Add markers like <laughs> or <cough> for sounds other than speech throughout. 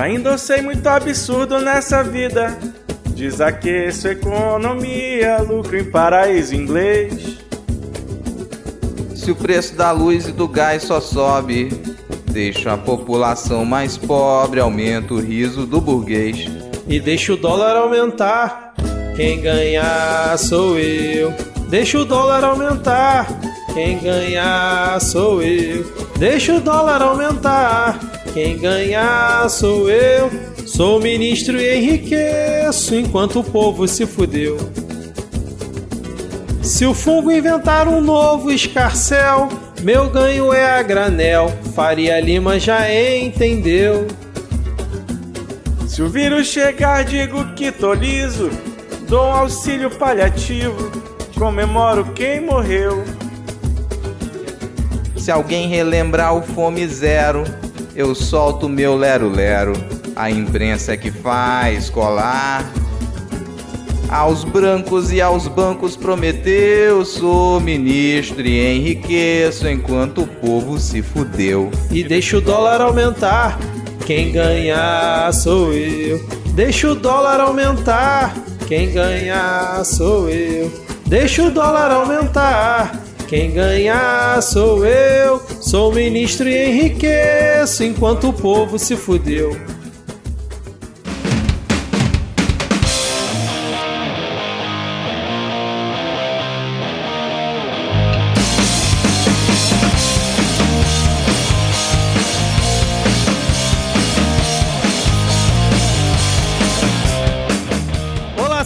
Já endossei muito absurdo nessa vida. Desaqueço economia, lucro em paraíso inglês. Se o preço da luz e do gás só sobe, deixa a população mais pobre, aumenta o riso do burguês. E deixa o dólar aumentar, quem ganhar sou eu. Deixa o dólar aumentar, quem ganhar sou eu. Deixa o dólar aumentar, quem ganhar sou eu. Sou ministro e enriqueço enquanto o povo se fudeu. Se o fungo inventar um novo escarcel, meu ganho é a granel. Faria Lima já entendeu. Se o vírus chegar, digo que tô liso. Dou um auxílio paliativo. Comemoro quem morreu. Se alguém relembrar o Fome Zero, eu solto meu lero-lero. A imprensa é que faz colar. Aos brancos e aos bancos prometeu, sou ministro e enriqueço enquanto o povo se fudeu. E deixa o dólar aumentar, quem ganhar sou eu. Deixa o dólar aumentar, quem ganhar sou eu. Deixa o dólar aumentar, quem ganhar sou eu. Sou ministro e enriqueço enquanto o povo se fudeu.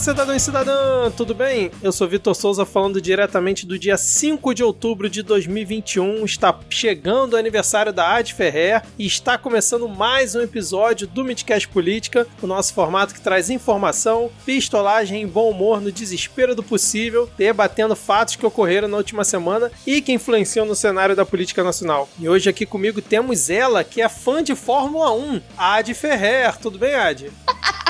Cidadão e cidadã, tudo bem? Eu sou Vitor Souza falando diretamente do dia 5 de outubro de 2021. Está chegando o aniversário da Ad Ferrer e está começando mais um episódio do Midcast Política, o nosso formato que traz informação, pistolagem e bom humor no desespero do possível, debatendo fatos que ocorreram na última semana e que influenciam no cenário da política nacional. E hoje aqui comigo temos ela, que é fã de Fórmula 1, Ad Ferrer. Tudo bem, Ad? <laughs>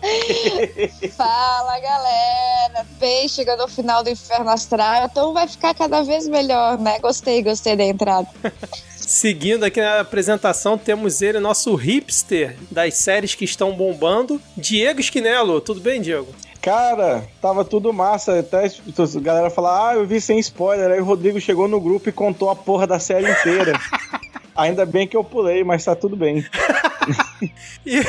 <laughs> Fala galera, bem chegando ao final do Inferno Astral, então vai ficar cada vez melhor, né? Gostei, gostei da entrada. Seguindo aqui na apresentação, temos ele, nosso hipster das séries que estão bombando, Diego Esquinelo. Tudo bem, Diego? Cara, tava tudo massa. Até a galera falar, ah, eu vi sem spoiler. Aí o Rodrigo chegou no grupo e contou a porra da série inteira. <laughs> Ainda bem que eu pulei, mas tá tudo bem. <laughs> e...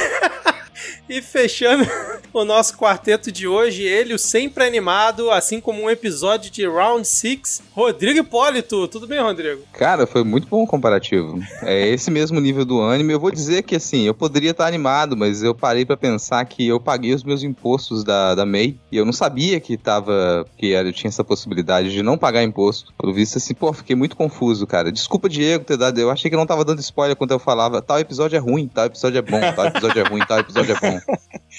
E fechando <laughs> o nosso quarteto de hoje, ele, o sempre animado, assim como um episódio de Round 6, Rodrigo Hipólito. Tudo bem, Rodrigo? Cara, foi muito bom o comparativo. É esse mesmo nível do anime. Eu vou dizer que, assim, eu poderia estar animado, mas eu parei para pensar que eu paguei os meus impostos da, da MEI e eu não sabia que tava, que eu tinha essa possibilidade de não pagar imposto. Pelo visto, assim, pô, fiquei muito confuso, cara. Desculpa, Diego, ter dado. Eu achei que não tava dando spoiler quando eu falava tal episódio é ruim, tal episódio é bom, tal episódio é ruim, tal episódio é bom.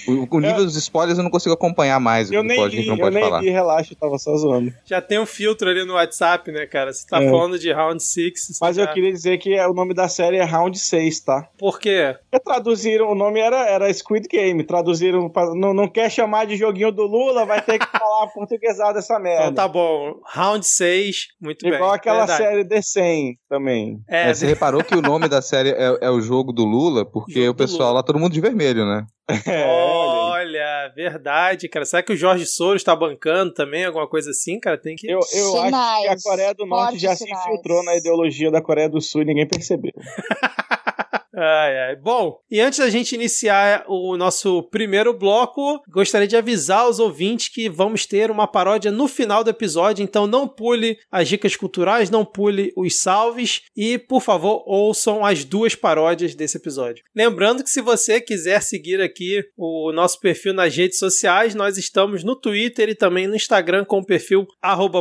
O, o nível eu, dos spoilers eu não consigo acompanhar mais. Eu nem pode, vi, não pode eu falar. nem vi, relaxa, eu tava só zoando. Já tem um filtro ali no WhatsApp, né, cara? Você tá é. falando de Round 6. Mas tá... eu queria dizer que o nome da série é Round 6, tá? Por quê? Porque traduziram, o nome era, era Squid Game, traduziram, pra, não, não quer chamar de joguinho do Lula, vai ter que <laughs> falar portuguesado essa merda. Então tá bom, Round 6, muito Igual bem. Igual aquela Verdade. série The 100 também. É, é, você reparou que o nome da série é, é o jogo do Lula, porque jogo o pessoal lá, todo mundo de vermelho, né? <laughs> É, olha, verdade, cara. Será que o Jorge Soros está bancando também, alguma coisa assim, cara? Tem que. Eu, eu acho que a Coreia do Norte já sinais. se infiltrou na ideologia da Coreia do Sul e ninguém percebeu. <laughs> Ai, ai. Bom, e antes da gente iniciar o nosso primeiro bloco, gostaria de avisar os ouvintes que vamos ter uma paródia no final do episódio, então não pule as dicas culturais, não pule os salves e, por favor, ouçam as duas paródias desse episódio. Lembrando que se você quiser seguir aqui o nosso perfil nas redes sociais, nós estamos no Twitter e também no Instagram com o perfil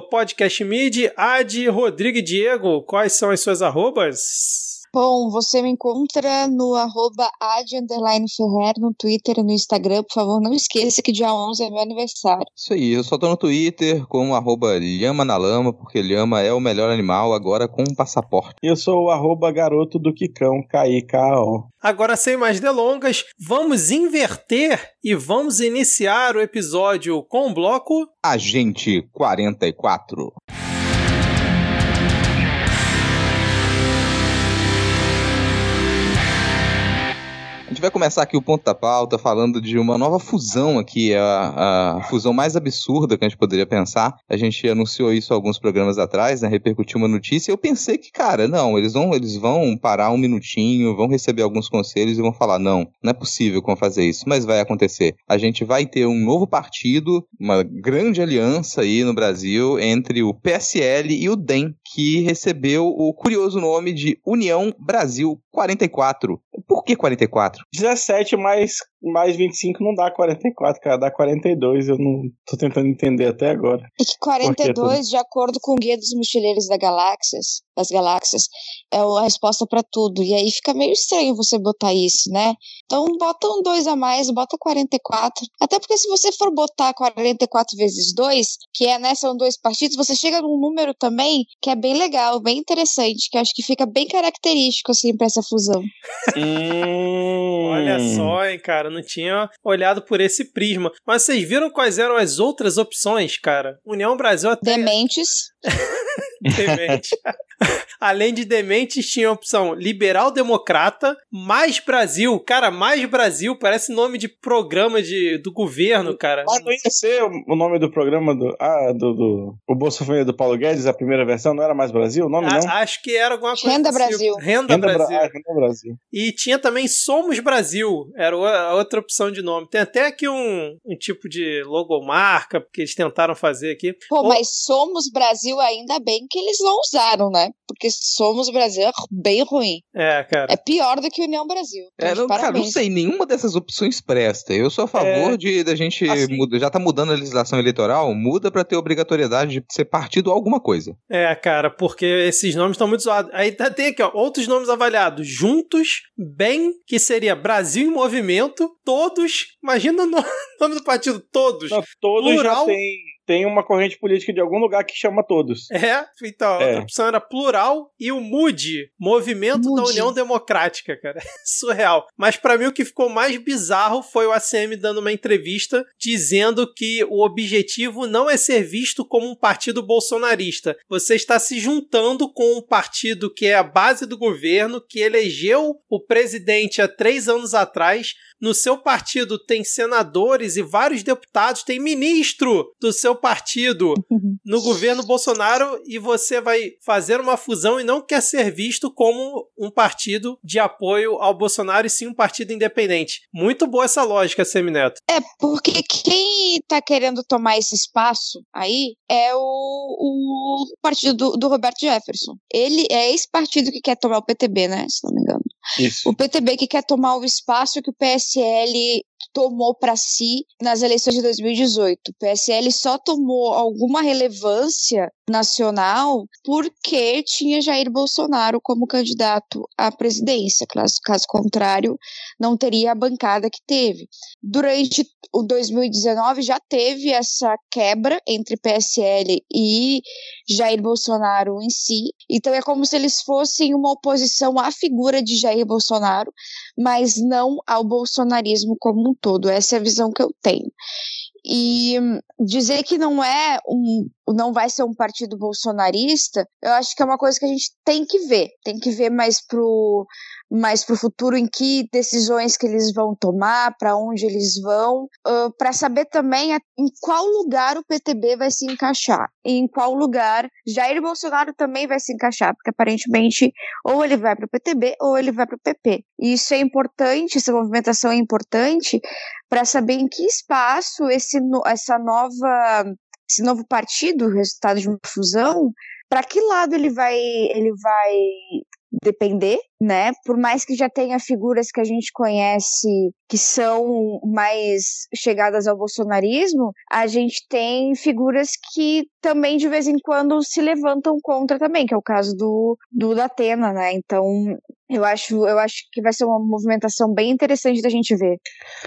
podcastmid, Ad, Rodrigo Diego. Quais são as suas arrobas? Bom, você me encontra no arroba Ferrer, no Twitter e no Instagram. Por favor, não esqueça que dia 11 é meu aniversário. Isso aí, eu só tô no Twitter como arroba Lhama na Lama, porque Lhama é o melhor animal, agora com um passaporte. Eu sou o arroba Garoto do Kikão, K-I-K-O. Agora, sem mais delongas, vamos inverter e vamos iniciar o episódio com o bloco... Agente 44. Gente vai começar aqui o ponto da pauta falando de uma nova fusão aqui, a, a fusão mais absurda que a gente poderia pensar. A gente anunciou isso alguns programas atrás, né? Repercutiu uma notícia. Eu pensei que, cara, não, eles vão, eles vão parar um minutinho, vão receber alguns conselhos e vão falar: não, não é possível como fazer isso, mas vai acontecer. A gente vai ter um novo partido, uma grande aliança aí no Brasil entre o PSL e o DEM, que recebeu o curioso nome de União Brasil 44. Por que 44? 17 mais, mais 25 não dá 44, cara, dá 42. Eu não tô tentando entender até agora. E que 42, de acordo com o Guia dos Mochileiros da Galáxias, das Galáxias, é a resposta para tudo. E aí fica meio estranho você botar isso, né? Então bota um 2 a mais, bota 44. Até porque se você for botar 44 vezes 2, que é, né, são dois partidos, você chega num número também que é bem legal, bem interessante, que acho que fica bem característico, assim, pra essa fusão. <laughs> Hum. Olha só, hein, cara, não tinha olhado por esse prisma. Mas vocês viram quais eram as outras opções, cara? União Brasil até. Dementes. <laughs> <laughs> Demente. <laughs> Além de dementes, tinha a opção liberal democrata, mais Brasil. Cara, mais Brasil parece nome de programa de, do governo, cara. Mas não ia ser o nome do programa do. Ah, do. do o Bolsa Família do Paulo Guedes, a primeira versão, não era mais Brasil? O nome A- não? acho que era alguma coisa. Renda do Brasil. tipo. Renda, Renda Bra- Brasil. ah, Renda Brasil. E tinha também Somos Brasil, era a outra opção de nome. Tem até aqui um, um tipo de logomarca, porque eles tentaram fazer aqui. Pô, Ou- mas Somos Brasil, ainda bem que eles não usaram, né? Porque Somos Brasil é bem ruim. É, cara. É pior do que União Brasil. Então, É, não, cara, não sei, nenhuma dessas opções presta. Eu sou a favor É, de da gente assim- muda- já tá mudando a legislação eleitoral, muda pra ter obrigatoriedade de ser partido alguma coisa. É, cara, porque esses nomes estão muito zoados. Aí tá- tem aqui, ó, outros nomes avaliados. Juntos, Bem, que seria Brasil em Movimento, Todos. Imagina o no- <laughs> nome do partido, Todos. Não, todos Plural? já tem, tem uma corrente política de algum lugar que chama todos. É, então, a É. outra opção era plural e o MUD, Movimento da MUD. União Democrática, cara. <laughs> Surreal. Mas pra mim o que ficou mais bizarro foi o ACM dando uma entrevista dizendo que o objetivo não é ser visto como um partido bolsonarista. Você está se juntando com um partido que é a base do governo, que elegeu o presidente há três anos atrás. No seu partido tem senadores e vários deputados, tem ministro do seu partido <laughs> no governo Bolsonaro e você vai fazer uma fusão e não quer ser visto como um partido de apoio ao Bolsonaro e sim um partido independente. Muito boa essa lógica, Semineto. É, porque quem tá querendo tomar esse espaço aí é o, o partido do, do Roberto Jefferson. Ele é esse partido que quer tomar o PTB, né? Se não me engano. Isso. O PTB que quer tomar o espaço que o PSL tomou para si nas eleições de 2018. O PSL só tomou alguma relevância nacional porque tinha Jair Bolsonaro como candidato à presidência. Caso, caso contrário, não teria a bancada que teve. Durante o 2019 já teve essa quebra entre PSL e Jair Bolsonaro em si. Então é como se eles fossem uma oposição à figura de Jair Bolsonaro, mas não ao bolsonarismo como um todo. Essa é a visão que eu tenho. E hum, dizer que não é um, não vai ser um partido bolsonarista, eu acho que é uma coisa que a gente tem que ver, tem que ver mais pro mais pro futuro em que decisões que eles vão tomar, para onde eles vão, para saber também a- em qual lugar o PTB vai se encaixar, em qual lugar Jair Bolsonaro também vai se encaixar, porque aparentemente ou ele vai para o PTB ou ele vai para o PP. E isso é importante, essa movimentação é importante para saber em que espaço esse, essa nova, esse novo partido, resultado de uma fusão, para que lado ele vai, ele vai depender, né? Por mais que já tenha figuras que a gente conhece que são mais chegadas ao bolsonarismo, a gente tem figuras que também de vez em quando se levantam contra também, que é o caso do, do Datena, né? Então, eu acho, eu acho que vai ser uma movimentação bem interessante da gente ver.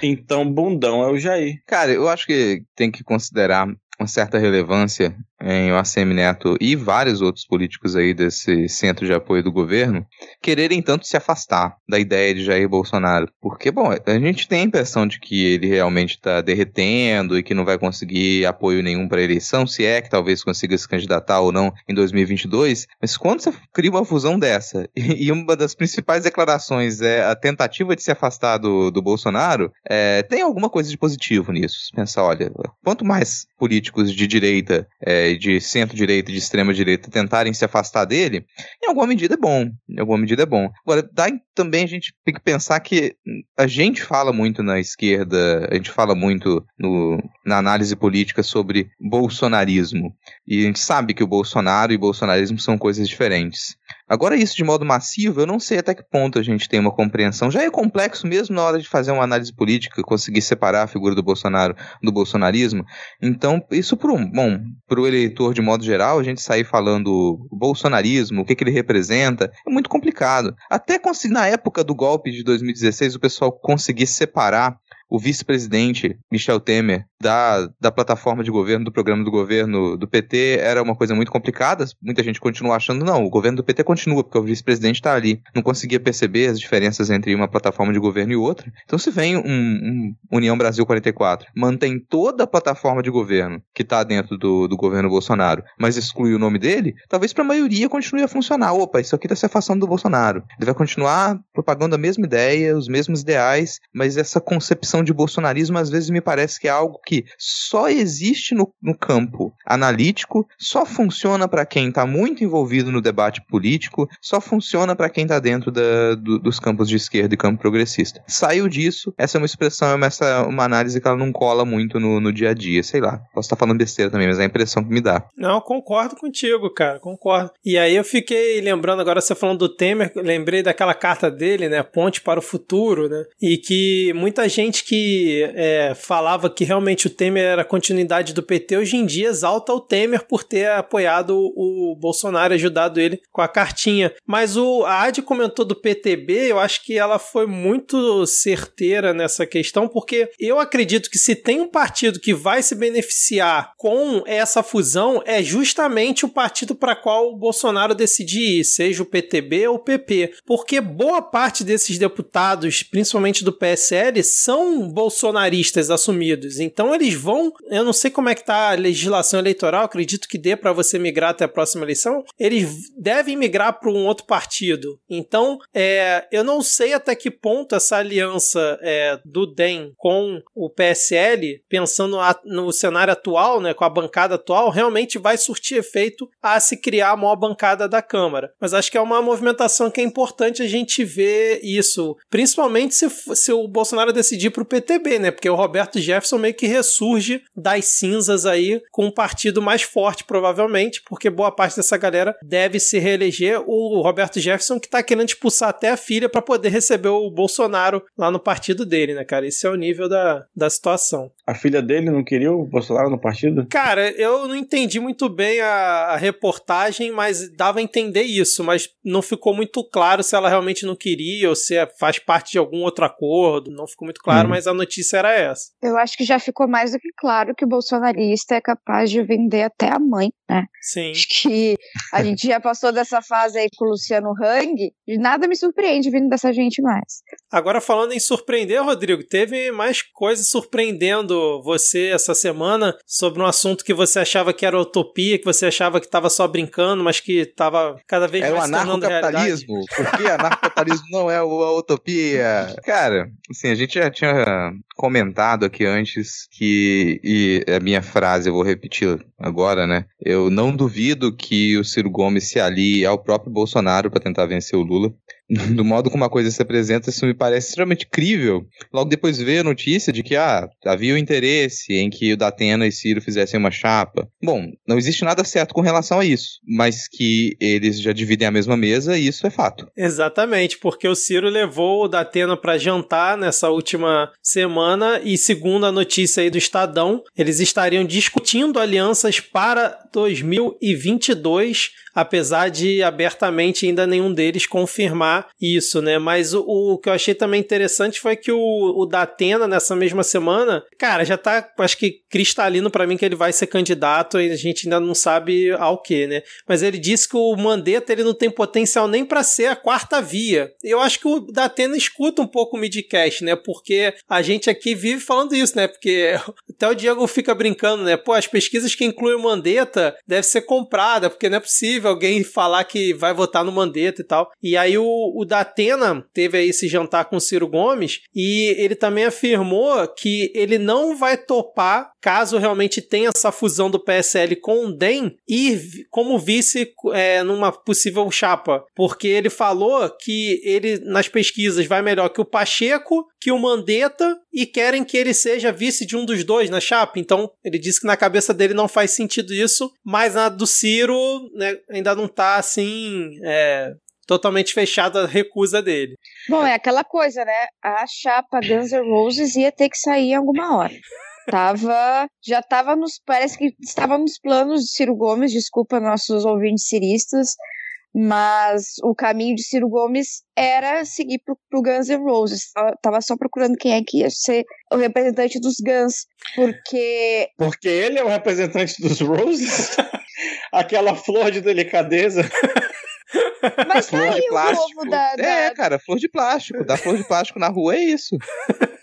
Então, bundão é o Jair. Cara, eu acho que tem que considerar uma certa relevância em o ACM Neto e vários outros políticos aí desse centro de apoio do governo quererem tanto se afastar da ideia de Jair Bolsonaro. Porque, bom, a gente tem a impressão de que ele realmente está derretendo e que não vai conseguir apoio nenhum para a eleição, se é que talvez consiga se candidatar ou não em 2022. Mas quando você cria uma fusão dessa <laughs> e uma das principais declarações é a tentativa de se afastar do, do Bolsonaro, é, tem alguma coisa de positivo nisso. Pensar, olha, quanto mais políticos de direita, é, de centro-direita, de extrema-direita tentarem se afastar dele, em alguma medida é bom. Em alguma medida é bom. Agora, dá, também a gente tem que pensar que a gente fala muito na esquerda, a gente fala muito no, na análise política sobre bolsonarismo. E a gente sabe que o Bolsonaro e o bolsonarismo são coisas diferentes. Agora, isso de modo massivo, eu não sei até que ponto a gente tem uma compreensão. Já é complexo mesmo na hora de fazer uma análise política, conseguir separar a figura do Bolsonaro do bolsonarismo. Então, isso para o eleitor de modo geral, a gente sair falando bolsonarismo, o que, que ele representa, é muito complicado. Até na época do golpe de 2016, o pessoal conseguir separar o vice-presidente Michel Temer da, da plataforma de governo, do programa do governo do PT, era uma coisa muito complicada. Muita gente continua achando, não, o governo do PT continua, porque o vice-presidente está ali. Não conseguia perceber as diferenças entre uma plataforma de governo e outra. Então, se vem um, um União Brasil 44, mantém toda a plataforma de governo que está dentro do, do governo Bolsonaro, mas exclui o nome dele, talvez para a maioria continue a funcionar. Opa, isso aqui está se afastando do Bolsonaro. Ele vai continuar propagando a mesma ideia, os mesmos ideais, mas essa concepção de bolsonarismo às vezes me parece que é algo que só existe no, no campo analítico, só funciona para quem está muito envolvido no debate político, só funciona para quem está dentro da, do, dos campos de esquerda e campo progressista. Saiu disso, essa é uma expressão, é uma, essa, uma análise que ela não cola muito no, no dia a dia, sei lá. Posso estar tá falando besteira também, mas é a impressão que me dá. Não, concordo contigo, cara, concordo. E aí eu fiquei lembrando agora, você falando do Temer, lembrei daquela carta dele, né, Ponte para o Futuro, né, e que muita gente que que é, falava que realmente o Temer era continuidade do PT, hoje em dia exalta o Temer por ter apoiado o Bolsonaro, ajudado ele com a cartinha. Mas o, a Adi comentou do PTB, eu acho que ela foi muito certeira nessa questão, porque eu acredito que se tem um partido que vai se beneficiar com essa fusão, é justamente o partido para qual o Bolsonaro decidir ir, seja o PTB ou o PP. Porque boa parte desses deputados, principalmente do PSL, são bolsonaristas assumidos. Então eles vão, eu não sei como é que tá a legislação eleitoral, acredito que dê para você migrar até a próxima eleição. Eles devem migrar para um outro partido. Então, é, eu não sei até que ponto essa aliança é, do DEM com o PSL, pensando no cenário atual, né, com a bancada atual, realmente vai surtir efeito a se criar a maior bancada da Câmara. Mas acho que é uma movimentação que é importante a gente ver isso, principalmente se, se o Bolsonaro decidir para o PTB, né? Porque o Roberto Jefferson meio que ressurge das cinzas aí com um partido mais forte, provavelmente, porque boa parte dessa galera deve se reeleger. O Roberto Jefferson que tá querendo expulsar até a filha para poder receber o Bolsonaro lá no partido dele, né, cara? Esse é o nível da, da situação. A filha dele não queria o Bolsonaro no partido? Cara, eu não entendi muito bem a, a reportagem, mas dava a entender isso, mas não ficou muito claro se ela realmente não queria ou se é, faz parte de algum outro acordo, não ficou muito claro. Mas a notícia era essa. Eu acho que já ficou mais do que claro que o bolsonarista é capaz de vender até a mãe, né? Sim. Acho que a gente já passou dessa fase aí com o Luciano Hang, e nada me surpreende vindo dessa gente mais. Agora, falando em surpreender, Rodrigo, teve mais coisas surpreendendo você essa semana sobre um assunto que você achava que era utopia, que você achava que estava só brincando, mas que estava cada vez mais se tornando realidade. Por que anarcocapitalismo não é a utopia? Cara, assim, a gente já tinha comentado aqui antes que, e a minha frase eu vou repetir agora, né? Eu não duvido que o Ciro Gomes se alie ao próprio Bolsonaro para tentar vencer o Lula. <laughs> do modo como a coisa se apresenta, isso me parece extremamente crível. Logo depois veio a notícia de que ah, havia o interesse em que o Datena e Ciro fizessem uma chapa. Bom, não existe nada certo com relação a isso, mas que eles já dividem a mesma mesa isso é fato. Exatamente, porque o Ciro levou o Datena para jantar nessa última semana e segundo a notícia aí do Estadão, eles estariam discutindo alianças para 2022, apesar de abertamente ainda nenhum deles confirmar confirmar isso, né? Mas o, o, que eu achei também interessante foi que o, o Datena, nessa mesma semana, cara, já tá, acho que cristalino para mim que ele vai ser candidato e a gente ainda não sabe ao que, né? Mas ele disse que o Mandetta ele não tem potencial nem para ser a quarta via. Eu acho que o Datena escuta um pouco o midcast, né? Porque a gente aqui vive falando isso, né? Porque <laughs> até o Diego fica brincando, né? Pô, as pesquisas que incluem o Mandetta deve ser comprada, porque não é possível alguém falar que vai votar no Mandetta e tal. E aí o, o Datena teve aí esse jantar com o Ciro Gomes e ele também afirmou que ele não vai topar caso realmente tenha essa fusão do PSL com o DEM ir como vice é, numa possível chapa. Porque ele falou que ele, nas pesquisas, vai melhor que o Pacheco, que o Mandetta e querem que ele seja vice de um dos dois na chapa. Então, ele disse que na cabeça dele não faz sentido isso, mas na do Ciro né, ainda não tá assim. É, totalmente fechada a recusa dele. Bom, é aquela coisa, né? A chapa Guns N' Roses ia ter que sair em alguma hora. Tava, já estava nos, parece que estava nos planos de Ciro Gomes, desculpa nossos ouvintes ciristas, mas o caminho de Ciro Gomes era seguir pro, pro Guns N' Roses. Tava só procurando quem é que ia ser o representante dos Guns, porque... Porque ele é o representante dos Roses? <laughs> Aquela flor de delicadeza... Mas tá aí o povo da, da... É, cara, flor de plástico. Dar flor de plástico na rua é isso. <laughs>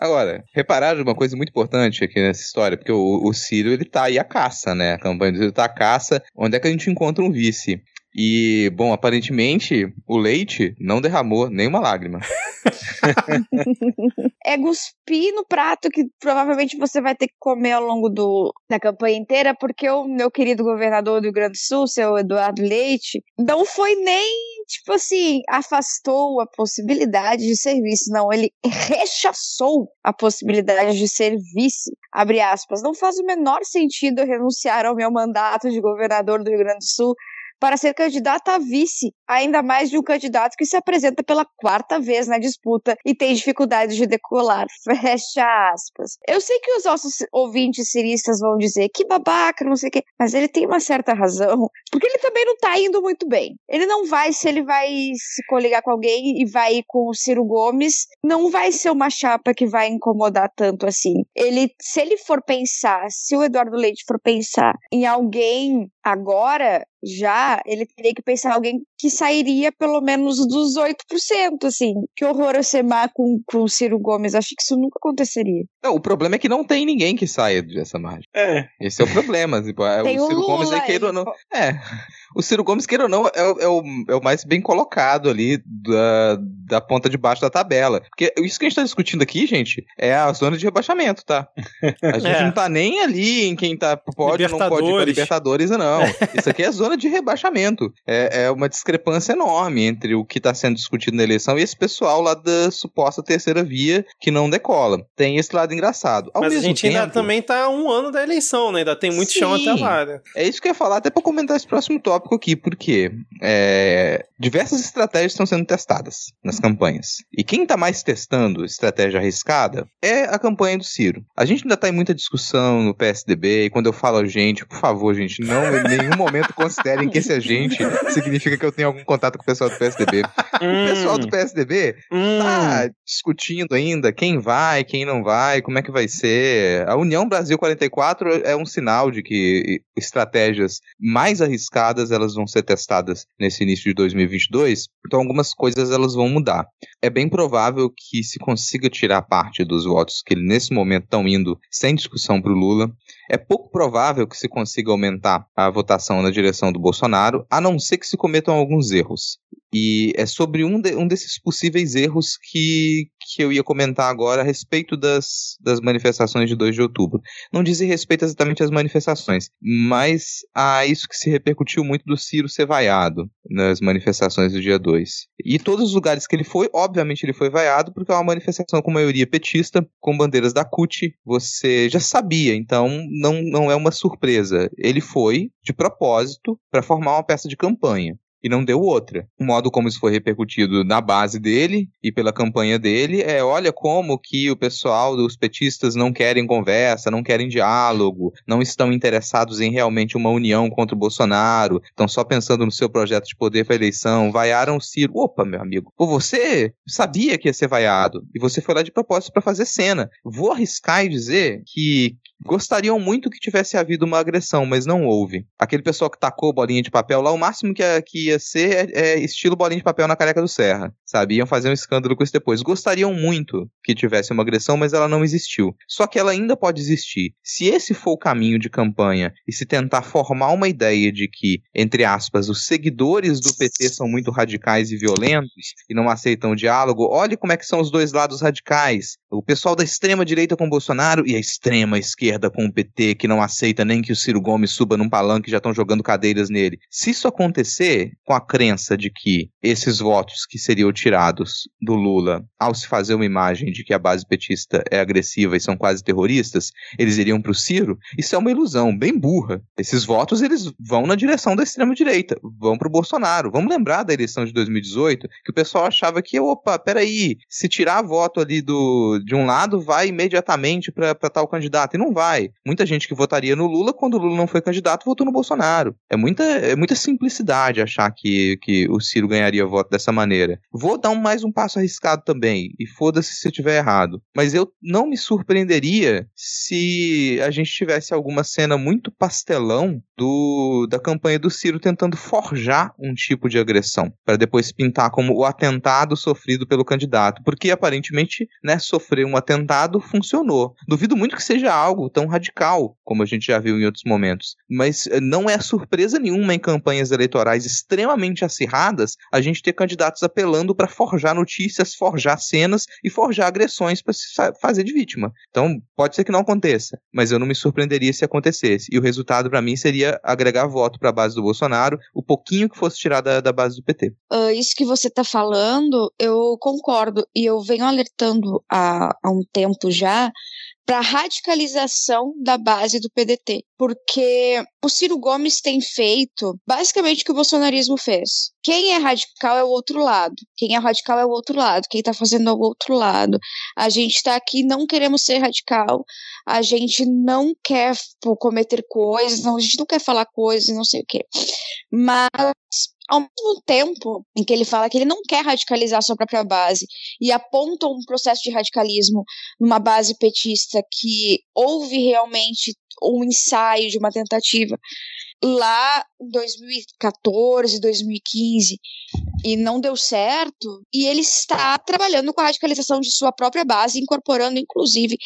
Agora, repararam uma coisa muito importante aqui nessa história, porque o, o Ciro, ele tá aí a caça, né? A campanha do Ciro tá a caça. Onde é que a gente encontra um vice? E, bom, aparentemente o leite não derramou nenhuma lágrima. <laughs> é cuspir no prato que provavelmente você vai ter que comer ao longo do, da campanha inteira, porque o meu querido governador do Rio Grande do Sul, seu Eduardo Leite, não foi nem, tipo assim, afastou a possibilidade de serviço. Não, ele rechaçou a possibilidade de ser vice. Abre aspas. Não faz o menor sentido renunciar ao meu mandato de governador do Rio Grande do Sul para ser candidata a vice, ainda mais de um candidato que se apresenta pela quarta vez na disputa e tem dificuldade de decolar. <laughs> Fecha aspas. Eu sei que os nossos ouvintes ciristas vão dizer que babaca, não sei o quê, mas ele tem uma certa razão, porque ele também não tá indo muito bem. Ele não vai, se ele vai se coligar com alguém e vai ir com o Ciro Gomes, não vai ser uma chapa que vai incomodar tanto assim. Ele, se ele for pensar, se o Eduardo Leite for pensar em alguém agora, já ele teria que pensar alguém que sairia pelo menos dos 8%, assim. Que horror eu ser má com, com o Ciro Gomes. Acho que isso nunca aconteceria. Não, o problema é que não tem ninguém que saia dessa margem. É. Esse é o problema. Tipo, é, tem o Ciro o Lula, Gomes aí, queira ou não. É. O Ciro Gomes, queira ou não, é, é, o, é o mais bem colocado ali da, da ponta de baixo da tabela. Porque isso que a gente tá discutindo aqui, gente, é a zona de rebaixamento, tá? A gente <laughs> é. não tá nem ali em quem tá, pode ou não pode ir pra Libertadores, não. Isso aqui é zona de rebaixamento. É, é uma discrepância enorme entre o que está sendo discutido na eleição e esse pessoal lá da suposta terceira via que não decola. Tem esse lado engraçado. Ao Mas a gente tempo, ainda também tá um ano da eleição, né? Ainda tem muito Sim, chão até lá, né? É isso que eu ia falar, até para comentar esse próximo tópico aqui, porque é, diversas estratégias estão sendo testadas nas campanhas. E quem está mais testando estratégia arriscada é a campanha do Ciro. A gente ainda está em muita discussão no PSDB, e quando eu falo a gente, por favor, gente, não em nenhum momento considerem que esse agente significa que eu tenho algum contato com o pessoal do PSDB. <laughs> o pessoal do PSDB Hum. tá discutindo ainda quem vai, quem não vai, como é que vai ser. A União Brasil 44 é um sinal de que estratégias mais arriscadas elas vão ser testadas nesse início de 2022. Então algumas coisas elas vão mudar. É bem provável que se consiga tirar parte dos votos que nesse momento estão indo sem discussão para o Lula. É pouco provável que se consiga aumentar a votação na direção do Bolsonaro, a não ser que se cometam alguns erros. E é sobre um, de, um desses possíveis erros que, que eu ia comentar agora a respeito das, das manifestações de 2 de outubro. Não diz respeito exatamente às manifestações, mas a isso que se repercutiu muito do Ciro ser vaiado nas manifestações do dia 2. E todos os lugares que ele foi, obviamente ele foi vaiado, porque é uma manifestação com maioria petista, com bandeiras da CUT, você já sabia, então não, não é uma surpresa. Ele foi de propósito para formar uma peça de campanha. E não deu outra. O modo como isso foi repercutido na base dele e pela campanha dele é: olha como que o pessoal dos petistas não querem conversa, não querem diálogo, não estão interessados em realmente uma união contra o Bolsonaro, estão só pensando no seu projeto de poder para eleição, vaiaram o Ciro. Opa, meu amigo, você sabia que ia ser vaiado e você foi lá de propósito para fazer cena. Vou arriscar e dizer que gostariam muito que tivesse havido uma agressão, mas não houve. Aquele pessoal que tacou bolinha de papel lá, o máximo que, que ia ser é, estilo bolinha de papel na careca do Serra, sabe? Iam fazer um escândalo com isso depois. Gostariam muito que tivesse uma agressão, mas ela não existiu. Só que ela ainda pode existir. Se esse for o caminho de campanha e se tentar formar uma ideia de que, entre aspas, os seguidores do PT são muito radicais e violentos e não aceitam o diálogo, olhe como é que são os dois lados radicais. O pessoal da extrema direita com Bolsonaro e a extrema esquerda com o PT, que não aceita nem que o Ciro Gomes suba num palanque e já estão jogando cadeiras nele. Se isso acontecer com a crença de que esses votos que seriam tirados do Lula, ao se fazer uma imagem de que a base petista é agressiva e são quase terroristas, eles iriam para o Ciro, isso é uma ilusão bem burra. Esses votos eles vão na direção da extrema direita, vão para o Bolsonaro. Vamos lembrar da eleição de 2018 que o pessoal achava que, opa, peraí, se tirar voto ali do, de um lado, vai imediatamente para tal candidato. E não vai. Muita gente que votaria no Lula, quando o Lula não foi candidato, votou no Bolsonaro. É muita, é muita simplicidade achar que, que o Ciro ganharia voto dessa maneira. Vou dar um, mais um passo arriscado também, e foda-se se eu estiver errado. Mas eu não me surpreenderia se a gente tivesse alguma cena muito pastelão do, da campanha do Ciro tentando forjar um tipo de agressão, para depois pintar como o atentado sofrido pelo candidato, porque aparentemente, né, sofrer um atentado funcionou. Duvido muito que seja algo tão radical como a gente já viu em outros momentos, mas eh, não é surpresa nenhuma em campanhas eleitorais extremamente acirradas a gente ter candidatos apelando para forjar notícias, forjar cenas e forjar agressões para se fazer de vítima. Então, pode ser que não aconteça, mas eu não me surpreenderia se acontecesse. E o resultado para mim seria agregar voto para a base do Bolsonaro, o pouquinho que fosse tirar da, da base do PT. Uh, ah, isso que você está falando, eu concordo. E eu venho alertando há, há um tempo já para a radicalização da base do PDT, porque o Ciro Gomes tem feito basicamente o que o bolsonarismo fez. Quem é radical é o outro lado. Quem é radical é o outro lado. Quem está fazendo é o outro lado. A gente está aqui, não queremos ser radical. A gente não quer pô, cometer coisas, não, a gente não quer falar coisas, não sei o quê. Mas ao mesmo tempo em que ele fala que ele não quer radicalizar sua própria base e aponta um processo de radicalismo numa base petista que houve realmente um ensaio de uma tentativa lá em 2014, 2015 e não deu certo, e ele está trabalhando com a radicalização de sua própria base, incorporando inclusive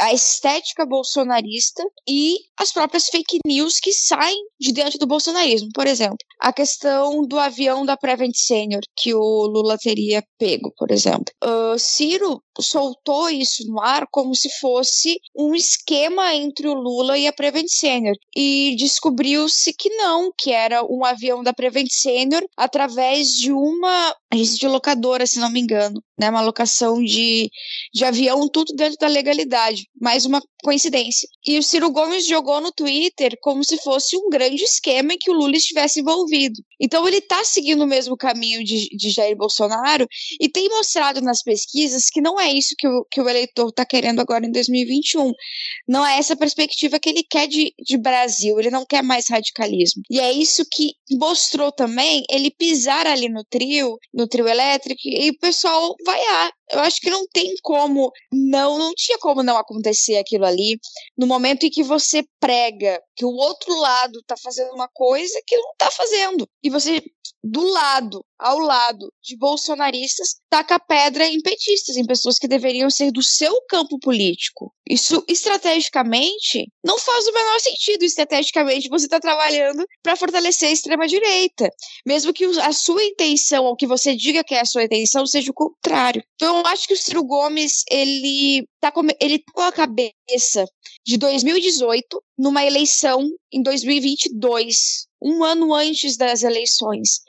a estética bolsonarista e as próprias fake news que saem de dentro do bolsonarismo. Por exemplo, a questão do avião da Prevent Senior que o Lula teria pego, por exemplo. Uh, Ciro soltou isso no ar como se fosse um esquema entre o Lula e a Prevent Senior e descobriu-se que não, que era um avião da Prevent Senior através de uma agência de locadora, se não me engano, né, uma locação de, de avião, tudo dentro da legalidade, mais uma coincidência. E o Ciro Gomes jogou no Twitter como se fosse um grande esquema em que o Lula estivesse envolvido. Então ele está seguindo o mesmo caminho de, de Jair Bolsonaro e tem mostrado nas pesquisas que não é isso que o, que o eleitor está querendo agora em 2021. Não é essa perspectiva que ele quer de, de Brasil, ele não quer mais radicalismo. E é isso que mostrou também ele pisar ali no trio, no trio elétrico, e o pessoal vaiar. Eu acho que não tem como não, não tinha como não acontecer aquilo ali. No momento em que você prega que o outro lado tá fazendo uma coisa que não tá fazendo. E você do lado, ao lado de bolsonaristas, taca pedra em petistas, em pessoas que deveriam ser do seu campo político. Isso, estrategicamente, não faz o menor sentido. Estrategicamente, você está trabalhando para fortalecer a extrema-direita. Mesmo que a sua intenção, ou que você diga que é a sua intenção, seja o contrário. Então, eu acho que o Ciro Gomes, ele tá com, ele tá com a cabeça de 2018 numa eleição em 2022 um ano antes das eleições.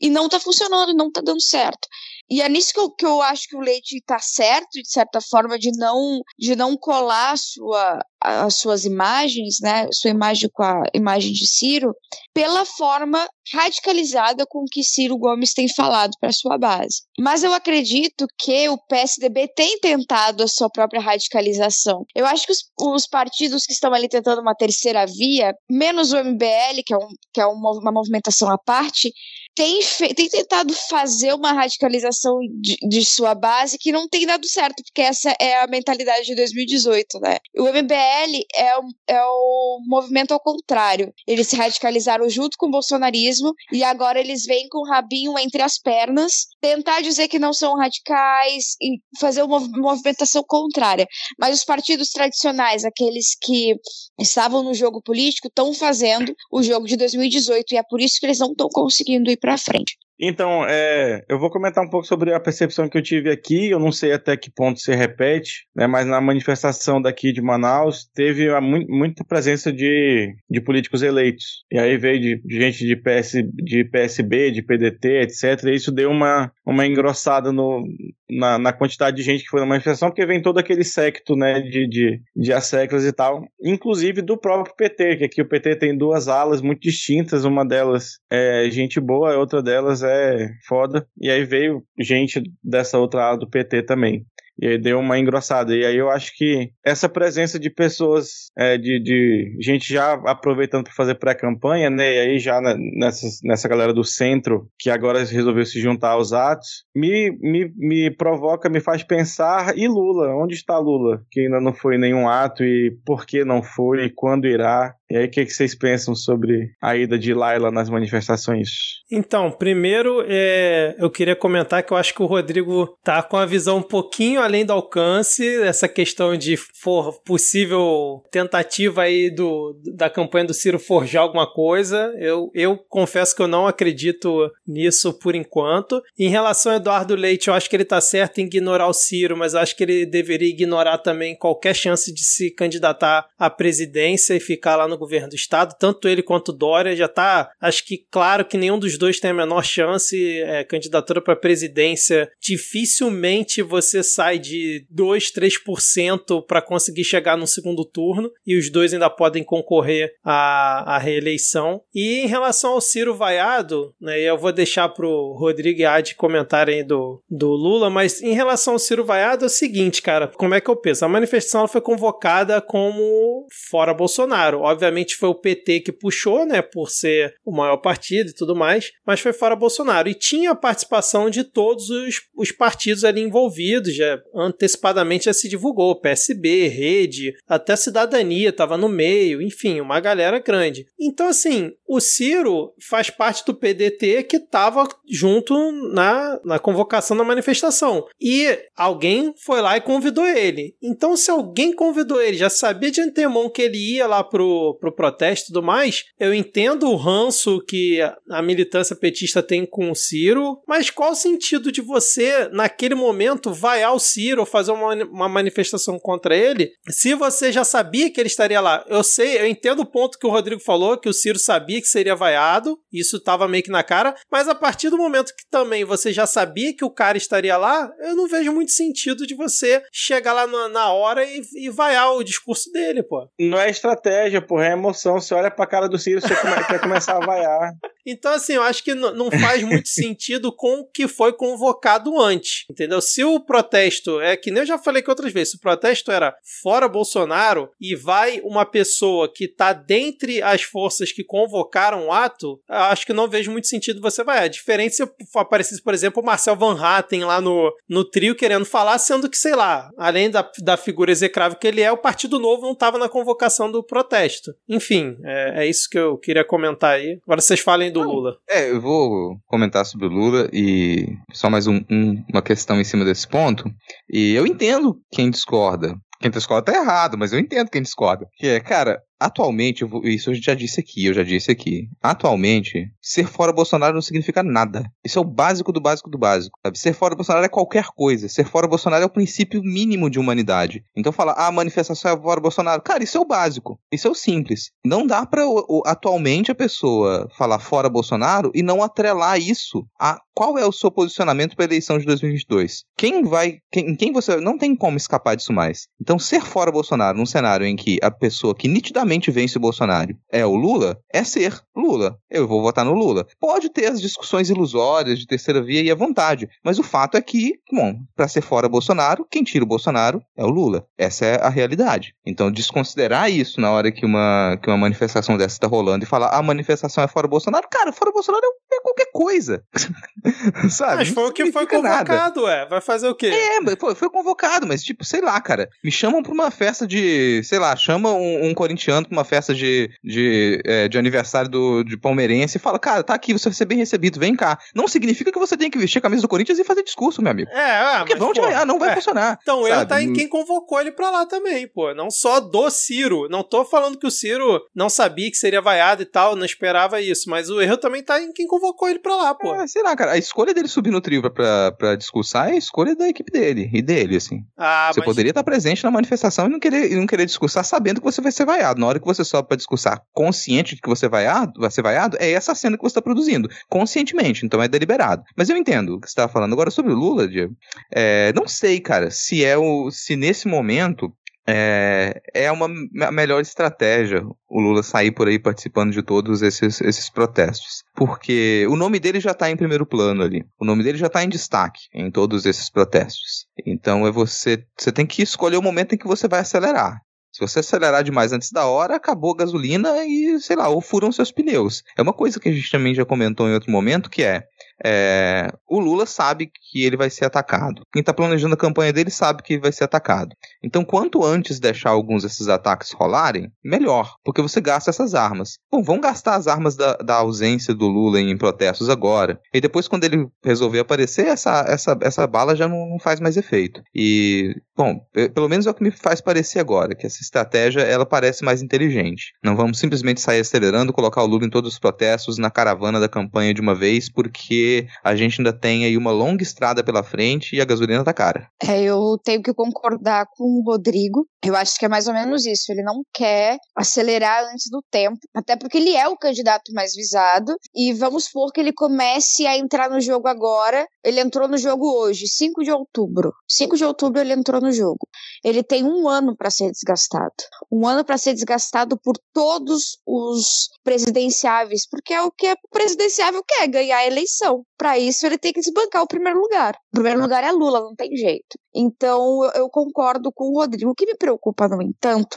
E não está funcionando, não está dando certo. E é nisso que eu, que eu acho que o Leite está certo, de certa forma, de não, de não colar sua, as suas imagens, né, sua imagem com a imagem de Ciro, pela forma radicalizada com que Ciro Gomes tem falado para sua base. Mas eu acredito que o PSDB tem tentado a sua própria radicalização. Eu acho que os, os partidos que estão ali tentando uma terceira via, menos o MBL, que é, um, que é uma, uma movimentação à parte, tem, tem tentado fazer uma radicalização de, de, sua base que não tem dado certo, porque essa é a mentalidade de 2018, né? O MBL é o, é o movimento ao contrário. Eles se radicalizaram junto com o bolsonarismo e agora eles vêm com o rabinho entre as pernas tentar dizer que não são radicais e fazer uma movimentação contrária. Mas os partidos tradicionais, aqueles que estavam no jogo político, estão fazendo o jogo de 2018 e é por isso que eles não estão conseguindo ir para frente. Então, é, eu vou comentar um pouco sobre a percepção que eu tive aqui. Eu não sei até que ponto se repete, né, mas na manifestação daqui de Manaus teve a, muita presença de, de políticos eleitos. E aí veio de, de gente de, PS, de PSB, de PDT, etc. E isso deu uma, uma engrossada no, na, na, quantidade de gente que foi na manifestação, porque vem todo aquele secto né, de, de, de asseclas e tal, inclusive do próprio PT, que aqui o PT tem duas alas muito distintas. Uma delas é gente boa, a outra delas é é foda. E aí veio gente dessa outra ala do PT também. E aí deu uma engrossada. E aí eu acho que essa presença de pessoas, é, de, de gente já aproveitando para fazer pré-campanha, né? E aí já nessa, nessa galera do centro, que agora resolveu se juntar aos atos, me, me, me provoca, me faz pensar, e Lula? Onde está Lula? Que ainda não foi nenhum ato, e por que não foi, e quando irá? E aí, o que, que vocês pensam sobre a ida de Laila nas manifestações? Então, primeiro, é, eu queria comentar que eu acho que o Rodrigo tá com a visão um pouquinho além do alcance, essa questão de for possível tentativa aí do, da campanha do Ciro forjar alguma coisa. Eu, eu confesso que eu não acredito nisso por enquanto. Em relação ao Eduardo Leite, eu acho que ele tá certo em ignorar o Ciro, mas acho que ele deveria ignorar também qualquer chance de se candidatar à presidência e ficar lá no governo do estado, tanto ele quanto Dória já tá, acho que claro que nenhum dos dois tem a menor chance, é, candidatura para presidência, dificilmente você sai de 2, 3% para conseguir chegar no segundo turno e os dois ainda podem concorrer à, à reeleição. E em relação ao Ciro Vaiado, né, eu vou deixar pro Rodrigo e Adi comentarem do, do Lula, mas em relação ao Ciro Vaiado é o seguinte, cara, como é que eu penso? A manifestação foi convocada como fora Bolsonaro. Obviamente obviamente foi o PT que puxou, né, por ser o maior partido e tudo mais, mas foi fora Bolsonaro. E tinha a participação de todos os, os partidos ali envolvidos, já antecipadamente já se divulgou, PSB, Rede, até Cidadania estava no meio, enfim, uma galera grande. Então, assim, o Ciro faz parte do PDT que estava junto na, na convocação da manifestação. E alguém foi lá e convidou ele. Então, se alguém convidou ele, já sabia de antemão que ele ia lá pro, pro protesto e tudo mais, eu entendo o ranço que a militância petista tem com o Ciro, mas qual o sentido de você, naquele momento, vaiar o Ciro fazer uma, uma manifestação contra ele, se você já sabia que ele estaria lá? Eu sei, eu entendo o ponto que o Rodrigo falou, que o Ciro sabia que seria vaiado, isso estava meio que na cara, mas a partir do momento que também você já sabia que o cara estaria lá, eu não vejo muito sentido de você chegar lá na, na hora e, e vaiar o discurso dele, pô. Não é estratégia, porra, é emoção. Você olha pra cara do Ciro, você <laughs> quer começar a vaiar. Então, assim, eu acho que não faz muito <laughs> sentido com o que foi convocado antes, entendeu? Se o protesto é que nem eu já falei que outras vezes, se o protesto era fora Bolsonaro e vai uma pessoa que tá dentre as forças que convocaram o ato, acho que não vejo muito sentido você vai. A diferença se aparecesse, por exemplo, o Marcel Van Hatten lá no, no trio querendo falar, sendo que, sei lá, além da, da figura execrável que ele é, o Partido Novo não estava na convocação do protesto. Enfim, é, é isso que eu queria comentar aí. Agora vocês falem do Lula. É, eu vou comentar sobre o Lula e só mais um, um, uma questão em cima desse ponto. E eu entendo quem discorda. Quem discorda tá errado, mas eu entendo quem discorda. Que é, cara, Atualmente, isso eu já disse aqui, eu já disse aqui. Atualmente, ser fora Bolsonaro não significa nada. Isso é o básico do básico do básico. Sabe? Ser fora Bolsonaro é qualquer coisa. Ser fora Bolsonaro é o princípio mínimo de humanidade. Então falar, ah, a manifestação é fora Bolsonaro. Cara, isso é o básico. Isso é o simples. Não dá pra atualmente a pessoa falar fora Bolsonaro e não atrelar isso a qual é o seu posicionamento para a eleição de 2022? Quem vai, quem, quem você não tem como escapar disso mais. Então, ser fora Bolsonaro num cenário em que a pessoa que nitidamente vence o Bolsonaro é o Lula, é ser Lula. Eu vou votar no Lula. Pode ter as discussões ilusórias de terceira via e à vontade, mas o fato é que, bom, para ser fora Bolsonaro, quem tira o Bolsonaro é o Lula. Essa é a realidade. Então, desconsiderar isso na hora que uma, que uma manifestação dessa está rolando e falar a manifestação é fora Bolsonaro, cara, fora Bolsonaro é qualquer coisa. <laughs> <laughs> Sabe? Mas foi o que foi convocado, ué. Vai fazer o quê? É, foi, foi convocado, mas tipo, sei lá, cara. Me chamam pra uma festa de. Sei lá, chama um, um corintiano pra uma festa de, de, é, de aniversário do, de palmeirense e fala, cara, tá aqui, você vai ser bem recebido, vem cá. Não significa que você tem que vestir a camisa do Corinthians e fazer discurso, meu amigo. É, ah, Porque vão te vaiar, não vai é. funcionar. Então, sabe? eu tá em quem convocou ele pra lá também, pô. Não só do Ciro. Não tô falando que o Ciro não sabia que seria vaiado e tal, não esperava isso. Mas o erro também tá em quem convocou ele pra lá, pô. É, sei lá, cara, a escolha dele subir no trio pra, pra, discursar é a escolha da equipe dele e dele, assim. Ah, Você mas... poderia estar presente na manifestação e não querer, e não querer discursar sabendo que você vai ser vaiado. Na hora que você sobe pra discursar consciente de que você vaiado, vai ser vaiado, é essa cena que você está produzindo. Conscientemente, então é deliberado. Mas eu entendo o que você estava falando. Agora, sobre o Lula, Diego, é, não sei, cara, se é o. se nesse momento. É, é uma me- melhor estratégia o Lula sair por aí participando de todos esses, esses protestos. Porque o nome dele já está em primeiro plano ali. O nome dele já está em destaque em todos esses protestos. Então é você. Você tem que escolher o momento em que você vai acelerar. Se você acelerar demais antes da hora, acabou a gasolina e, sei lá, ou furam seus pneus. É uma coisa que a gente também já comentou em outro momento, que é, é, o Lula sabe que ele vai ser atacado. Quem está planejando a campanha dele sabe que vai ser atacado. Então, quanto antes deixar alguns desses ataques rolarem, melhor, porque você gasta essas armas. Bom, vão gastar as armas da, da ausência do Lula em protestos agora. E depois, quando ele resolver aparecer, essa, essa, essa bala já não, não faz mais efeito. E, bom, pe- pelo menos é o que me faz parecer agora, que essa estratégia ela parece mais inteligente. Não vamos simplesmente sair acelerando, colocar o Lula em todos os protestos, na caravana da campanha de uma vez, porque a gente ainda tem aí uma longa estrada pela frente e a gasolina tá cara. É, eu tenho que concordar com o Rodrigo. Eu acho que é mais ou menos isso. Ele não quer acelerar antes do tempo, até porque ele é o candidato mais visado. E vamos supor que ele comece a entrar no jogo agora. Ele entrou no jogo hoje, 5 de outubro. 5 de outubro ele entrou no jogo. Ele tem um ano para ser desgastado. Um ano para ser desgastado por todos os presidenciáveis, porque é o que o presidenciável quer, ganhar a eleição. Para isso ele tem que desbancar o primeiro lugar. O primeiro lugar é Lula, não tem jeito. Então eu- eu concordo com o Rodrigo. O que me preocupa, no entanto,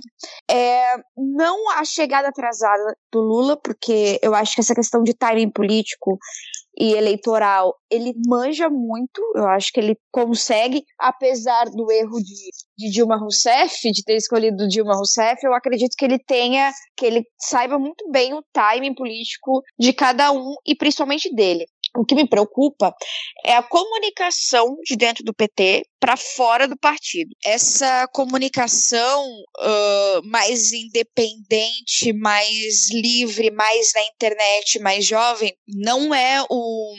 é não a chegada atrasada do Lula, porque eu acho que essa questão de timing político e eleitoral, ele manja muito, eu acho que ele consegue, apesar do erro de, de Dilma Rousseff, de ter escolhido Dilma Rousseff, eu acredito que ele tenha, que ele saiba muito bem o timing político de cada um e principalmente dele. O que me preocupa é a comunicação de dentro do PT para fora do partido. Essa comunicação ah, mais independente, mais livre, mais na internet, mais jovem, não é o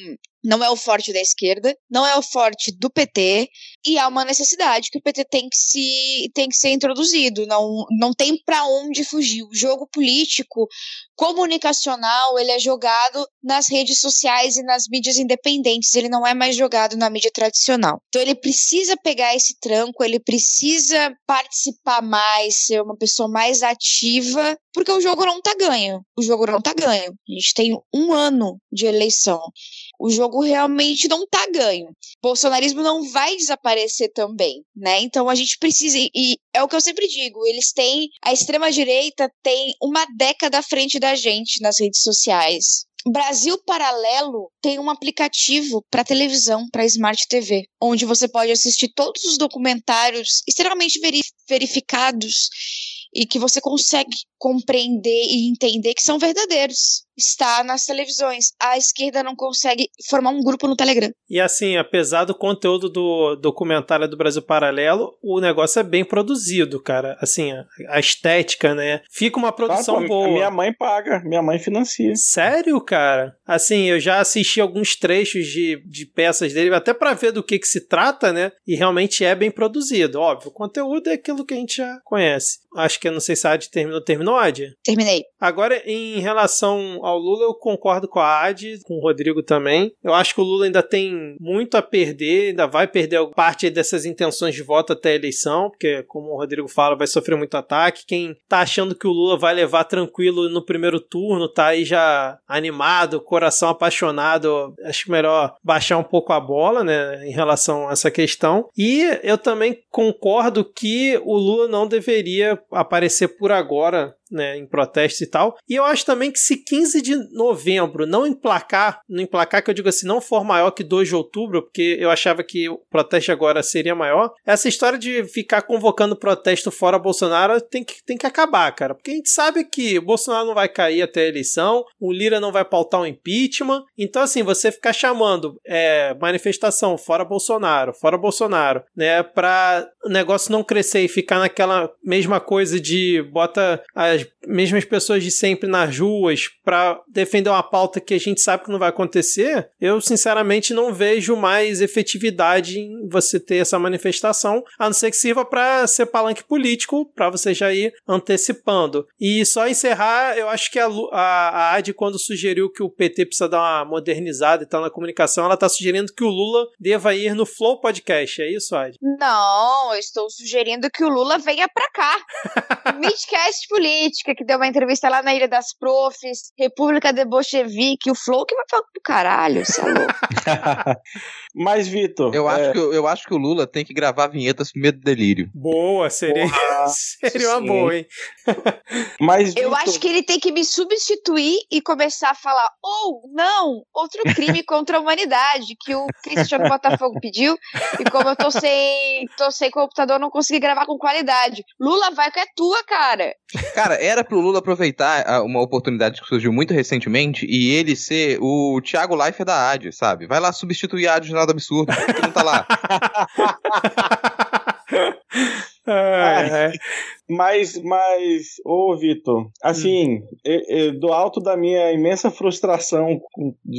não é o forte da esquerda, não é o forte do PT, e há uma necessidade que o PT tem que se tem que ser introduzido, não não tem para onde fugir. O jogo político comunicacional, ele é jogado nas redes sociais e nas mídias independentes, ele não é mais jogado na mídia tradicional. Então ele precisa pegar esse tranco, ele precisa participar mais, ser uma pessoa mais ativa, porque o jogo não tá ganho. O jogo não tá ganho. A gente tem um ano de eleição. O jogo realmente não tá ganho. O bolsonarismo não vai desaparecer também, né? Então a gente precisa, e- é o que eu sempre digo, eles têm, a extrema-direita tem uma década à frente da gente nas redes sociais. Brasil Paralelo tem um aplicativo para televisão, para Smart TV, onde você pode assistir todos os documentários extremamente veri- verificados e que você consegue compreender e entender que são verdadeiros. Está nas televisões. A esquerda não consegue formar um grupo no Telegram. E assim, apesar do conteúdo do documentário do Brasil Paralelo, o negócio é bem produzido, cara. Assim, a, estética, né? Fica uma produção Claro, boa. Minha mãe paga, minha mãe financia. Sério, cara? Assim, eu já assisti alguns trechos de, de peças dele, até pra ver do que, que se trata, né? E realmente é bem produzido. Óbvio, o conteúdo é aquilo que a gente já conhece. Acho que eu não sei se a Adi terminou. Terminou, Adi? Terminei. Agora, em relação ao Lula, eu concordo com a Ad, com o Rodrigo também. Eu acho que o Lula ainda tem muito a perder, ainda vai perder parte dessas intenções de voto até a eleição, porque, como o Rodrigo fala, vai sofrer muito ataque. Quem tá achando que o Lula vai levar tranquilo no primeiro turno, tá aí já animado, coração apaixonado, acho melhor baixar um pouco a bola, né, em relação a essa questão. E eu também concordo que o Lula não deveria aparecer por agora né, em protestos e tal. E eu acho também que se 15 de novembro não emplacar, não emplacar que eu digo assim, não for maior que 2 de outubro, porque eu achava que o protesto agora seria maior, essa história de ficar convocando protesto fora Bolsonaro tem que, tem que acabar, cara. Porque a gente sabe que o Bolsonaro não vai cair até a eleição, o Lira não vai pautar um impeachment. Então, assim, você ficar chamando é, manifestação fora Bolsonaro, fora Bolsonaro, né, pra o negócio não crescer e ficar naquela mesma coisa de bota as as mesmas pessoas de sempre nas ruas para defender uma pauta que a gente sabe que não vai acontecer, eu sinceramente não vejo mais efetividade em você ter essa manifestação, a não ser que sirva para ser palanque político, para você já ir antecipando. E só encerrar, eu acho que a, a, a AD, quando sugeriu que o PT precisa dar uma modernizada e tal na comunicação, ela está sugerindo que o Lula deva ir no Flow Podcast. É isso, Ad? Não, eu estou sugerindo que o Lula venha para cá. <laughs> Midcast Político política, que deu uma entrevista lá na Ilha das Profs, República de Bolchevique, o Flow que vai falar pro caralho, você é louco. <laughs> Mas, Vitor. Eu, é... acho que, eu acho que o Lula tem que gravar vinhetas pro medo delírio. Boa, seria, <laughs> seria uma boa, hein? Mas, eu acho que ele tem que me substituir e começar a falar, ou oh, não, outro crime <laughs> contra a humanidade, que o Cristiano Botafogo pediu, e como eu tô sem, tô sem computador, não consegui gravar com qualidade. Lula, vai que é tua, cara. Cara, era pro Lula aproveitar uma oportunidade que surgiu muito recentemente e ele ser o Thiago Leifert da AD, sabe? Vai lá substituir a AD de nada absurdo, que não tá lá. <laughs> é, é. Mas, mas, ô Vitor, assim, hum. eu, eu, do alto da minha imensa frustração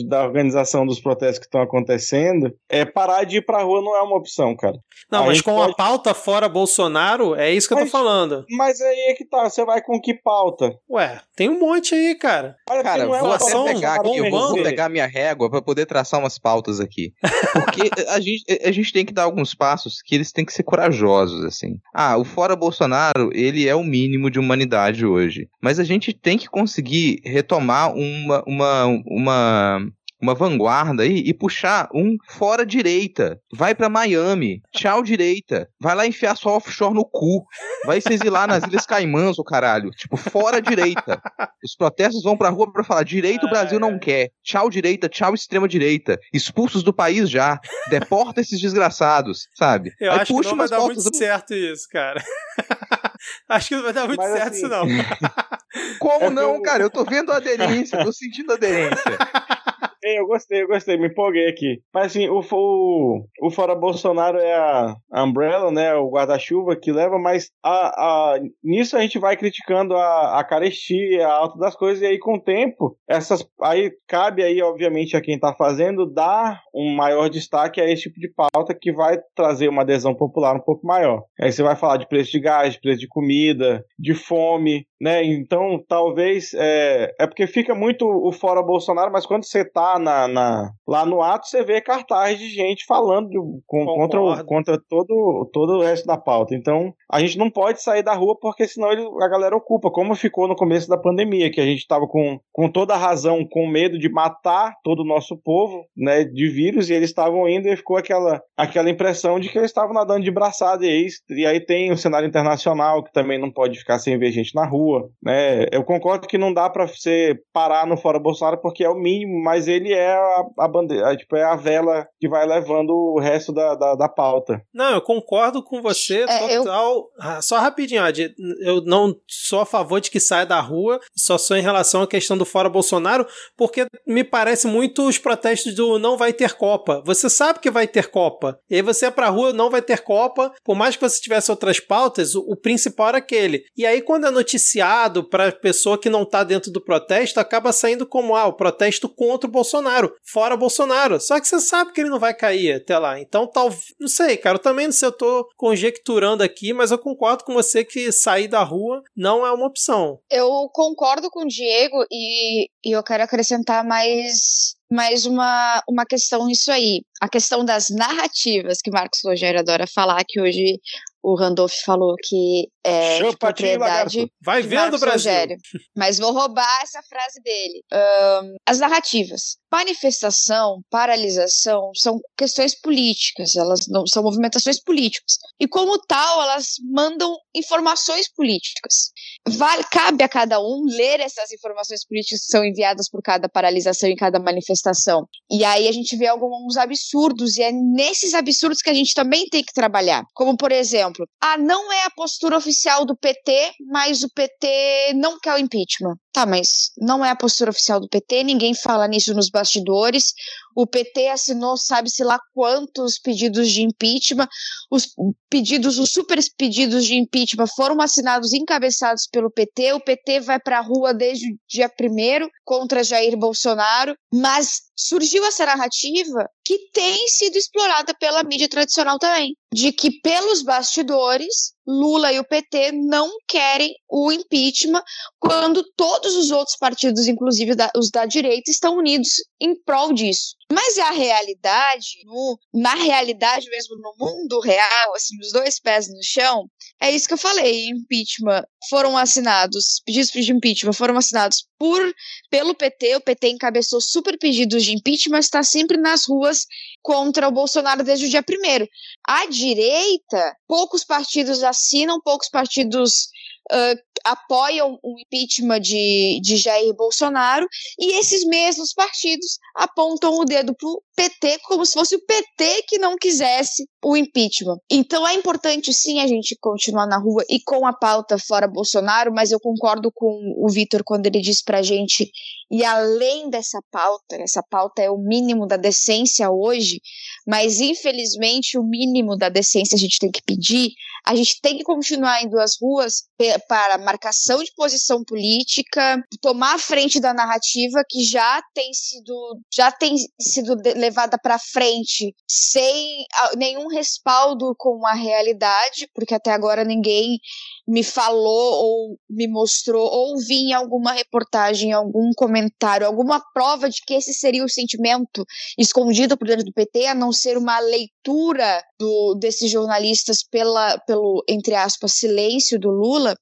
da organização dos protestos que estão acontecendo, é parar de ir pra rua não é uma opção, cara. Não, a mas com pode... a pauta fora Bolsonaro, é isso que mas, eu tô falando. Mas aí é que tá, você vai com que pauta? Ué, tem um monte aí, cara. Olha, cara, é vou até pegar aqui, eu vou pegar minha régua para poder traçar umas pautas aqui. Porque <laughs> a gente, a gente tem que dar alguns passos que eles têm que ser corajosos, assim. Ah, o fora Bolsonaro, ele é o mínimo de humanidade hoje. Mas a gente tem que conseguir retomar uma, uma, uma uma vanguarda aí e puxar um fora direita. Vai para Miami. Tchau direita. Vai lá enfiar sua offshore no cu. Vai se exilar nas Ilhas Caimãs, o caralho. Tipo, fora direita. Os protestos vão pra rua para falar: direito o Brasil não quer. Tchau direita, tchau extrema direita. Expulsos do país já. Deporta esses desgraçados, sabe? Eu aí acho puxa que não vai dar muito do... certo isso, cara. <laughs> acho que não vai dar muito Mas, certo assim... isso não. <laughs> Como é não, cara? Eu tô vendo a aderência, tô sentindo a aderência. <laughs> eu gostei, eu gostei, me empolguei aqui. Mas assim, o, o, o Fora Bolsonaro é a, umbrella, né? O guarda-chuva que leva, mas a, a, nisso a gente vai criticando a, a carestia, a alta das coisas, e aí com o tempo, essas. Aí cabe aí, obviamente, a quem tá fazendo dar um maior destaque a esse tipo de pauta que vai trazer uma adesão popular um pouco maior. Aí você vai falar de preço de gás, de preço de comida, de fome, né? Então, talvez. É, é porque fica muito o fora Bolsonaro, mas quando você tá na, na, lá no ato, você vê cartaz de gente falando com, contra, contra todo, todo o resto da pauta. Então, a gente não pode sair da rua porque senão ele, a galera ocupa, como ficou no começo da pandemia, que a gente estava com, com toda a razão, com medo de matar todo o nosso povo, né, de vírus, e eles estavam indo e ficou aquela, aquela impressão de que eles estavam nadando de braçada. E aí, e aí tem o cenário internacional, que também não pode ficar sem ver gente na rua, né? Eu concordo que não dá para você parar no Fora Bolsonaro porque é o mínimo, mas ele é a, a bandeira, tipo, é a vela que vai levando o resto da, da, da pauta. Não, eu concordo com você é, total. Eu... Ah, só rapidinho, Ad, eu não sou a favor de que saia da rua, só sou em relação à questão do Fora Bolsonaro, porque me parece muito os protestos do não vai ter Copa. Você sabe que vai ter Copa, e aí você é pra rua, não vai ter Copa, por mais que você tivesse outras pautas, o, o principal era aquele. E aí, quando é noticiado pra pessoa que não tá dentro do protesto, acaba saindo como, ah, o protesto contra o Bolsonaro, fora Bolsonaro. Só que você sabe que ele não vai cair até lá. Então, talvez. Não sei, cara, eu também não sei, eu tô conjecturando aqui, mas eu concordo com você que sair da rua não é uma opção. Eu concordo com o Diego e e eu quero acrescentar mais, mais uma, uma questão nisso aí. A questão das narrativas, que Marcos Rogério adora falar, que hoje o Randolph falou que é Chupa de propriedade. Vai vendo, Brasil. Rogério. Mas vou roubar essa frase dele. Ahn, as narrativas. Manifestação, paralisação são questões políticas, elas não são movimentações políticas. E como tal, elas mandam informações políticas. Vale, cabe a cada um ler essas informações políticas que são enviadas por cada paralisação e cada manifestação. E aí a gente vê alguns absurdos, e é nesses absurdos que a gente também tem que trabalhar. Como, por exemplo, ah, não é a postura oficial do PT, mas o PT não quer o impeachment. Tá, mas não é a postura oficial do PT, ninguém fala nisso nos bastidores. O PT assinou, sabe-se lá quantos pedidos de impeachment. Os pedidos, os super pedidos de impeachment foram assinados, encabeçados pelo PT. O PT vai para a rua desde o dia 1 contra Jair Bolsonaro, mas surgiu essa narrativa que tem sido explorada pela mídia tradicional também, de que pelos bastidores Lula e o PT não querem o impeachment quando todos os outros partidos, inclusive da- os da direita, estão unidos em prol disso. Mas a realidade, no- na realidade mesmo, no mundo real, assim, os dois pés no chão, é isso que eu falei. Impeachment foram assinados, pedidos de impeachment foram assinados por pelo PT. O PT encabeçou super pedidos de impeachment, está sempre nas ruas contra o Bolsonaro desde o dia primeiro. A direita, poucos partidos assinam, poucos partidos ah, apoiam o impeachment de, de Jair Bolsonaro, e esses mesmos partidos apontam o dedo pro PT como se fosse o PT que não quisesse o impeachment. Então é importante sim a gente continuar na rua e com a pauta fora Bolsonaro, mas eu concordo com o Vitor quando ele diz pra gente e além dessa pauta, essa pauta é o mínimo da decência hoje, mas infelizmente o mínimo da decência a gente tem que pedir, a gente tem que continuar indo às ruas para marcação de posição política, tomar a frente da narrativa que já tem sido já tem sido levada para frente sem ah, nenhum respaldo com a realidade, porque até agora ninguém me falou ou me mostrou ou vi em alguma reportagem, algum comentário, alguma prova de que esse seria o sentimento escondido por dentro do PT, a não ser uma leitura do, desses jornalistas pela, pelo, entre aspas, silêncio do Lula,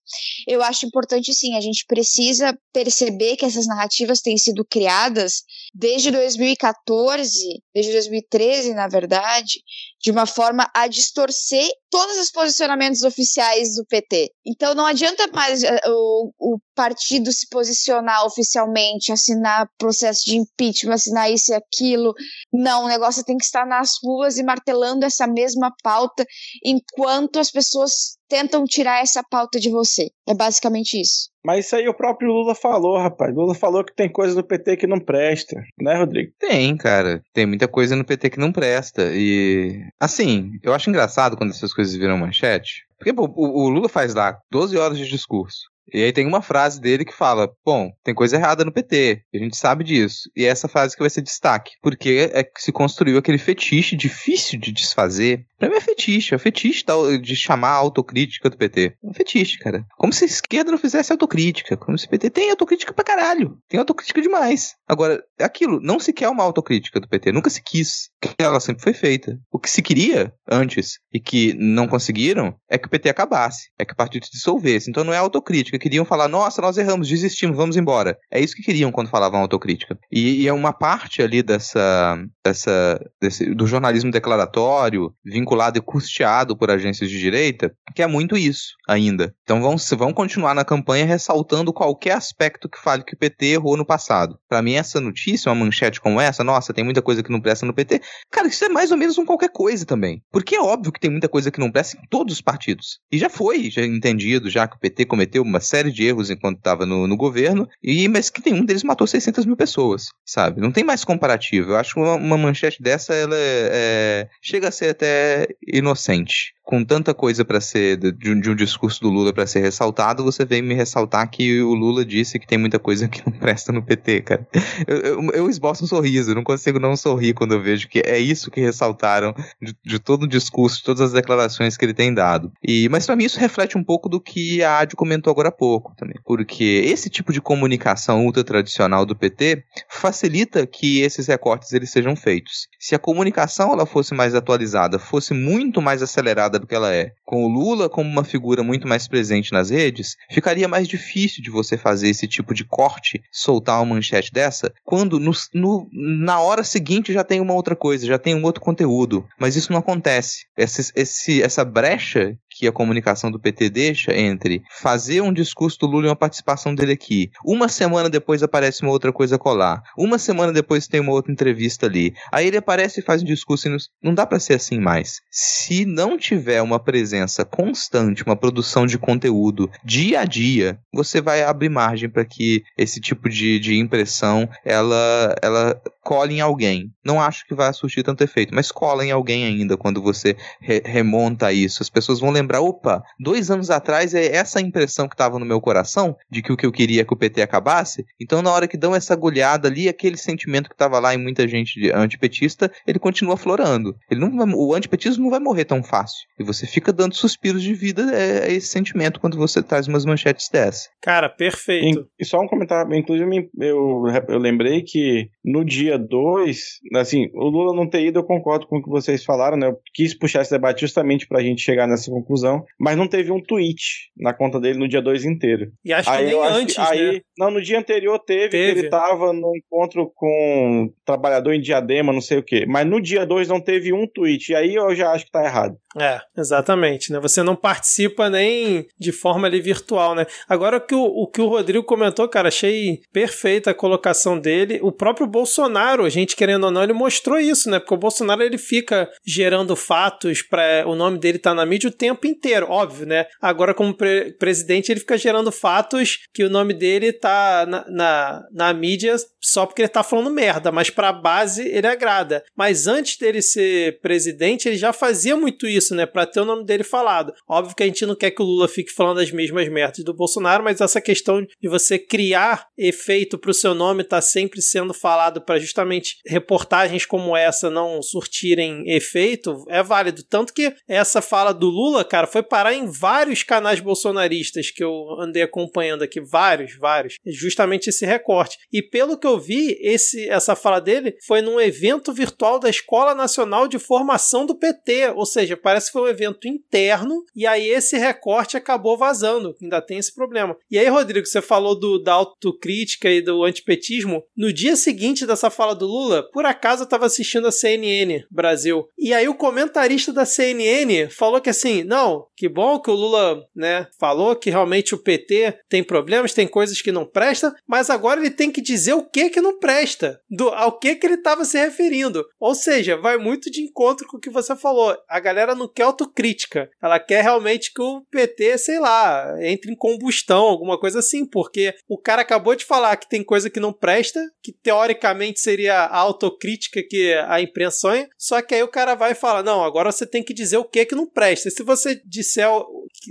eu acho importante sim, a gente precisa perceber que essas narrativas têm sido criadas desde 2014, desde 2013, na verdade, de uma forma a distorcer todos os posicionamentos oficiais do PT. Então não adianta mais eh, o, o partido se posicionar oficialmente, assinar processo de impeachment, assinar isso e aquilo. Não, o negócio tem que estar nas ruas e martelando essa mesma pauta enquanto as pessoas tentam tirar essa pauta de você. É basicamente isso. Mas isso aí o próprio Lula falou, rapaz. Lula falou que tem coisa do PT que não presta, né, Rodrigo? Tem, cara. Tem muita coisa no PT que não presta. E. Assim, eu acho engraçado quando essas coisas viram manchete. Porque pô, o, o Lula faz lá 12 horas de discurso. E aí tem uma frase dele que fala: Bom, tem coisa errada no PT, a gente sabe disso. E é essa frase que vai ser destaque. Porque é que se construiu aquele fetiche difícil de desfazer. Pra mim é fetiche, é fetiche de chamar a autocrítica do PT. É um fetiche, cara. Como se a esquerda não fizesse autocrítica. Como se o PT tem autocrítica pra caralho. Tem autocrítica demais. Agora, é aquilo, não se quer uma autocrítica do PT, nunca se quis. Ela sempre foi feita. O que se queria antes e que não conseguiram é que o PT acabasse, é que o partido se dissolvesse. Então não é autocrítica. Queriam falar, nossa, nós erramos, desistimos, vamos embora. É isso que queriam quando falavam autocrítica. E, e é uma parte ali dessa, dessa desse- do jornalismo declaratório, vinculado e custeado por agências de direita, que é muito isso ainda. Então vão, vão continuar na campanha ressaltando qualquer aspecto que fale que o PT errou no passado. Pra mim, essa notícia, uma manchete como essa, nossa, tem muita coisa que não presta no PT. Cara, isso é mais ou menos um qualquer coisa também. Porque é óbvio que tem muita coisa que não presta em todos os partidos. E já foi, já entendido, já que o PT cometeu uma série de erros enquanto estava no, no governo, e mas que nenhum deles matou 600 mil pessoas, sabe? Não tem mais comparativo. Eu acho que uma, uma manchete dessa, ela é- é- chega a ser até inocente. Com tanta coisa para ser de um, de um, discurso do Lula para ser ressaltado, você vem me ressaltar que o Lula disse que tem muita coisa que <laughs> não presta no PT, cara. Eu, eu, eu esboço um sorriso, não consigo não sorrir quando eu vejo que é isso que ressaltaram de, de todo o discurso, de todas as declarações que ele tem dado. E mas para mim isso reflete um pouco do que a Adi comentou agora há pouco também, porque esse tipo de comunicação ultra tradicional do PT facilita que esses recortes eles sejam feitos. Se a comunicação ela fosse mais atualizada, fosse muito mais acelerada do que ela é, com o Lula como uma figura muito mais presente nas redes, ficaria mais difícil de você fazer esse tipo de corte, soltar uma manchete dessa, quando no, no, na hora seguinte já tem uma outra coisa, já tem um outro conteúdo. Mas isso não acontece. Esse, esse, essa brecha que a comunicação do PT deixa entre fazer um discurso do Lula e uma participação dele aqui, uma semana depois aparece uma outra coisa colar, uma semana depois tem uma outra entrevista ali, aí ele aparece e faz um discurso e não, não dá para ser assim mais. Se não tiver uma presença constante, uma produção de conteúdo dia a dia, você vai abrir margem para que esse tipo de, de impressão ela, ela cole em alguém. Não acho que vai surtir tanto efeito, mas cola em alguém ainda quando você re remonta isso. As pessoas vão lembrar, opa, dois anos atrás é essa impressão que estava no meu coração de que o que eu queria é que o PT acabasse. Então, na hora que dão essa agulhada ali, aquele sentimento que estava lá em muita gente antipetista, ele continua florando. Ele não vai, o antipetismo não vai morrer tão fácil. E você fica dando suspiros de vida é, é esse sentimento quando você traz umas manchetes dessa. Cara, perfeito. E, e só um comentário, inclusive eu, eu lembrei que no dia dia 2, assim, o Lula não ter ido, eu concordo com o que vocês falaram, né? Eu quis puxar esse debate justamente pra gente chegar nessa conclusão, mas não teve um tweet na conta dele no dia 2 inteiro. E acho aí que nem antes, aí, né? Não, no dia anterior teve, teve. ele tava no encontro com um trabalhador em Diadema, não sei o quê, mas no dia 2 não teve um tweet, e aí eu já acho que tá errado. É, exatamente, né? Você não participa nem de forma ali virtual, né? Agora o que o, o que o Rodrigo comentou, cara, achei perfeita a colocação dele. O próprio Bolsonaro, a gente querendo ou não, ele mostrou isso, né? Porque o Bolsonaro ele fica gerando fatos para o nome dele tá na mídia o tempo inteiro, óbvio, né? Agora como pre presidente ele fica gerando fatos que o nome dele tá na, na, na mídia só porque ele tá falando merda, mas para a base ele agrada. Mas antes dele ser presidente, ele já fazia muito isso né? Pra ter o nome dele falado. Óbvio que a gente não quer que o Lula fique falando as mesmas merdas do Bolsonaro, mas essa questão de você criar efeito pro seu nome tá sempre sendo falado para justamente reportagens como essa não surtirem efeito é válido. Tanto que essa fala do Lula, cara, foi parar em vários canais bolsonaristas que eu andei acompanhando aqui, vários, vários, justamente esse recorte. E pelo que eu vi, esse essa fala dele foi num evento virtual da Escola Nacional de Formação do PT, ou seja, parece que foi um evento interno e aí esse recorte acabou vazando. Ainda tem esse problema. E aí, Rodrigo, você falou do, da autocrítica e do antipetismo. No dia seguinte dessa fala do Lula, por acaso eu estava assistindo a CNN Brasil. E aí o comentarista da CNN falou que assim, não, que bom que o Lula, né, falou que realmente o PT tem problemas, tem coisas que não prestam, mas agora ele tem que dizer o que que não presta, do, ao que que ele estava se referindo. Ou seja, vai muito de encontro com o que você falou. A galera não quer autocrítica. Ela quer realmente que o PT, sei lá, entre em combustão, alguma coisa assim, porque o cara acabou de falar que tem coisa que não presta, que teoricamente seria a autocrítica que a imprensa sonha, só que aí o cara vai e fala: não, agora você tem que dizer o que que não presta. Se você disser,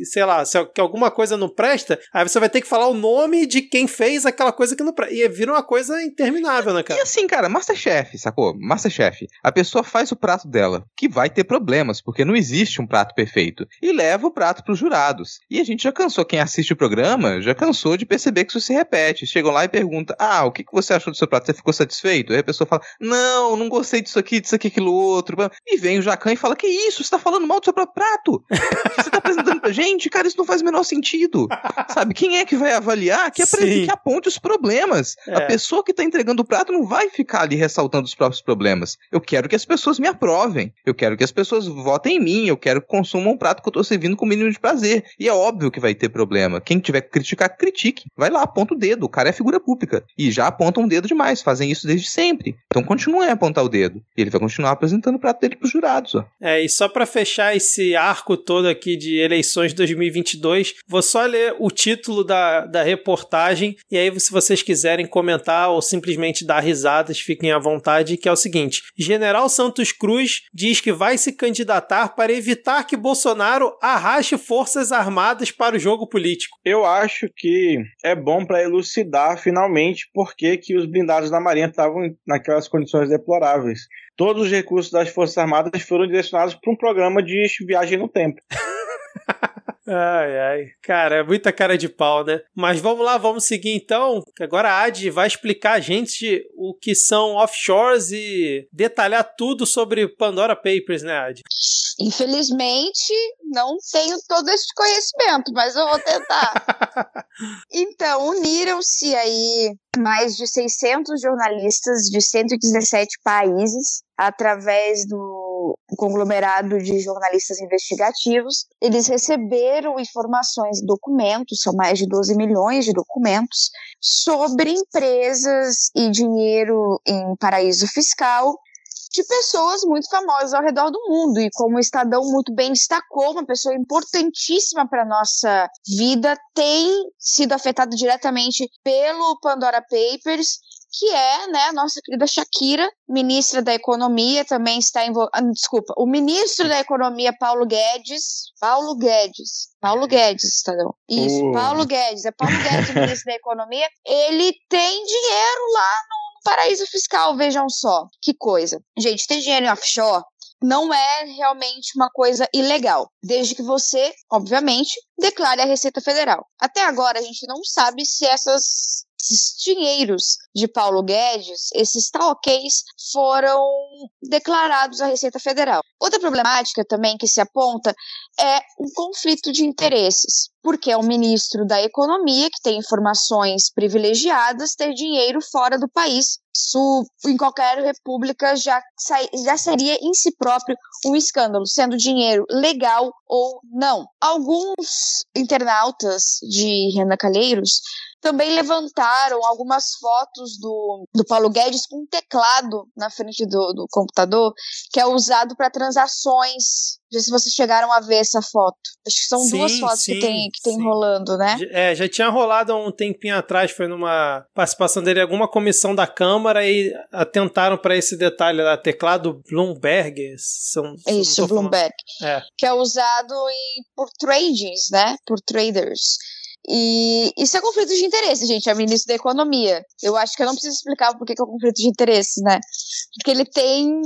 sei lá, que alguma coisa não presta, aí você vai ter que falar o nome de quem fez aquela coisa que não presta. E vira uma coisa interminável, né, cara? E assim, cara, Masterchef, sacou? Masterchef. A pessoa faz o prato dela, que vai ter problemas, porque não existe um prato perfeito. E leva o prato para os jurados. E a gente já cansou, quem assiste o programa, já cansou de perceber que isso se repete. Chegam lá e perguntam: Ah, o que, que você achou do seu prato? Você ficou satisfeito? Aí a pessoa fala: Não, não gostei disso aqui, disso aqui, aquilo outro. E vem o Jacan e fala: Que isso? Você tá falando mal do seu próprio prato? O que você tá apresentando pra gente? Cara, isso não faz o menor sentido. Sabe? Quem é que vai avaliar? Que, que aponte os problemas. É. A pessoa que tá entregando o prato não vai ficar ali ressaltando os próprios problemas. Eu quero que as pessoas me aprovem. Eu quero que as pessoas votem em mim eu quero que consuma um prato que eu tô servindo com o mínimo de prazer. E é óbvio que vai ter problema. Quem tiver que criticar, critique. Vai lá, aponta o dedo. O cara é figura pública. E já aponta um dedo demais. Fazem isso desde sempre. Então continuem a apontar o dedo. E ele vai continuar apresentando o prato dele pros jurados. Ó. É, e só para fechar esse arco todo aqui de eleições de 2022. Vou só ler o título da, da reportagem e aí, se vocês quiserem comentar ou simplesmente dar risadas, fiquem à vontade, que é o seguinte: General Santos Cruz diz que vai se candidatar para evitar que Bolsonaro arraste forças armadas para o jogo político. Eu acho que é bom para elucidar finalmente por que, que os blindados da Marinha estavam naquelas condições deploráveis. Todos os recursos das Forças Armadas foram direcionados para um programa de viagem no tempo. <laughs> Ai, ai. Cara, é muita cara de pau, né? Mas vamos lá, vamos seguir então. Agora a Ad vai explicar a gente o que são offshores e detalhar tudo sobre Pandora Papers, né, Ad? Infelizmente, não tenho todo esse conhecimento, mas eu vou tentar. <laughs> então, uniram-se aí mais de 600 jornalistas de 117 países através do conglomerado de jornalistas investigativos. Eles receberam informações e documentos, são mais de 12 milhões de documentos, sobre empresas e dinheiro em paraíso fiscal de pessoas muito famosas ao redor do mundo. E como o Estadão muito bem destacou, uma pessoa importantíssima para nossa vida tem sido afetada diretamente pelo Pandora Papers que é, né, a nossa querida Shakira, ministra da Economia, também está envolvida. Ah, desculpa, o ministro da Economia, Paulo Guedes. Paulo Guedes. Paulo Guedes, Estadão. Isso, uh. Paulo Guedes. É Paulo Guedes, o ministro da Economia. Ele tem dinheiro lá no paraíso fiscal, vejam só. Que coisa. Gente, ter dinheiro em offshore não é realmente uma coisa ilegal, desde que você, obviamente, declare a Receita Federal. Até agora a gente não sabe se essas esses dinheiros de Paulo Guedes, esses talquês, foram declarados à Receita Federal. Outra problemática também que se aponta é um conflito de interesses, porque é o ministro da Economia que tem informações privilegiadas ter dinheiro fora do país. Isso em qualquer república já, já seria em si próprio um escândalo, sendo dinheiro legal ou não. Alguns internautas de Renda Calheiros também levantaram algumas fotos do, do Paulo Guedes com um teclado na frente do, do computador, que é usado para transações. Não sei se vocês chegaram a ver essa foto. Acho que são sim, duas fotos sim, que tem, que tem rolando, né? É, já tinha rolado há um tempinho atrás, foi numa participação dele em alguma comissão da Câmara e atentaram para esse detalhe lá, teclado Bloomberg. São, Isso, Bloomberg. É. Que é usado em, por tradings, né? Por traders. E isso é conflito de interesse, gente. É ministro da Economia. Eu acho que eu não preciso explicar por que é conflito de interesse, né? Porque ele tem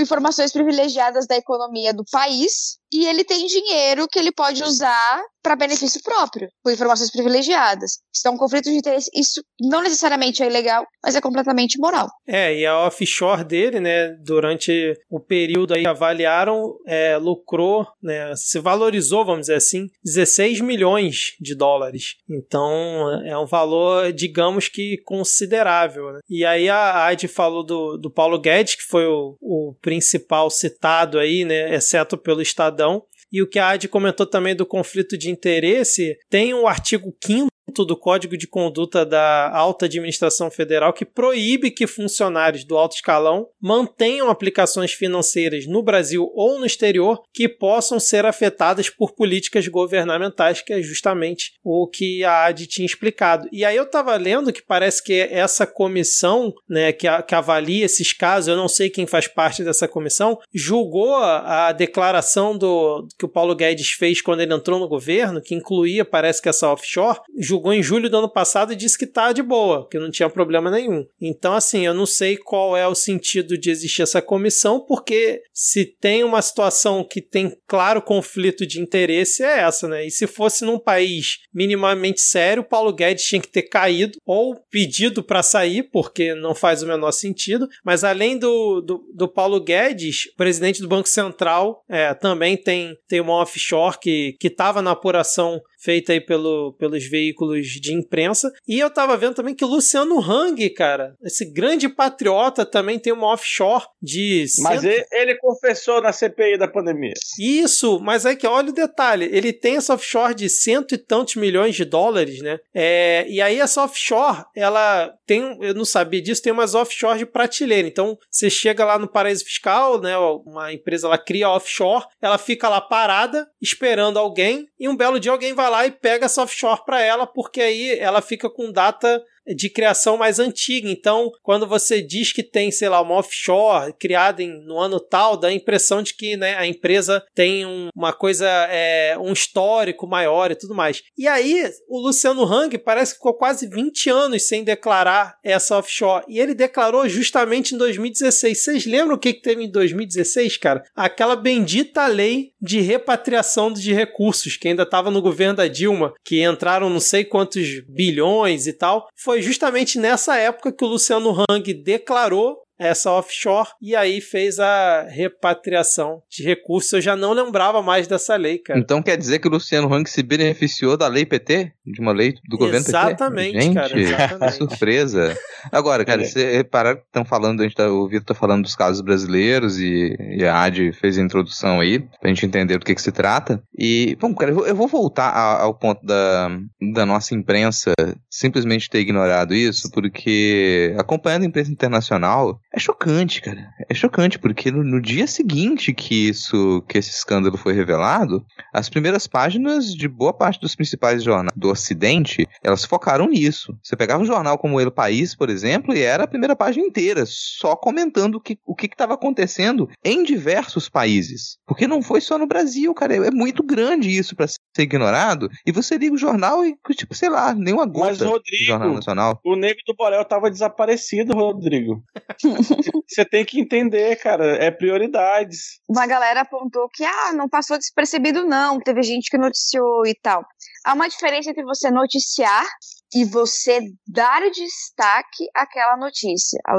informações privilegiadas da economia do país e ele tem dinheiro que ele pode usar para benefício próprio, com informações privilegiadas. É um conflito de interesse. Isso não necessariamente é ilegal, mas é completamente moral. É, e a offshore dele, né, durante o período aí avaliaram, é, lucrou, né, se valorizou, vamos dizer assim, 16 milhões de dólares. Então é um valor, digamos que considerável. Né? E aí a AID falou do, do Paulo Guedes, que foi o, o principal citado aí, né, exceto pelo Estadão. E o que a AD comentou também do conflito de interesse, tem o artigo 5 do Código de Conduta da Alta Administração Federal que proíbe que funcionários do alto escalão mantenham aplicações financeiras no Brasil ou no exterior que possam ser afetadas por políticas governamentais, que é justamente o que a AD tinha explicado. E aí eu estava lendo que parece que essa comissão, né, que, a, que avalia esses casos, eu não sei quem faz parte dessa comissão, julgou a, a declaração do que o Paulo Guedes fez quando ele entrou no governo, que incluía, parece que essa offshore, julgou julgou em julho do ano passado e disse que tá de boa, que não tinha problema nenhum. Então, assim, eu não sei qual é o sentido de existir essa comissão, porque se tem uma situação que tem claro conflito de interesse, é essa, né? E se fosse num país minimamente sério, Paulo Guedes tinha que ter caído ou pedido para sair, porque não faz o menor sentido. Mas além do, do, do Paulo Guedes, presidente do Banco Central, é, também tem, tem uma offshore que estava na apuração feita aí pelo, pelos veículos de imprensa. E eu tava vendo também que o Luciano Hang, cara, esse grande patriota, também tem uma offshore de. Mas cento... ele, ele confessou na CPI da pandemia. Isso, mas aí que olha o detalhe: ele tem essa offshore de cento e tantos milhões de dólares, né? É, e aí essa offshore, ela tem, eu não sabia disso, tem umas offshore de prateleira. Então você chega lá no paraíso fiscal, né? Uma empresa ela cria offshore, ela fica lá parada esperando alguém e um belo dia alguém vai lá e pega essa offshore para ela porque aí ela fica com data de criação mais antiga. Então, quando você diz que tem, sei lá, uma offshore criada em, no ano tal, dá a impressão de que né, a empresa tem um, uma coisa, é, um histórico maior e tudo mais. E aí, o Luciano Hang parece que ficou quase 20 anos sem declarar essa offshore. E ele declarou justamente em 2016. Vocês lembram o que, que teve em 2016, cara? Aquela bendita lei de repatriação de recursos que ainda estava no governo da Dilma, que entraram não sei quantos bilhões e tal. Foi foi justamente nessa época que o Luciano Hang declarou essa offshore e aí fez a repatriação de recursos. Eu já não lembrava mais dessa lei, cara. Então quer dizer que o Luciano Hang se beneficiou da lei PT? De uma lei do governo exatamente, PT? Gente, cara, exatamente. que surpresa. Agora, cara, é. você reparar que estão falando, a gente tá, o Vitor tá falando dos casos brasileiros e, e, a Adi fez a introdução aí, pra gente entender do que que se trata. E, bom, cara, eu vou, eu vou voltar a, ao ponto da, da nossa imprensa simplesmente ter ignorado isso, porque acompanhando a imprensa internacional, é chocante, cara. É chocante, porque no, no, dia seguinte que isso, que esse escândalo foi revelado, as primeiras páginas de boa parte dos principais jornais do Ocidente, elas focaram nisso. Você pegava um jornal como o El País, por exemplo, e era a primeira página inteira, só comentando o que o estava acontecendo em diversos países. Porque não foi só no Brasil, cara. É muito grande isso para ser ignorado. E você liga o jornal e, tipo, sei lá, nenhuma gota Mas, Rodrigo, do Jornal Nacional. O Negro do Borel tava desaparecido, Rodrigo. <laughs> Você tem que entender, cara, é prioridades. Uma galera apontou que, ah, não passou despercebido, não. Teve gente que noticiou e tal. Há uma diferença entre você noticiar e você dar destaque àquela notícia, ao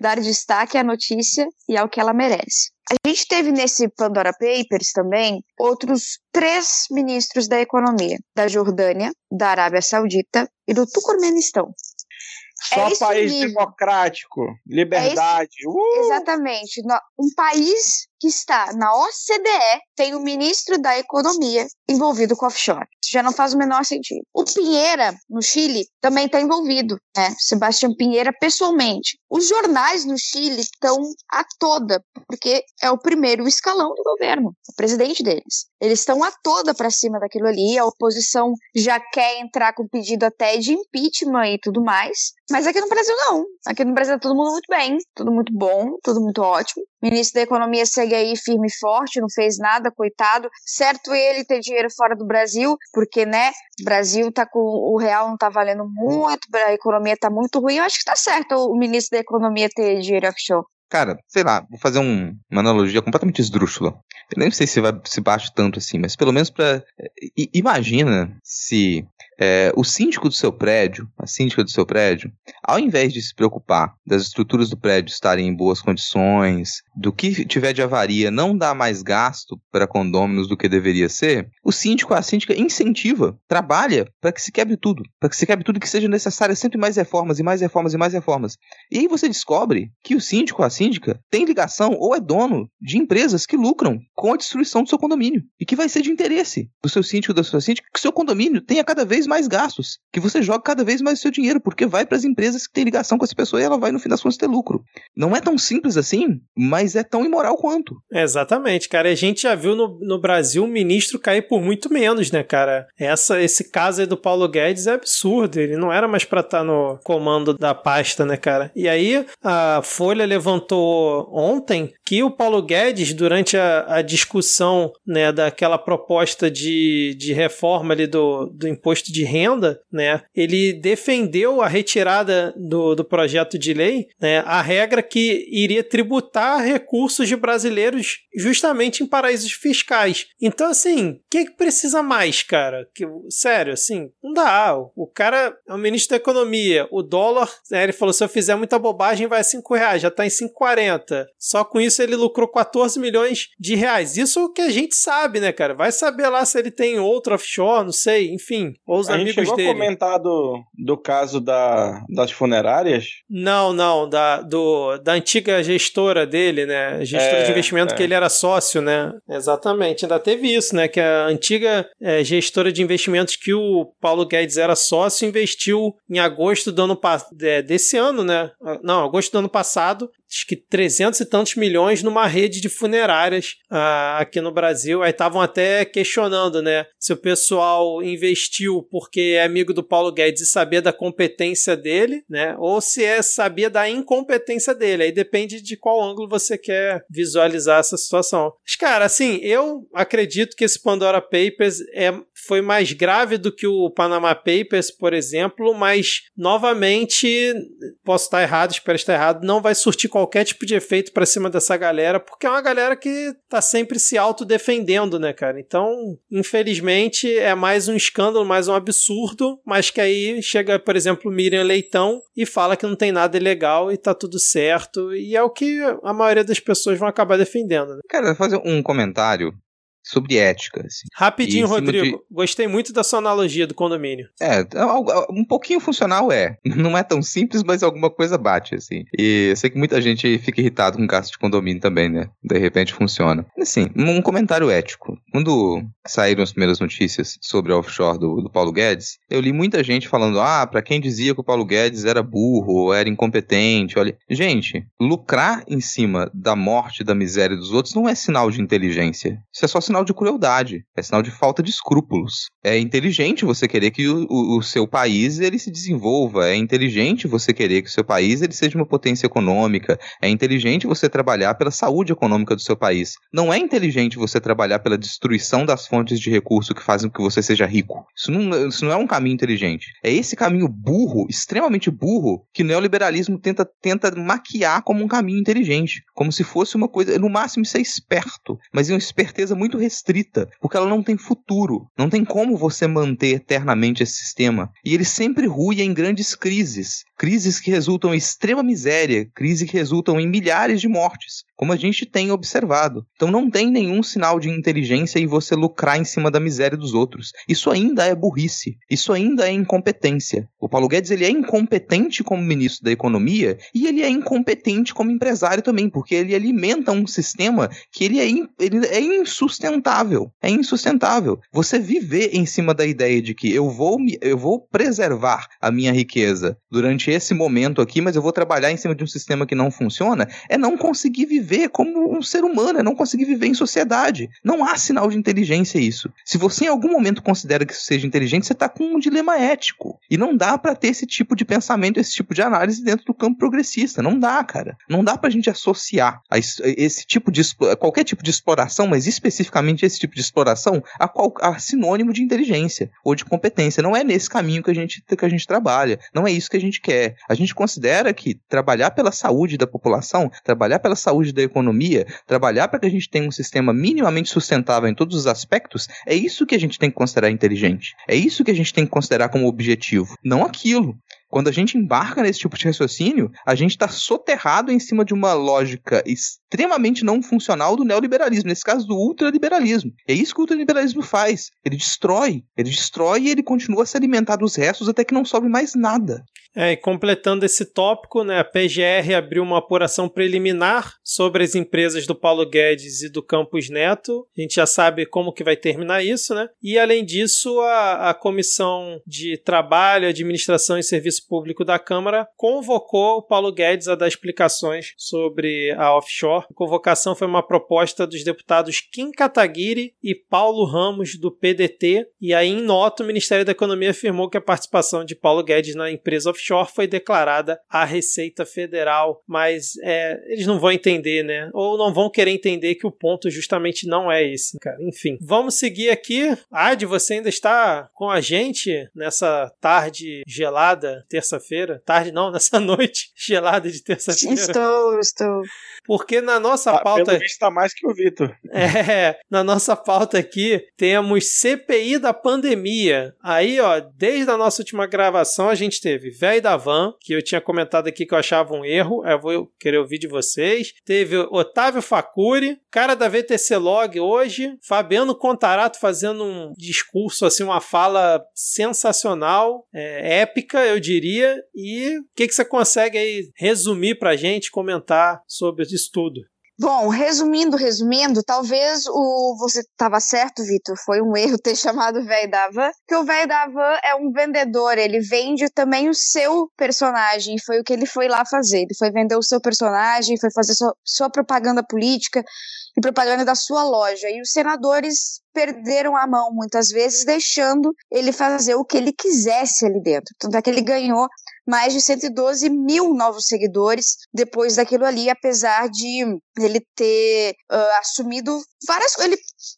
dar destaque à notícia e ao que ela merece. A gente teve nesse Pandora Papers também outros três ministros da economia, da Jordânia, da Arábia Saudita e do Turcomenistão. Só é país nível. democrático, liberdade. É uh! Exatamente. Um país que está na OCDE tem o ministro da Economia envolvido com offshore. Já não faz o menor sentido. O Pinheira, no Chile, também está envolvido, né? Sebastião Pinheira, pessoalmente. Os jornais no Chile estão a toda, porque é o primeiro escalão do governo, o presidente deles. Eles estão a toda para cima daquilo ali, a oposição já quer entrar com pedido até de impeachment e tudo mais. Mas aqui no Brasil não. Aqui no Brasil tá todo mundo muito bem, tudo muito bom, tudo muito ótimo. O ministro da Economia segue aí firme e forte, não fez nada, coitado. Certo ele ter dinheiro fora do Brasil, porque, né, o Brasil tá com. O real não tá valendo muito, a economia tá muito ruim. Eu acho que tá certo o ministro da Economia ter dinheiro offshore. Cara, sei lá, vou fazer um, uma analogia completamente esdrúxula. Eu nem sei se vai se bate tanto assim, mas pelo menos para imagina se é, o síndico do seu prédio, a síndica do seu prédio, ao invés de se preocupar das estruturas do prédio estarem em boas condições, do que tiver de avaria não dá mais gasto para condôminos do que deveria ser, o síndico, a síndica incentiva, trabalha para que se quebre tudo, para que se quebre tudo que seja necessário, sempre mais reformas e mais reformas e mais reformas. E aí você descobre que o síndico, a síndica síndica tem ligação ou é dono de empresas que lucram com a destruição do seu condomínio. E que vai ser de interesse do seu síndico, da sua síndica, que o seu condomínio tenha cada vez mais gastos, que você jogue cada vez mais o seu dinheiro, porque vai para as empresas que têm ligação com essa pessoa e ela vai, no fim das contas, ter lucro. Não é tão simples assim, mas é tão imoral quanto. Exatamente, cara. A gente já viu no, no Brasil um ministro cair por muito menos, né, cara? Essa, esse caso aí do Paulo Guedes é absurdo. Ele não era mais para estar tá no comando da pasta, né, cara? E aí a Folha levantou comentou ontem que o Paulo Guedes, durante a, a discussão né, daquela proposta de, de reforma ali do, do imposto de renda, né, ele defendeu a retirada do, do projeto de lei, né, a regra que iria tributar recursos de brasileiros justamente em paraísos fiscais. Então, assim, o que, que precisa mais, cara? Que, sério, assim, não dá. O cara é o ministro da Economia, o dólar, né, ele falou: se eu fizer muita bobagem, vai a 5 reais, já tá em 5 5,40. Só com isso ele lucrou 14 milhões de reais. Isso que a gente sabe, né, cara? Vai saber lá se ele tem outro offshore, não sei, enfim. Ou os a amigos gente chegou dele. a comentar do, do caso da, das funerárias? Não, não, da, do, da antiga gestora dele, né? Gestora É, de investimento é. que ele era sócio, né? Exatamente, ainda teve isso, né? Que a antiga é, gestora de investimentos que o Paulo Guedes era sócio investiu em agosto do ano é, desse ano, né? Não, agosto do ano passado, acho que 300 e tantos milhões numa rede de funerárias ah, aqui no Brasil. Aí estavam até questionando, né? Se o pessoal investiu porque é amigo do Paulo Guedes e sabia da competência dele, né? Ou se é sabia da incompetência dele. Aí depende de qual ângulo você quer visualizar essa situação. Mas, cara, assim, eu acredito que esse Pandora Papers é, foi mais grave do que o Panama Papers, por exemplo, mas novamente, posso estar errado, espero estar errado, não vai surtir qualquer tipo de efeito pra cima dessa galera, porque é uma galera que tá sempre se autodefendendo, né, cara? Então, infelizmente, é mais um escândalo, mais um absurdo, mas que aí chega, por exemplo, Miriam Leitão e fala que não tem nada ilegal e tá tudo certo, e é o que a maioria das pessoas vão acabar defendendo, né? Cara, fazer um comentário sobre ética, assim. Rapidinho, Rodrigo. Gostei muito da sua analogia do condomínio. É, um pouquinho funcional é. <laughs> Não é tão simples, mas alguma coisa bate, assim. E eu sei que muita gente fica irritado com gasto de condomínio também, né? De repente funciona. Assim, um comentário ético. Quando saíram as primeiras notícias sobre o offshore do, do Paulo Guedes, eu li muita gente falando, ah, pra quem dizia que o Paulo Guedes era burro, era incompetente, olha... Gente, lucrar em cima da morte, da miséria dos outros não é sinal de inteligência. Isso é só sinal de crueldade. É sinal de falta de escrúpulos. É inteligente você querer que o, o- seu país ele se desenvolva. É inteligente você querer que o seu país ele seja uma potência econômica. É inteligente você trabalhar pela saúde econômica do seu país. Não é inteligente você trabalhar pela destruição das fontes de recurso que fazem com que você seja rico. Isso não, isso não é um caminho inteligente. É esse caminho burro, extremamente burro, que o neoliberalismo tenta, tenta maquiar como um caminho inteligente. Como se fosse uma coisa, no máximo, ser esperto. Mas é uma esperteza muito restrita, porque ela não tem futuro. Não tem como você manter eternamente esse sistema. E ele sempre rui em grandes crises. Crises que resultam em extrema miséria, crises que resultam em milhares de mortes, como a gente tem observado. Então não tem nenhum sinal de inteligência em você lucrar em cima da miséria dos outros. Isso ainda é burrice. Isso ainda é incompetência. O Paulo Guedes ele é incompetente como ministro da Economia e ele é incompetente como empresário também, porque ele alimenta um sistema que ele é, in- ele é insustentável. É insustentável. Você viver em cima da ideia de que eu vou, me- eu vou preservar a minha riqueza durante esse momento aqui, mas eu vou trabalhar em cima de um sistema que não funciona, é não conseguir viver como um ser humano, é não conseguir viver em sociedade. Não há sinal de inteligência isso. Se você em algum momento considera que isso seja inteligente, você está com um dilema ético. E não dá para ter esse tipo de pensamento, esse tipo de análise dentro do campo progressista. Não dá, cara. Não dá pra gente associar a es- esse tipo de qualquer tipo de exploração, mas especificamente esse tipo de exploração, a, qual, a sinônimo de inteligência ou de competência. Não é nesse caminho que a gente que a gente trabalha. Não é isso que a gente quer. A gente considera que trabalhar pela saúde da população, trabalhar pela saúde da economia, trabalhar para que a gente tenha um sistema minimamente sustentável em todos os aspectos, é isso que a gente tem que considerar inteligente. É isso que a gente tem que considerar como objetivo, não aquilo. Quando a gente embarca nesse tipo de raciocínio, a gente está soterrado em cima de uma lógica extremamente não funcional do neoliberalismo, nesse caso do ultraliberalismo. É isso que o ultraliberalismo faz. Ele destrói, ele destrói e ele continua a se alimentar dos restos até que não sobe mais nada. É, e completando esse tópico, né, a PGR abriu uma apuração preliminar sobre as empresas do Paulo Guedes e do Campos Neto. A gente já sabe como que vai terminar isso, né? E além disso, a, a Comissão de Trabalho, Administração e Serviço Público da Câmara convocou o Paulo Guedes a dar explicações sobre a offshore. A convocação foi uma proposta dos deputados Kim Kataguiri e Paulo Ramos do PDT. E aí, em nota, o Ministério da Economia afirmou que a participação de Paulo Guedes na empresa offshore foi declarada à Receita Federal, mas é, eles não vão entender, né? Ou não vão querer entender que o ponto justamente não é esse, cara. Enfim, vamos seguir aqui. Ad, você ainda está com a gente nessa tarde gelada, terça-feira. Tarde não, <laughs> nessa noite gelada de terça-feira. Estou, estou. Porque na nossa Ah, pauta. Pelo visto tá mais que o Vitor. <laughs> É, na nossa pauta aqui temos CPI da pandemia. Aí, ó, desde a nossa última gravação a gente teve Véi da Van, que eu tinha comentado aqui que eu achava um erro, eu vou querer ouvir de vocês. Teve Otávio Facuri, cara da VTC Log hoje, Fabiano Contarato fazendo um discurso, assim, uma fala sensacional, é, épica, eu diria. E o que, que você consegue aí resumir pra gente, comentar sobre isso tudo? Bom, resumindo, resumindo, talvez o você estava certo, Vitor, foi um erro ter <laughs> chamado o velho da van, que o velho da van é um vendedor, ele vende também o seu personagem, foi o que ele foi lá fazer, ele foi vender o seu personagem, foi fazer sua, sua propaganda política e propaganda da sua loja, e os senadores perderam a mão muitas vezes, deixando ele fazer o que ele quisesse ali dentro, tanto é que ele ganhou mais de 112 mil novos seguidores depois daquilo ali, apesar de ele ter uh, assumido várias ele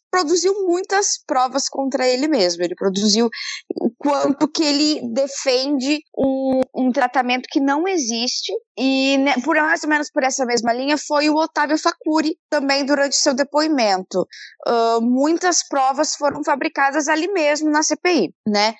produziu muitas provas contra ele mesmo. Ele produziu o quanto que ele defende um, um tratamento que não existe. E né, por mais ou menos por essa mesma linha foi o Otávio Facuri também durante seu depoimento. Uh, muitas provas foram fabricadas ali mesmo na CPI, né?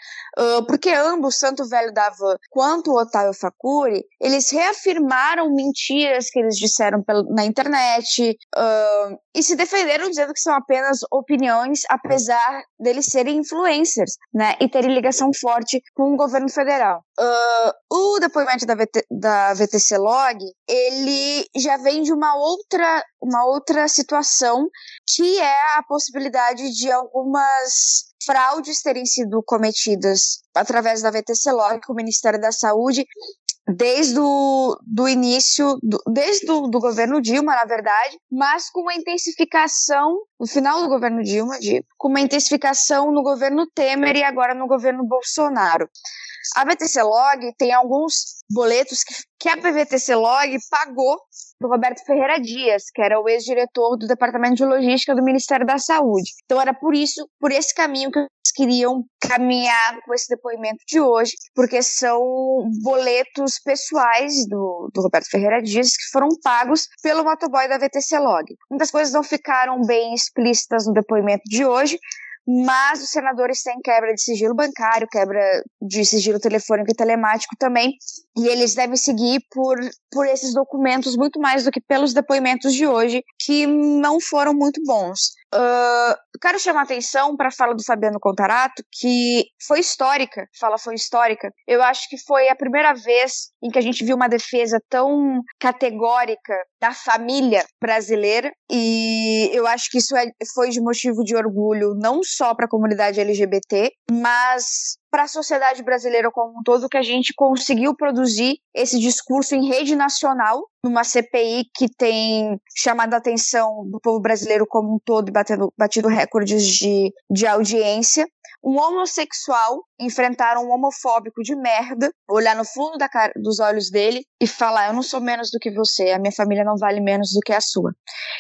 Porque ambos, tanto o velho da quanto o Otávio Facuri, eles reafirmaram mentiras que eles disseram na internet uh, e se defenderam dizendo que são apenas opiniões, apesar deles serem influencers, né? E terem ligação forte com o governo federal. Uh, o depoimento da, VT, da VTC Log, ele já vem de uma outra, uma outra situação, que é a possibilidade de algumas fraudes terem sido cometidas através da VTC Log o Ministério da Saúde desde o do início, do, desde o do governo Dilma, na verdade, mas com uma intensificação, no final do governo Dilma, com uma intensificação no governo Temer e agora no governo Bolsonaro. A VTC Log tem alguns boletos que, que a VTC Log pagou do Roberto Ferreira Dias, que era o ex-diretor do Departamento de Logística do Ministério da Saúde. Então era por isso, por esse caminho que eles queriam caminhar com esse depoimento de hoje, porque são boletos pessoais do, do Roberto Ferreira Dias que foram pagos pelo motoboy da VTC Log. Muitas coisas não ficaram bem explícitas no depoimento de hoje, mas os senadores têm quebra de sigilo bancário, quebra de sigilo telefônico e telemático também, e eles devem seguir por, por esses documentos muito mais do que pelos depoimentos de hoje, que não foram muito bons. Uh, quero chamar atenção para a fala do Fabiano Contarato, que foi histórica, fala foi histórica. Eu acho que foi a primeira vez em que a gente viu uma defesa tão categórica da família brasileira, e eu acho que isso é, foi de motivo de orgulho não só para a comunidade LGBT, mas para a sociedade brasileira como um todo que a gente conseguiu produzir esse discurso em rede nacional, numa CPI que tem chamado a atenção do povo brasileiro como um todo e batendo, batido recordes de, de audiência. Um homossexual enfrentar um homofóbico de merda, olhar no fundo da cara, dos olhos dele e falar: Eu não sou menos do que você, a minha família não vale menos do que a sua.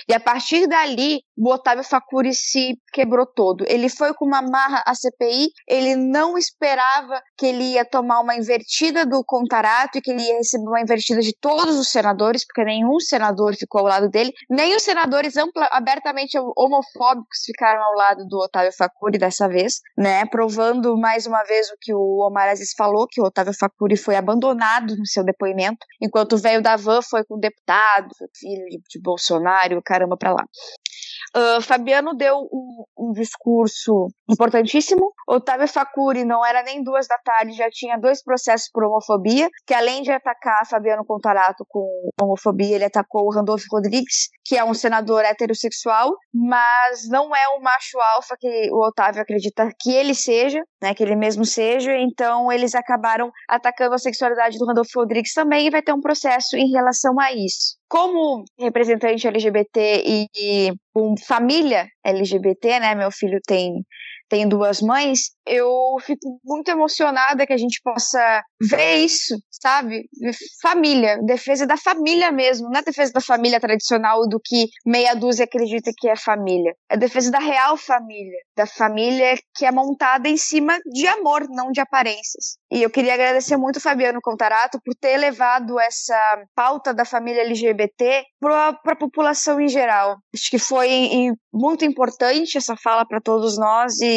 E a partir dali, o Otávio Facuri se quebrou todo. Ele foi com uma marra à CPI, ele não esperava que ele ia tomar uma invertida do Contarato e que ele ia receber uma invertida de todos os senadores, porque nenhum senador ficou ao lado dele, nem os senadores ampla, abertamente homofóbicos ficaram ao lado do Otávio Facuri dessa vez, né? Provando mais uma vez o que o Omar Aziz falou, que o Otávio Facuri foi abandonado no seu depoimento, enquanto o velho da van foi com o deputado, filho de, de Bolsonaro, caramba pra lá. Uh, Fabiano deu um, um, discurso importantíssimo. Otávio Facuri não era nem duas da tarde, já tinha dois processos por homofobia, que além de atacar Fabiano Contarato com homofobia, ele atacou o Randolfo Rodrigues, que é um senador heterossexual, mas não é o macho alfa que o Otávio acredita que ele seja, né, que ele mesmo seja, então eles acabaram atacando a sexualidade do Randolfo Rodrigues também e vai ter um processo em relação a isso como representante LGBT e, e com família LGBT, né? Meu filho tem tem duas mães, eu fico muito emocionada que a gente possa ver isso, sabe? Família, defesa da família mesmo, não é defesa da família tradicional do que meia dúzia acredita que é família. É defesa da real família, da família que é montada em cima de amor, não de aparências. E eu queria agradecer muito o Fabiano Contarato por ter levado essa pauta da família LGBT para a população em geral. Acho que foi muito importante essa fala para todos nós e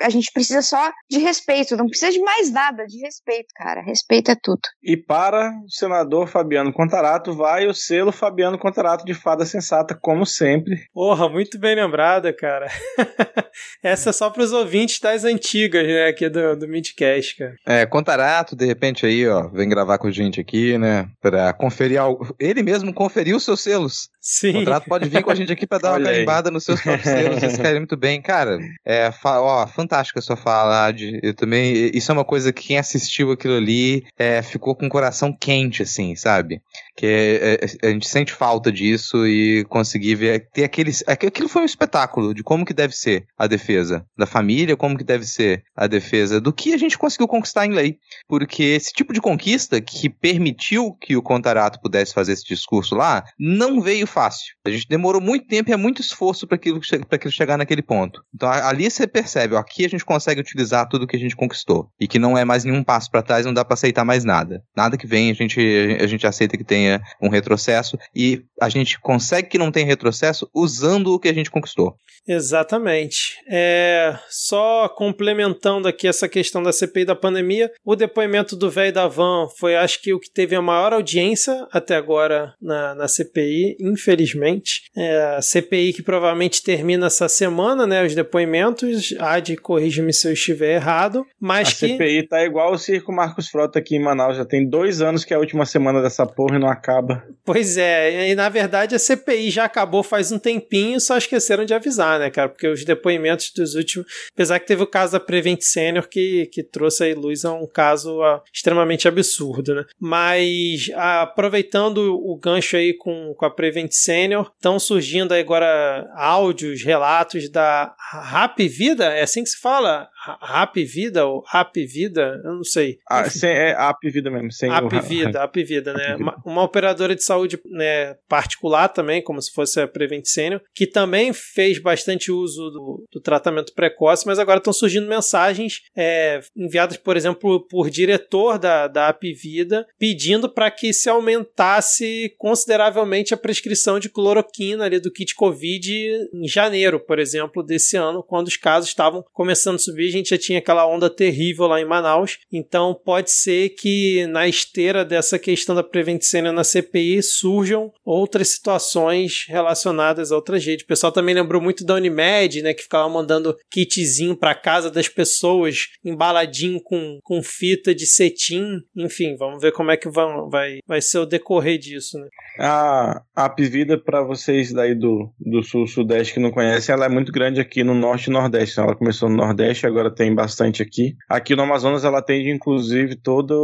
a gente precisa só de respeito, não precisa de mais nada, de respeito, cara. Respeito é tudo. E para o senador Fabiano Contarato vai o selo Fabiano Contarato de fada sensata, como sempre. Porra, muito bem lembrada, cara. <laughs> Essa é só para os ouvintes das antigas, né, aqui do, do Midcast, cara. É, Contarato, de repente aí, ó, vem gravar com a gente aqui, né, para conferir algo. Ele mesmo conferiu seus selos. Sim. O contrato pode vir com a gente aqui para dar uma <laughs> carimbada nos seus próprios selos. Vocês querem muito bem. Cara, é, ó, fantástica a sua fala, Ad. Eu também. Isso é uma coisa que quem assistiu aquilo ali é, ficou com o coração quente, assim, sabe? Que é, é, a gente sente falta disso e conseguir ver. Ter aqueles. Aquilo foi um espetáculo de como que deve ser a defesa da família, como que deve ser a defesa do que a gente conseguiu conquistar em lei. Porque esse tipo de conquista que permitiu que o Contarato pudesse fazer esse discurso lá não veio fácil. A gente demorou muito tempo e é muito esforço para aquilo, aquilo chegar naquele ponto. Então ali você percebe, ó, aqui a gente consegue utilizar tudo que a gente conquistou e que não é mais nenhum passo para trás, não dá para aceitar mais nada. Nada que vem a gente a gente aceita que tenha um retrocesso e a gente consegue que não tenha retrocesso usando o que a gente conquistou. Exatamente. É, só complementando aqui essa questão da CPI da pandemia, o depoimento do velho da Van foi, acho que, o que teve a maior audiência até agora na, na CPI, infelizmente. É, a CPI que provavelmente termina essa semana, né? Os depoimentos. Ad, corrija-me se eu estiver errado. Mas a que. CPI tá igual o Circo Marcos Frota aqui em Manaus. Já tem dois anos que é a última semana dessa porra e não acaba. Pois é, e na verdade a CPI já acabou faz um tempinho, só esqueceram de avisar, né, cara? Porque os depoimentos dos últimos. Apesar que teve o caso da Prevent Senior que, que trouxe aí luz a um caso a, extremamente absurdo, né? Mas aproveitando o gancho aí com, com a Prevent Senior, estão surgindo agora áudios, relatos da Rap Vida, é assim que se fala? Rap Vida ou Rap Vida? Eu não sei. Ah, sem, é App Vida mesmo. Sem App Vida, App Vida, né? Uma, uma, operadora de saúde né, particular também, como se fosse a Prevent Senior, que também fez bastante uso do, do tratamento precoce, mas agora estão surgindo mensagens é, enviadas, por exemplo, por diretor da, da App Vida, pedindo para que se aumentasse consideravelmente a prescrição de cloroquina ali do kit Covid em janeiro, por exemplo, desse ano, quando os casos estavam começando a subir gente já tinha aquela onda terrível lá em Manaus. Então pode ser que na esteira dessa questão da Preventicênia na CPI surjam outras situações relacionadas a outras redes. O pessoal também lembrou muito da Unimed, né, que ficava mandando kitzinho para casa das pessoas, embaladinho com, com fita de cetim. Enfim, vamos ver como é que vai, vai, vai ser o decorrer disso, né? A, a Apivida, para vocês daí do, do sul-sudeste que não conhecem, ela é muito grande aqui no norte e nordeste. Ela começou no nordeste, agora tem bastante aqui. Aqui no Amazonas ela atende inclusive todos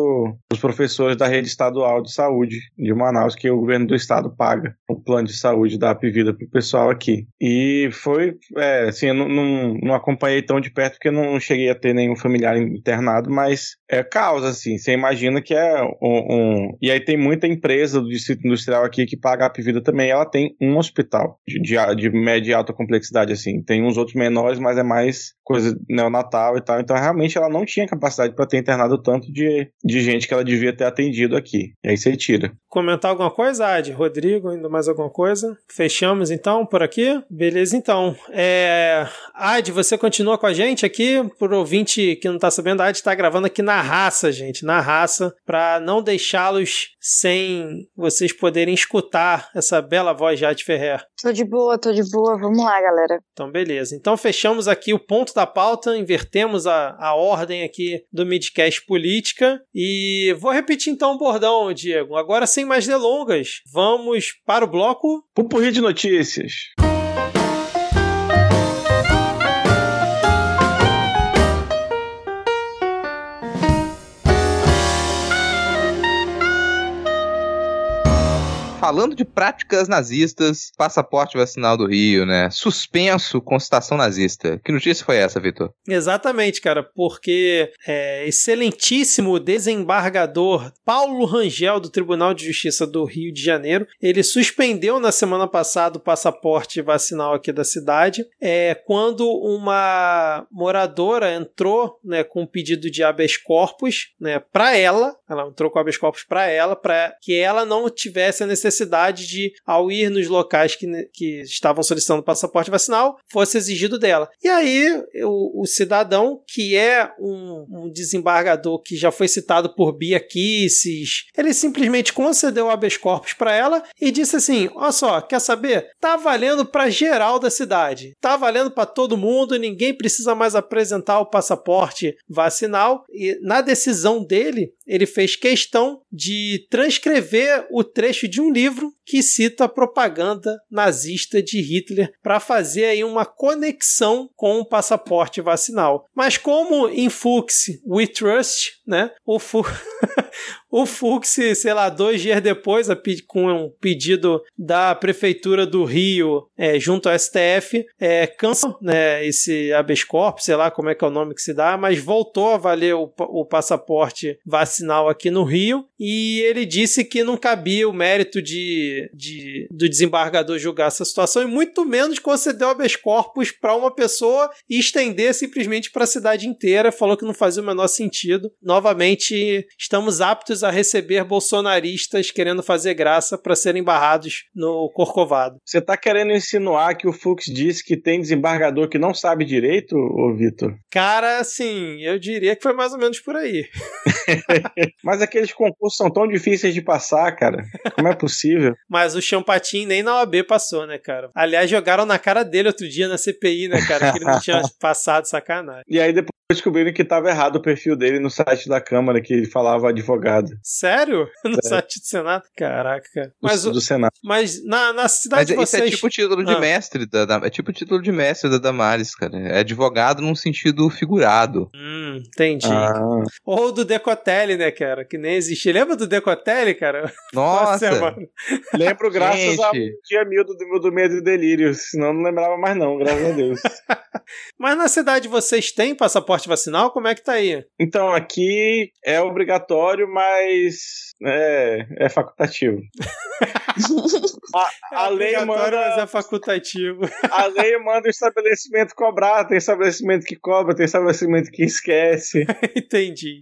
os professores da rede estadual de saúde de Manaus, que o governo do estado paga o plano de saúde da Apivida para o pessoal aqui. E foi, é, assim, eu não, não, não, acompanhei tão de perto porque não cheguei a ter nenhum familiar internado, mas é causa, assim, você imagina que é um, um... E aí tem muita empresa do distrito industrial aqui que paga a Apivida também, ela tem um hospital de, de, de média e alta complexidade, assim. Tem uns outros menores, mas é mais coisa neonatal e tal. Então, realmente, ela não tinha capacidade para ter internado tanto de, de gente que ela devia ter atendido aqui. E aí você tira. Comentar alguma coisa, Ad? Rodrigo, ainda mais alguma coisa? Fechamos então por aqui? Beleza, então. É... Ad, você continua com a gente aqui? Por ouvinte que não tá sabendo, a Ad tá gravando aqui na raça, gente, na raça, para não deixá-los sem vocês poderem escutar essa bela voz de Ad Ferrer. Tô de boa, tô de boa. Vamos lá, galera. Então, beleza. Então, fechamos aqui o ponto da pauta, invertemos a, a ordem aqui do Midcast Política e vou repetir então o bordão, Diego. Agora, sem mais delongas, vamos para o bloco... Pupurri de notícias. Falando de práticas nazistas, passaporte vacinal do Rio, né? Suspenso com citação nazista. Que notícia foi essa, Vitor? Exatamente, cara, porque é, excelentíssimo desembargador Paulo Rangel, do Tribunal de Justiça do Rio de Janeiro, ele suspendeu na semana passada o passaporte vacinal aqui da cidade, é, quando uma moradora entrou né, com um pedido de habeas corpus né, para ela, ela entrou com habeas corpus para ela, para que ela não tivesse a necessidade de, ao ir nos locais que, que estavam solicitando passaporte vacinal, fosse exigido dela. E aí, o, o cidadão, que é um, um, desembargador que já foi citado por Bia Kisses, ele simplesmente concedeu o habeas corpus para ela e disse assim: Olha só, quer saber? Tá valendo para geral da cidade, tá valendo para todo mundo, ninguém precisa mais apresentar o passaporte vacinal. E na decisão dele, ele fez questão de transcrever o trecho de um livro que cita a propaganda nazista de Hitler para fazer aí uma conexão com o passaporte vacinal. Mas como em Fuchs We Trust, né? O, Fu <laughs> <laughs> o Fux, sei lá, dois dias depois, com um pedido da Prefeitura do Rio é, junto ao STF, é, cancelou né, esse habeas corpus, sei lá como é que é o nome que se dá, mas voltou a valer o, o passaporte vacinal aqui no Rio e ele disse que não cabia o mérito de, de do desembargador julgar essa situação e muito menos conceder o habeas corpus para uma pessoa e estender simplesmente para a cidade inteira. Falou que não fazia o menor sentido. Novamente, estamos aptos a receber bolsonaristas querendo fazer graça para serem barrados no Corcovado. Você está querendo insinuar que o Fux disse que tem desembargador que não sabe direito, ô Vitor? Cara, assim, eu diria que foi mais ou menos por aí. <laughs> Mas aqueles concursos são tão difíceis de passar, cara. Como é possível? <laughs> Mas o Champatin nem na OAB passou, né, cara? Aliás, jogaram na cara dele outro dia na CPI, né, cara? Que ele não tinha <laughs> passado, sacanagem. E aí depois descobriram que estava errado o perfil dele no site da Câmara, que ele falava advogado. Sério? <laughs> No é. site do Senado? Caraca. Mas, do, do Senado. Mas na, na cidade mas de vocês... Isso é tipo o título de ah. mestre da, da, é tipo o título de mestre da Damares, cara. É advogado num sentido figurado. Hum, entendi. Ah. Ou do Decotelli, né, cara? Que nem existe. Lembra do Decotelli, cara? <laughs> Nossa! Nossa Lembro graças Gente. ao dia mil do, do Medo e Delírio. Senão não lembrava mais não, graças a Deus. <laughs> mas na cidade vocês têm passaporte vacinal? Como é que tá aí? Então, aqui é obrigatório, mas é, é facultativo. a, <laughs> a é lei manda. Mas é facultativo. A lei manda o estabelecimento cobrar. Tem estabelecimento que cobra, tem estabelecimento que esquece. <laughs> Entendi.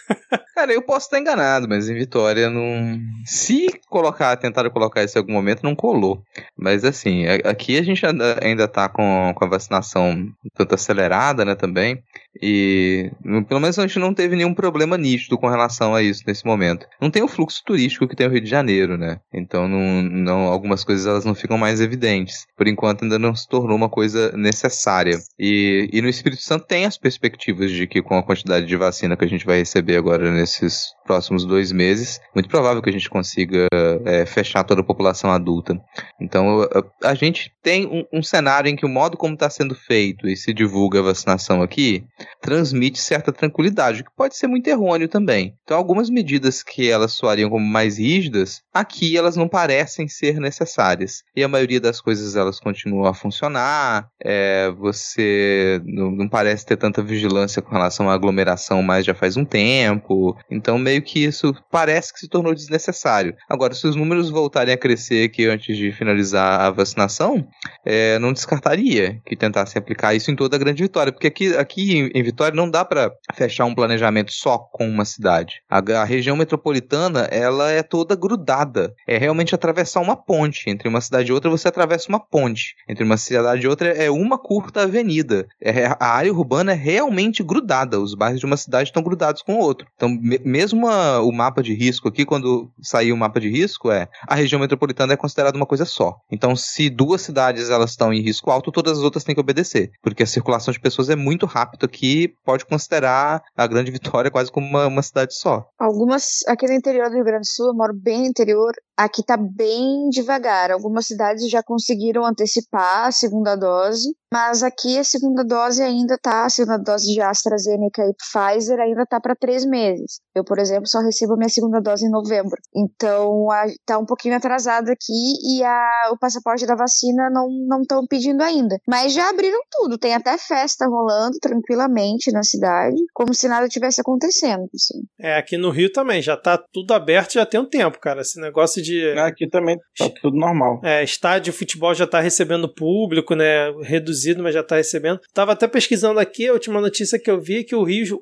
Cara, eu posso estar enganado, mas em Vitória não. Se colocar, tentaram colocar isso em algum momento, não colou. Mas assim, aqui a gente ainda tá com, com a vacinação tanto acelerada, né, também. E pelo menos a gente não teve nenhum problema nítido com relação a isso nesse momento. Não tem o fluxo turístico que tem o Rio de Janeiro, né? Então não, não, algumas coisas elas não ficam mais evidentes. Por enquanto ainda não se tornou uma coisa necessária. E, e no Espírito Santo tem as perspectivas de que com a quantidade de vacina que a gente vai receber agora nesses próximos dois meses, muito provável que a gente consiga é, fechar toda a população adulta. Então a, gente tem um, um cenário em que o modo como está sendo feito e se divulga a vacinação aqui transmite certa tranquilidade, o que pode ser muito errôneo também. Então, algumas medidas que elas soariam como mais rígidas, aqui elas não parecem ser necessárias. E a maioria das coisas elas continuam a funcionar, é, você não, não, parece ter tanta vigilância com relação à aglomeração mais já faz um tempo. Então, meio que isso parece que se tornou desnecessário. Agora, se os números voltarem a crescer aqui antes de finalizar a vacinação, é, não descartaria que tentassem aplicar isso em toda a grande vitória, porque aqui, aqui em Vitória não dá para fechar um planejamento só com uma cidade. A, a, região metropolitana, ela é toda grudada. É realmente atravessar uma ponte. Entre uma cidade e outra, você atravessa uma ponte. Entre uma cidade e outra, é uma curta avenida. É, a área urbana é realmente grudada. Os bairros de uma cidade estão grudados com o outro. Então, me, mesmo a, o mapa de risco aqui, quando sair o mapa de risco, é a região metropolitana é considerada uma coisa só. Então, se duas cidades elas estão em risco alto, todas as outras têm que obedecer. Porque a circulação de pessoas é muito rápida aqui pode considerar a Grande Vitória quase como uma, uma cidade só. Algumas, aqui no interior do Rio Grande do Sul, eu moro bem no interior, Aqui tá bem devagar. Algumas cidades já conseguiram antecipar a segunda dose, mas aqui a segunda dose ainda tá, a segunda dose de AstraZeneca e Pfizer ainda tá para três meses. Eu, por exemplo, só recebo a minha segunda dose em novembro. Então, a, tá um pouquinho atrasado aqui e a, o passaporte da vacina não estão pedindo ainda. Mas já abriram tudo, tem até festa rolando tranquilamente na cidade, como se nada tivesse acontecendo. Assim. É, aqui no Rio também, já tá tudo aberto já tem um tempo, cara. Esse negócio de. É, aqui também tá tudo normal. É, estádio de futebol já tá recebendo público, né? Reduzido, mas já tá recebendo. Tava até pesquisando aqui, a última notícia que eu vi é que o Rio,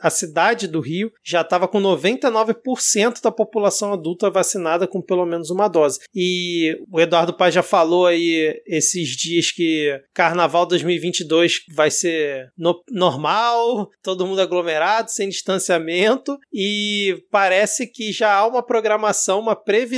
a cidade do Rio, já tava com 99% da população adulta vacinada com pelo menos uma dose. E o Eduardo Paz já falou aí esses dias que Carnaval 2022 vai ser no, normal, todo mundo aglomerado, sem distanciamento, e parece que já há uma programação, uma previsão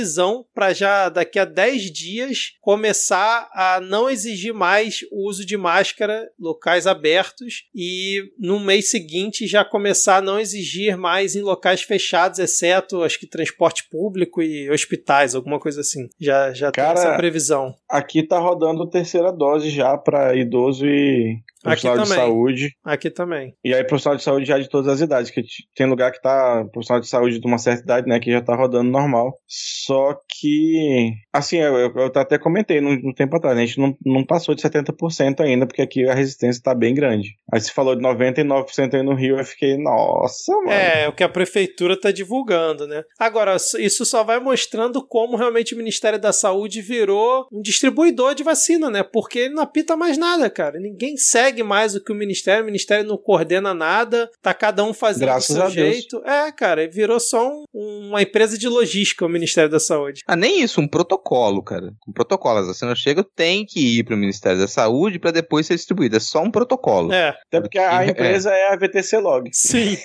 para já daqui a 10 dias começar a não exigir mais o uso de máscara locais abertos e no mês seguinte já começar a não exigir mais em locais fechados, exceto acho que transporte público e hospitais, alguma coisa assim. Já já Cara, tem essa previsão. Aqui tá rodando terceira dose já para idoso e profissional de saúde. Aqui também. E aí profissional de saúde já de todas as idades, que tem lugar que tá profissional de saúde de uma certa idade, né, que já tá rodando normal. Só que, assim, eu, eu, eu até comentei no, tempo atrás, a gente não, não passou de 70% ainda, porque aqui a resistência tá bem grande. Aí você falou de 99% aí no Rio, eu fiquei, nossa, mano. É, o que a prefeitura tá divulgando, né? Agora, isso só vai mostrando como realmente o Ministério da Saúde virou um distribuidor de vacina, né? Porque ele não apita mais nada, cara. Ninguém segue mais o que o Ministério, o Ministério não coordena nada, tá cada um fazendo Graças do seu jeito. É, cara, virou só um, uma empresa de logística o Ministério da Saúde. Ah, nem isso, um protocolo, cara. Um protocolo. As vacinas chegam, tem que ir pro Ministério da Saúde para depois ser distribuída. É só um protocolo. É. Até porque a é. empresa é, é a VTC Log. Sim.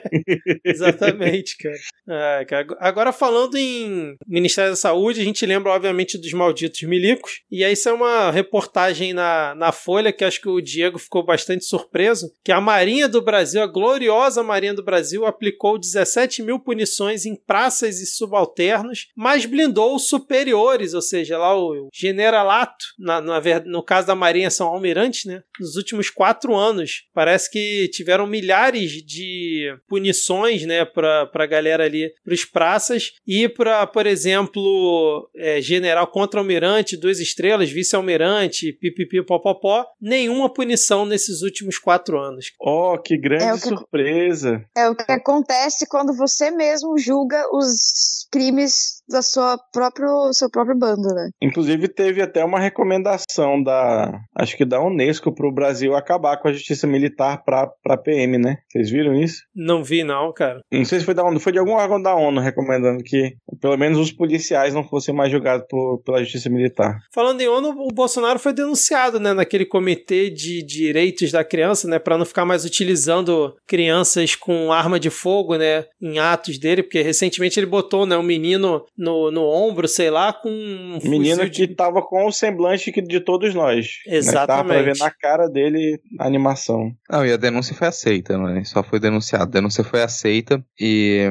<laughs> Exatamente, cara. É, cara. Agora falando em Ministério da Saúde, a gente lembra, obviamente, dos malditos milicos. E aí, isso é uma reportagem na, na Folha que acho que o Diego ficou bastante surpreso, que a Marinha do Brasil, a gloriosa Marinha do Brasil, aplicou 17 mil punições em praças e subalternos, mas blindou os superiores, ou seja, lá o generalato, na, na, no caso da Marinha são almirantes, né? Nos últimos quatro anos, parece que tiveram milhares de punições, né, pra, pra galera ali, pros praças e para, por exemplo, é, general contra-almirante, duas estrelas, vice-almirante, pipipi, popopó, nenhuma punição nesses últimos quatro anos. Oh, que grande é que, surpresa! É o que acontece quando você mesmo julga os crimes da sua próprio, seu próprio bando, né? Inclusive teve até uma recomendação da, acho que da Unesco para o Brasil acabar com a justiça militar para para PM, né? Vocês viram isso? Não vi não, cara. Não sei se foi da ONU, foi de algum órgão da ONU recomendando que pelo menos os policiais não fossem mais julgados por, pela justiça militar. Falando em ONU, o Bolsonaro foi denunciado, né, naquele comitê de direitos da criança, né, para não ficar mais utilizando crianças com arma de fogo, né, em atos dele, porque recentemente ele botou, né, um menino no, no ombro, sei lá, com um menino que de... tava com o semblante de todos nós. Exatamente. Né, tava pra ver na cara dele a animação. Não, e a denúncia foi aceita, né? Só foi denunciado. A denúncia foi aceita e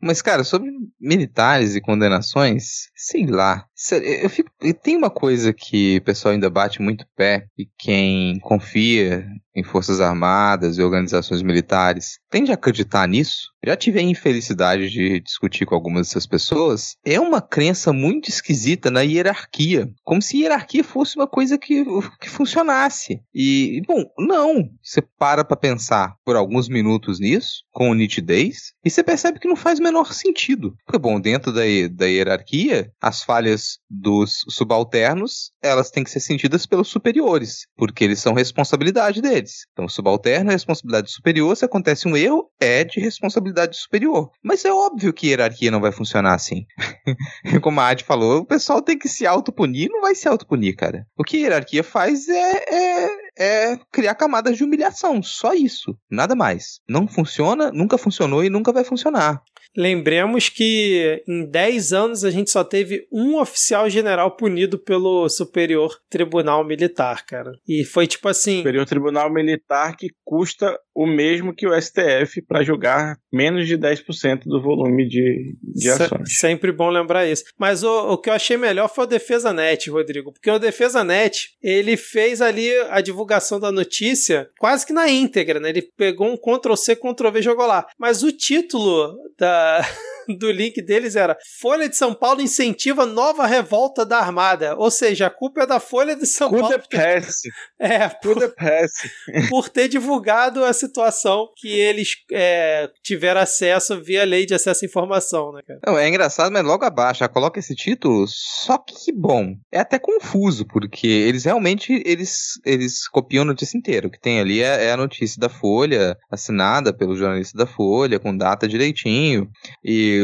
mas cara, sobre militares e condenações, sei lá. Eu fico, tem uma coisa que o pessoal ainda bate muito pé e quem confia em forças armadas e organizações militares tende a acreditar nisso. Já tive a infelicidade de discutir com algumas dessas pessoas. É uma crença muito esquisita na hierarquia, como se hierarquia fosse uma coisa que, que funcionasse. E, bom, não. Você para para pensar por alguns minutos nisso, com nitidez, e você percebe que não faz o menor sentido. Porque, bom, dentro da, da hierarquia, as falhas dos subalternos, elas têm que ser sentidas pelos superiores, porque eles são responsabilidade deles. Então, subalterno é responsabilidade superior, se acontece um erro, é de responsabilidade superior. Mas é óbvio que hierarquia não vai funcionar assim. <laughs> Como a Adi falou, o pessoal tem que se autopunir, não vai se autopunir, cara. O que hierarquia faz é, é, é criar camadas de humilhação, só isso, nada mais. Não funciona, nunca funcionou e nunca vai funcionar. Lembremos que em 10 anos a gente só teve um oficial general punido pelo Superior Tribunal Militar, cara. E foi tipo assim. Superior Tribunal Militar que custa o mesmo que o STF para julgar menos de 10% do volume de, de ações. Se, sempre bom lembrar isso. Mas o, o que eu achei melhor foi o Defesa Net, Rodrigo, porque o Defesa Net, ele fez ali a divulgação da notícia quase que na íntegra, né? Ele pegou um Ctrl C, Ctrl V e jogou lá. Mas o título da <laughs> do link deles era Folha de São Paulo incentiva nova revolta da Armada. Ou seja, a culpa é da Folha de São Tudo Paulo. <laughs> é péssimo. É, Tudo é péssimo. <laughs> por ter divulgado a situação que eles é, tiveram acesso via lei de acesso à informação, né, cara? Não, é engraçado, mas logo abaixo, já coloca esse título, só que bom. É até confuso, porque eles realmente eles, eles copiam a notícia inteira. O que tem ali é, é a notícia da Folha, assinada pelo jornalista da Folha, com data direitinho.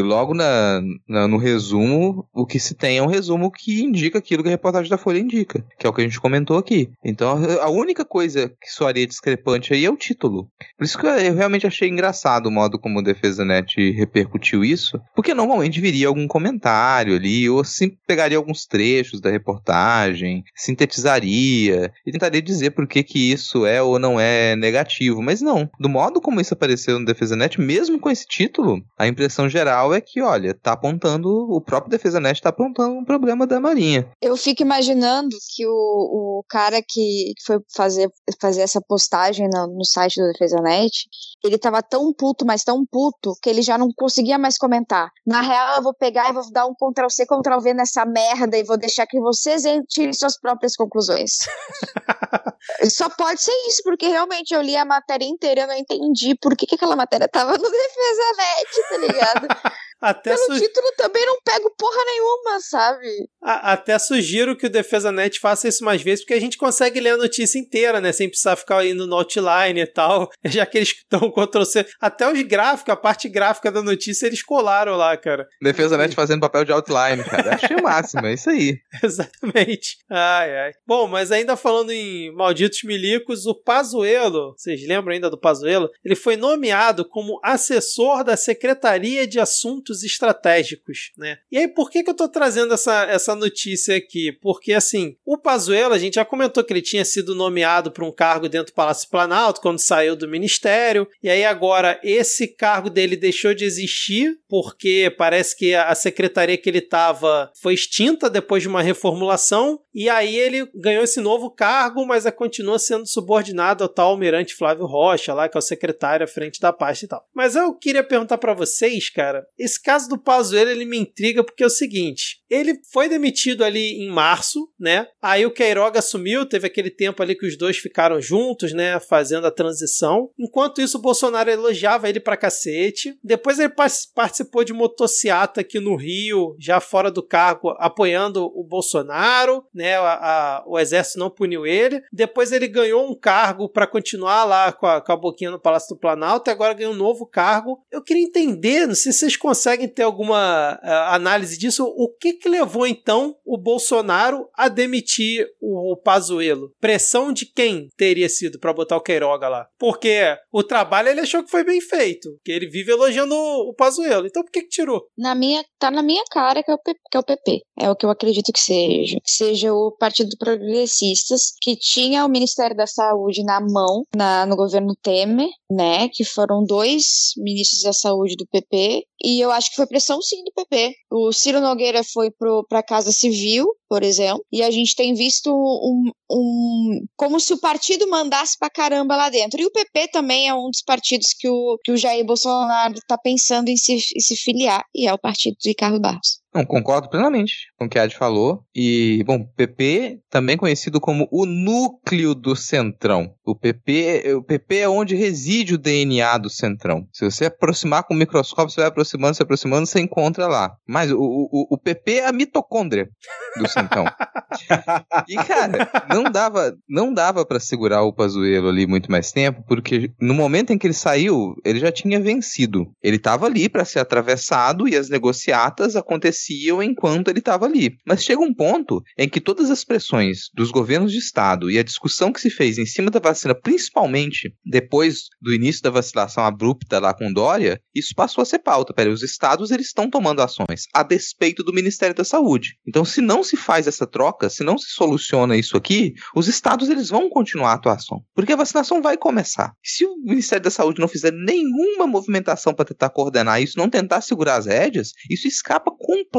Logo na, na, no resumo, o que se tem é um resumo que indica aquilo que a reportagem da Folha indica, que é o que a gente comentou aqui. Então, a única coisa que soaria discrepante aí é o título. Por isso que eu realmente achei engraçado o modo como o Defesa Net repercutiu isso, porque normalmente viria algum comentário ali, ou sim pegaria alguns trechos da reportagem, sintetizaria e tentaria dizer por que, que isso é ou não é negativo. Mas não, do modo como isso apareceu no Defesa Net, mesmo com esse título, a impressão geral é que, olha, tá apontando, o próprio Defesa Net tá apontando um problema da Marinha. Eu fico imaginando que o, o cara que foi fazer, fazer essa postagem no, no site do Defesa Net, ele tava tão puto, mas tão puto, que ele já não conseguia mais comentar. Na real, eu vou pegar e vou dar um Ctrl-C, Ctrl-V nessa merda e vou deixar que vocês tirem suas próprias conclusões. <laughs> Só pode ser isso, porque realmente eu li a matéria inteira e eu não entendi por que, que aquela matéria tava no Defesa Net, tá ligado? <laughs> Até Pelo su... título também não pego porra nenhuma, sabe? A- até sugiro que o Defesa Net faça isso mais vezes, porque a gente consegue ler a notícia inteira, né? Sem precisar ficar indo no outline e tal. <laughs> Já que eles estão Ctrl C. Até os gráficos, a parte gráfica da notícia, eles colaram lá, cara. Defesa Net fazendo papel de outline, cara. <laughs> Achei o máximo, é isso aí. <laughs> Exatamente. Ai, ai. Bom, mas ainda falando em malditos milicos, o Pazuello, vocês lembram ainda do Pazuello? Ele foi nomeado como assessor da Secretaria de Assuntos Estratégicos, né? E aí, por que, que eu tô trazendo essa, essa notícia aqui? Porque, assim, o Pazuello, a gente já comentou que ele tinha sido nomeado para um cargo dentro do Palácio Planalto quando saiu do ministério, e aí agora esse cargo dele deixou de existir, porque parece que a secretaria que ele estava foi extinta depois de uma reformulação, e aí ele ganhou esse novo cargo, mas continua sendo subordinado ao tal almirante Flávio Rocha, lá, que é o secretário à frente da pasta e tal. Mas eu queria perguntar para vocês, cara, esse caso do Pazuello, ele me intriga porque é o seguinte, ele foi demitido ali em março, né? Aí o Queiroga assumiu, teve aquele tempo ali que os dois ficaram juntos, né, fazendo a transição. Enquanto isso, o Bolsonaro elogiava ele pra cacete. Depois ele participou de motociata aqui no Rio, já fora do cargo, apoiando o Bolsonaro, né? A, a, o exército não puniu ele. Depois ele ganhou um cargo para continuar lá com a, com a boquinha no Palácio do Planalto e agora ganhou um novo cargo. Eu queria entender, não sei se vocês conseguem ter alguma uh, análise disso, o que que levou então o Bolsonaro a demitir o Pazuello? Pressão de quem teria sido para botar o Queiroga lá? Porque o trabalho ele achou que foi bem feito, que ele vive elogiando o Pazuello. Então por que que tirou? Na minha, tá na minha cara que é, o que é o PP. É o que eu acredito que seja. Que seja o Partido Progressistas, que tinha o Ministério da Saúde na mão na, no governo Temer, né? Que foram dois ministros da saúde do PP. E eu acho que foi pressão sim do PP. O Ciro Nogueira foi para a Casa Civil, por exemplo, e a gente tem visto um, um como se o partido mandasse pra caramba lá dentro. E o PP também é um dos partidos que o, que o Jair Bolsonaro está pensando em se, em se filiar, e é o partido de Ricardo Barros. Não, concordo plenamente com o que a Ad falou. E, bom, PP, também conhecido como o núcleo do Centrão. O PP, o PP é onde reside o DNA do Centrão. Se você aproximar com o microscópio, você vai aproximando, se aproximando, você encontra lá. Mas o, o, o PP é a mitocôndria do Centrão. <laughs> e, cara, não dava, não dava para segurar o Pazuello ali muito mais tempo, porque no momento em que ele saiu, ele já tinha vencido. Ele estava ali para ser atravessado e as negociatas aconteciam enquanto ele estava ali. Mas chega um ponto em que todas as pressões dos governos de estado e a discussão que se fez em cima da vacina, principalmente depois do início da vacinação abrupta lá com Dória, isso passou a ser pauta. Pera, os estados eles estão tomando ações a despeito do Ministério da Saúde. Então, se não se faz essa troca, se não se soluciona isso aqui, os estados eles vão continuar a atuação, porque a vacinação vai começar. Se o Ministério da Saúde não fizer nenhuma movimentação para tentar coordenar isso, não tentar segurar as rédeas, isso escapa completamente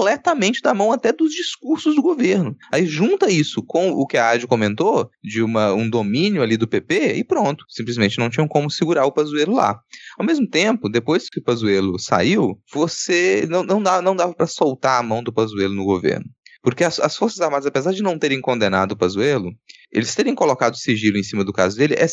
da mão até dos discursos do governo. Aí junta isso com o que a Adi comentou, de uma, um domínio ali do PP, e pronto. Simplesmente não tinham como segurar o Pazuello lá. Ao mesmo tempo, depois que o Pazuello saiu, você não, não, dava, não dava para soltar a mão do Pazuello no governo. Porque as, as, Forças Armadas, apesar de não terem condenado o Pazuello, eles terem colocado sigilo em cima do caso dele é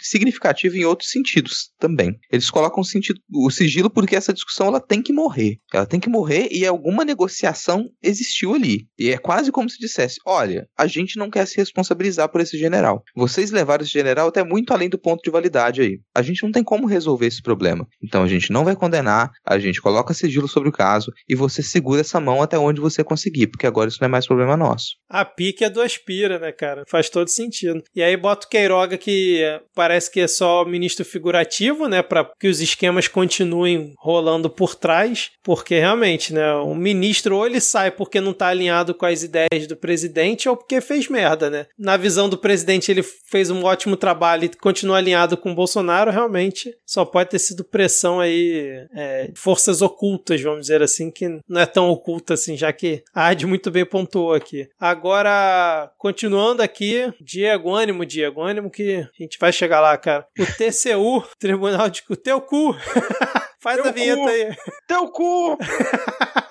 significativo em outros sentidos também. Eles colocam o, sigilo porque essa discussão ela tem que morrer. Ela tem que morrer e alguma negociação existiu ali. E é quase como se dissesse: olha, a gente não quer se responsabilizar por esse general. Vocês levaram esse general até muito além do ponto de validade aí. A gente não tem como resolver esse problema. Então a gente não vai condenar, a gente coloca sigilo sobre o caso e você segura essa mão até onde você conseguir, porque agora isso não é mais problema nosso. A pique é do aspira, né, cara? Faz todo sentido. E aí bota o Queiroga que parece que é só ministro figurativo, né, para que os esquemas continuem rolando por trás, porque realmente, né, o ministro ou ele sai porque não tá alinhado com as ideias do presidente ou porque fez merda, né? Na visão do presidente ele fez um ótimo trabalho e continua alinhado com o Bolsonaro, realmente só pode ter sido pressão aí, é, forças ocultas, vamos dizer assim, que não é tão oculta assim, já que a Ad muito bem pontuou aqui. Agora, continuando aqui, Diego, ânimo, Diego, ânimo que a gente vai chegar lá, cara. O TCU, Tribunal de... O teu cu! <laughs> Faz teu a vinheta cu. aí. Teu cu! <laughs>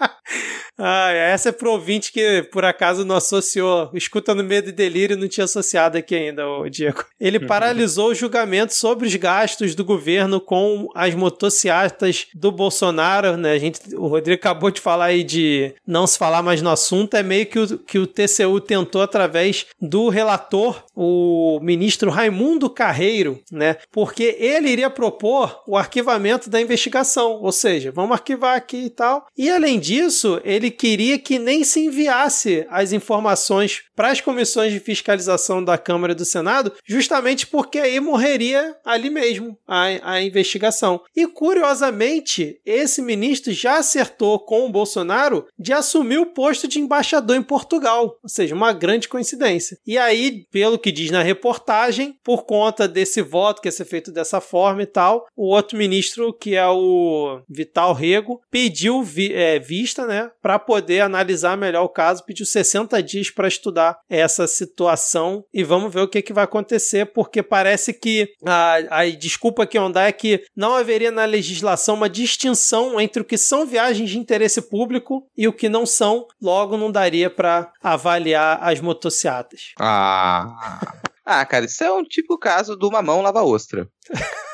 Ah, essa é pro ouvinte que por acaso não associou, escuta no medo e delírio não tinha associado aqui ainda, o Diego. Ele paralisou o julgamento sobre os gastos do governo com as motocicletas do Bolsonaro, né? A gente, o Rodrigo acabou de falar aí de não se falar mais no assunto, é meio que o, que o TCU tentou através do relator, o ministro Raimundo Carreiro, né? Porque ele iria propor o arquivamento da investigação, ou seja, vamos arquivar aqui e tal. E além disso, ele queria que nem se enviasse as informações para as comissões de fiscalização da Câmara e do Senado, justamente porque aí morreria ali mesmo a, a investigação. E curiosamente, esse ministro já acertou com o Bolsonaro de assumir o posto de embaixador em Portugal, ou seja, uma grande coincidência. E aí, pelo que diz na reportagem, por conta desse voto que ia ser feito dessa forma e tal, o outro ministro, que é o Vital Rego, pediu vi, é, vista, né, para poder analisar melhor o caso, pediu 60 dias para estudar essa situação e vamos ver o que, que vai acontecer, porque parece que a, a desculpa que onda é que não haveria na legislação uma distinção entre o que são viagens de interesse público e o que não são, logo não daria para avaliar as motocicletas. Ah. <laughs> Ah, cara, isso é um tipo caso do mamão lava ostra.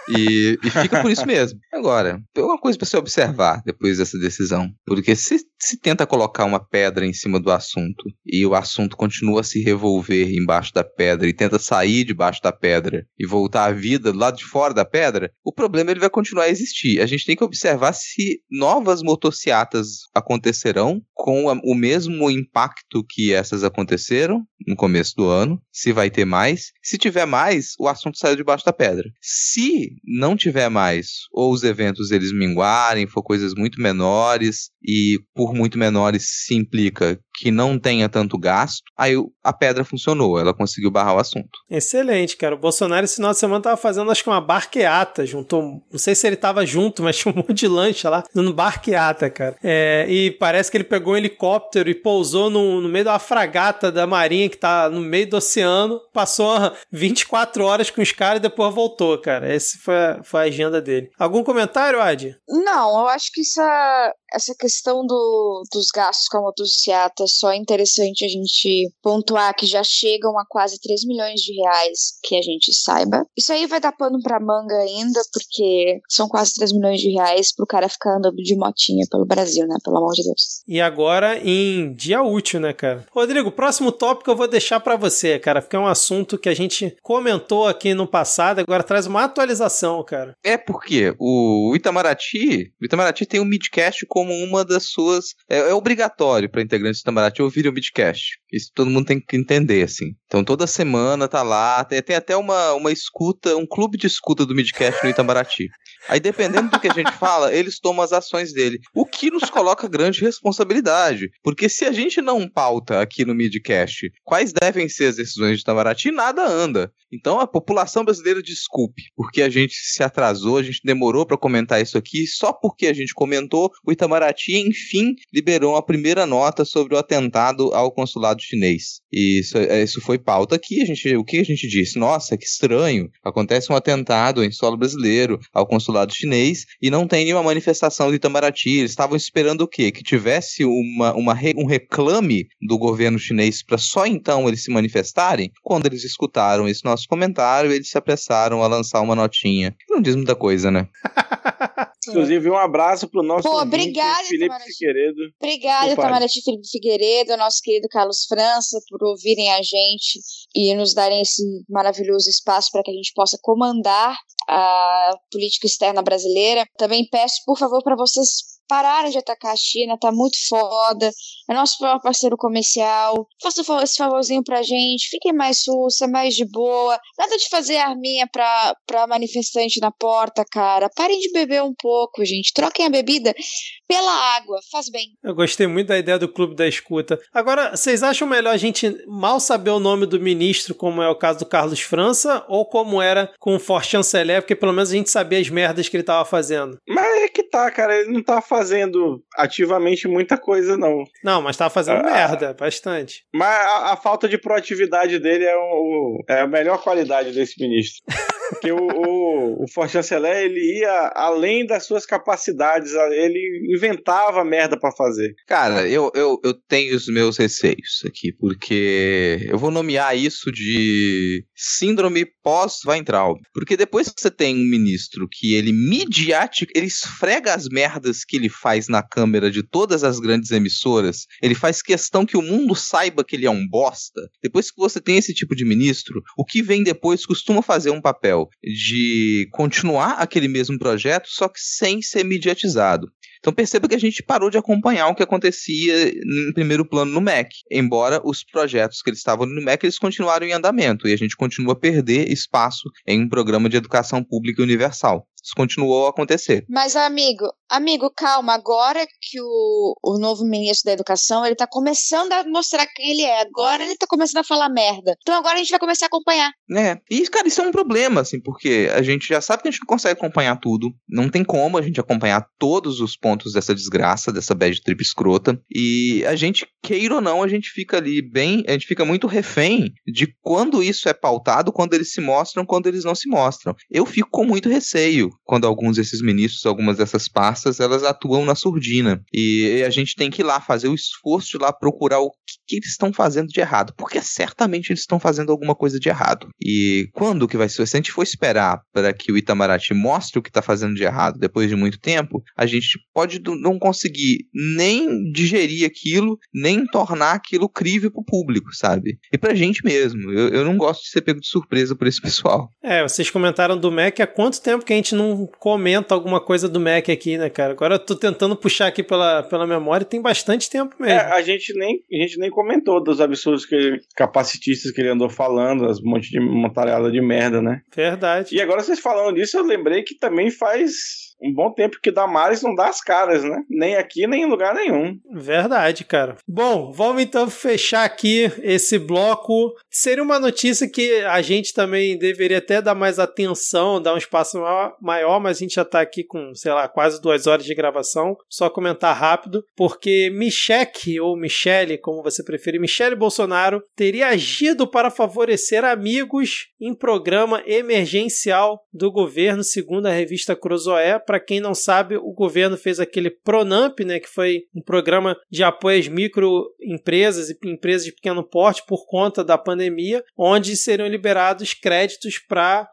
E, e, fica por isso mesmo. Agora, tem uma coisa para se observar depois dessa decisão. Porque se se tenta colocar uma pedra em cima do assunto e o assunto continua a se revolver embaixo da pedra e tenta sair debaixo da pedra e voltar à vida do lado de fora da pedra, o problema ele vai continuar a existir. A gente tem que observar se novas motociatas acontecerão com a, o mesmo impacto que essas aconteceram no começo do ano, se vai ter mais. Se tiver mais, o assunto saiu debaixo da pedra. Se não tiver mais, ou os eventos eles minguarem, for coisas muito menores e por muito menores se implica que não tenha tanto gasto, aí a pedra funcionou, ela conseguiu barrar o assunto. Excelente, cara. O Bolsonaro esse final de semana tava fazendo acho que uma barqueata, juntou, não sei se ele tava junto, <laughs> mas tinha um monte de lancha lá, dando barqueata, cara. É, e parece que ele pegou um helicóptero e pousou no, no meio da fragata da marinha que tá no meio do oceano, passou <laughs> 24 horas com os caras e depois voltou, cara. Essa foi a, foi a agenda dele. Algum comentário, Adi? Não, eu acho que essa, essa questão do, dos gastos com a motocicleta só interessante a gente pontuar que já chegam a quase 3 milhões de reais, que a gente saiba. Isso aí vai dar pano pra manga ainda, porque são quase 3 milhões de reais pro cara ficar andando de motinha pelo Brasil, né? Pelo amor de Deus. E agora em dia útil, né, cara? Rodrigo, próximo tópico eu vou deixar para você, cara, porque é um assunto que a gente comentou aqui no passado, agora traz uma atualização, cara. É porque o Itamaraty, o Itamaraty tem o Midcast como uma das suas. É, é obrigatório para integrantes do Itamaraty ouvirem o Midcast. Isso todo mundo tem que entender, assim. Então toda semana tá lá, tem, tem até uma, uma escuta, um clube de escuta do Midcast no Itamaraty. Aí, dependendo do que a gente fala, eles tomam as ações dele. O que nos coloca grande responsabilidade. Porque se a gente não pauta aqui no Midcast quais devem ser as decisões de Itamaraty, nada anda. Então a população brasileira desculpe, porque a gente se atrasou, a gente demorou para comentar isso aqui, só porque a gente comentou, o Itamaraty, enfim, liberou a primeira nota sobre o atentado ao consulado chinês. E isso, é, isso foi pauta aqui. A gente, o que a gente disse? Nossa, que estranho. Acontece um atentado em solo brasileiro ao consulado chinês e não tem nenhuma manifestação do Itamaraty. Eles estavam esperando o quê? Que tivesse uma, uma, um reclame do governo chinês para só então eles se manifestarem? Quando eles escutaram esse nosso comentário, eles se apressaram a lançar uma notinha. Não diz muita coisa, né? <laughs> Inclusive, um abraço pro nosso Pô, obrigada, Felipe. Figueiredo. Obrigada, Opa. Itamaraty Felipe Figueiredo, nosso querido Carlos França, por ouvirem a gente e nos darem esse maravilhoso espaço para que a gente possa comandar a política externa brasileira. Também peço, por favor, para vocês pararem de atacar a China, tá muito foda. É nosso maior parceiro comercial. Faça esse favorzinho pra gente. Fiquem mais sussa, mais de boa. Nada de fazer arminha pra, pra manifestante na porta, cara. Parem de beber um pouco, gente. Troquem a bebida pela água. Faz bem. Eu gostei muito da ideia do clube da escuta. Agora, vocês acham melhor a gente mal saber o nome do ministro, como é o caso do Carlos França, ou como era com o Forte Chanceler, porque pelo menos a gente sabia as merdas que ele tava fazendo? Mas é que tá, cara. Ele não tá fazendo ativamente muita coisa, não. Não, mas tava fazendo Ah. merda, bastante. Mas a, a falta de proatividade dele é, o, é a melhor qualidade desse ministro. Porque o, o, o Forte Chanceler, ele ia além das suas capacidades, ele inventava merda pra fazer. Cara, eu, eu, eu tenho os meus receios aqui, porque eu vou nomear isso de síndrome pós-Weintraub. Porque depois que você tem um ministro que ele midiático, ele esfrega as merdas que ele faz na câmera de todas as grandes emissoras, ele faz questão que o mundo saiba que ele é um bosta. Depois que você tem esse tipo de ministro, o que vem depois costuma fazer um papel de continuar aquele mesmo projeto, só que sem ser mediatizado. Então perceba que a gente parou de acompanhar o que acontecia em primeiro plano no MEC. Embora os projetos que eles estavam no MEC, eles continuaram em andamento e a gente continua a perder espaço em um programa de educação pública universal. Isso continuou a acontecer. Mas, amigo, amigo, calma. Agora que o, o novo ministro da Educação, ele tá começando a mostrar quem ele é. Agora ele tá começando a falar merda. Então agora a gente vai começar a acompanhar. É, e cara, isso é um problema, assim, porque a gente já sabe que a gente não consegue acompanhar tudo, não tem como a gente acompanhar todos os pontos dessa desgraça, dessa bad trip escrota, e a gente, queira ou não, a gente fica ali bem, a gente fica muito refém de quando isso é pautado, quando eles se mostram, quando eles não se mostram. Eu fico com muito receio quando alguns desses ministros, algumas dessas pastas, elas atuam na surdina, e a gente tem que ir lá fazer o esforço de lá procurar o que, eles estão fazendo de errado, porque certamente eles estão fazendo alguma coisa de errado. E quando que vai ser? Se a gente for esperar para que o Itamaraty mostre o que está fazendo de errado depois de muito tempo, a gente pode não conseguir nem digerir aquilo, nem tornar aquilo crível para o público, sabe? E pra gente mesmo. Eu, eu não gosto de ser pego de surpresa por esse <laughs> pessoal. É, vocês comentaram do Mac. Há quanto tempo que a gente não comenta alguma coisa do Mac aqui, né, cara? Agora eu tô tentando puxar aqui pela, pela memória e tem bastante tempo É, mesmo. a, gente nem, a gente nem comentou dos absurdos que ele- capacitistas que ele andou falando, as monte de montalhada de merda, né? Verdade. E agora vocês falando disso, eu lembrei que também faz um bom tempo que Damares não dá as caras, né? Nem aqui, nem em lugar nenhum. Verdade, cara. Bom, vamos então fechar aqui esse bloco. Seria uma notícia que a gente também deveria até dar mais atenção, dar um espaço maior, mas a gente já tá aqui com, sei lá, quase duas horas de gravação. Só comentar rápido, porque Michele, ou Michele, como você preferir, Michele Bolsonaro, teria agido para favorecer amigos em programa emergencial do governo, segundo a revista Cruzoé. Para quem não sabe, o governo fez aquele Pronamp, né, que foi um programa de apoio às microempresas e empresas de pequeno porte por conta da pandemia, onde seriam liberados créditos para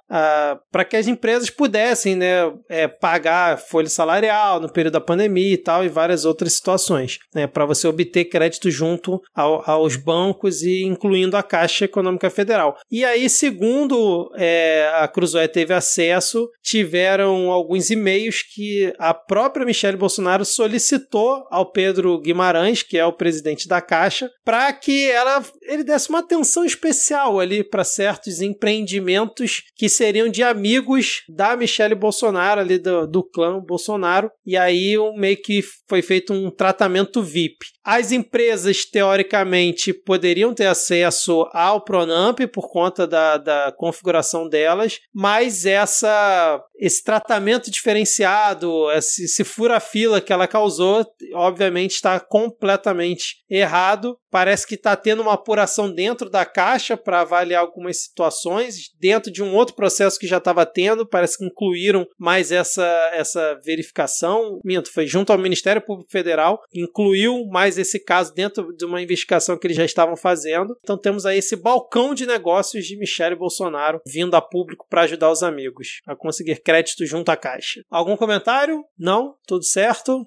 para que as empresas pudessem né, é, pagar folha salarial no período da pandemia e tal, e várias outras situações, né, para você obter crédito junto ao- aos bancos e incluindo a Caixa Econômica Federal. E aí, segundo é, a Cruzoé teve acesso, tiveram alguns e-mails que a própria Michelle Bolsonaro solicitou ao Pedro Guimarães, que é o presidente da Caixa, para que ela ele desse uma atenção especial ali para certos empreendimentos que seriam de amigos da Michelle Bolsonaro, ali do, do clã Bolsonaro. E aí meio que foi feito um tratamento VIP. As empresas, teoricamente, poderiam ter acesso ao Pronamp por conta da, da configuração delas, mas essa esse tratamento diferenciado, esse, esse fura-fila que ela causou, obviamente está completamente errado. Parece que está tendo uma apuração dentro da caixa para avaliar algumas situações, dentro de um outro processo que já estava tendo. Parece que incluíram mais essa, essa verificação. Minto, foi junto ao Ministério Público Federal, incluiu mais esse caso dentro de uma investigação que eles já estavam fazendo. Então temos aí esse balcão de negócios de Michele Bolsonaro vindo a público para ajudar os amigos a conseguir crédito junto à caixa. Algum comentário? Não? Tudo certo?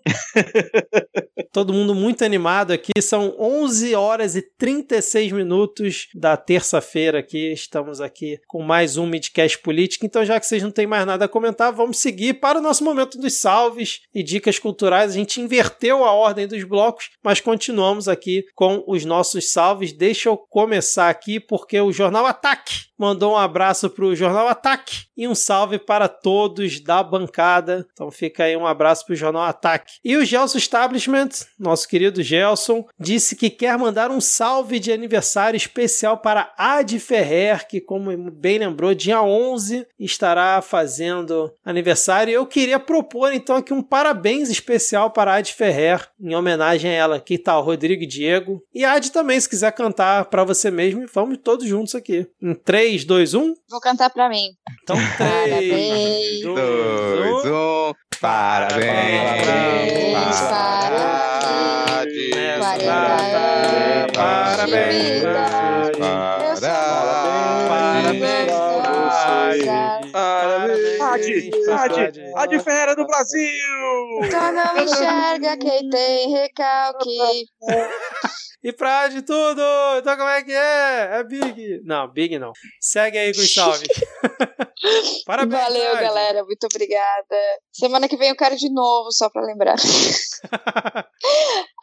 <laughs> Todo mundo muito animado aqui. São 11 horas e 36 minutos da terça-feira aqui. Estamos aqui com mais um Midcast Política. Então, já que vocês não têm mais nada a comentar, vamos seguir para o nosso momento dos salves e dicas culturais. A gente inverteu a ordem dos blocos, mas continuamos aqui com os nossos salves. Deixa eu começar aqui porque o Jornal Ataque mandou um abraço para o Jornal Ataque e um salve para todos da bancada. Então fica aí um abraço para o Jornal Ataque. E o Gelson Establishment, nosso querido Gelson, disse que quer mandar um salve de aniversário especial para Ad Ferrer, que como bem lembrou, dia 11 estará fazendo aniversário. Eu queria propor então aqui um parabéns especial para Ad Ferrer, em homenagem a ela. Aqui está o Rodrigo e Diego. E Ad também, se quiser cantar para você mesmo, vamos todos juntos aqui. Em 3, 2, 1. Vou cantar para mim. Então, 3, 2, 1. Parabéns, Parabéns para Parabéns, Parabéns, Adi, Adi, Adi Fera do Brasil! Só não enxerga quem tem recalque. <laughs> E pra de tudo! Então como é que é? É Big? Não, Big não. Segue aí com os salves. <laughs> Parabéns, Valeu, galera. Muito obrigada. Semana que vem eu quero de novo, só pra lembrar. <laughs>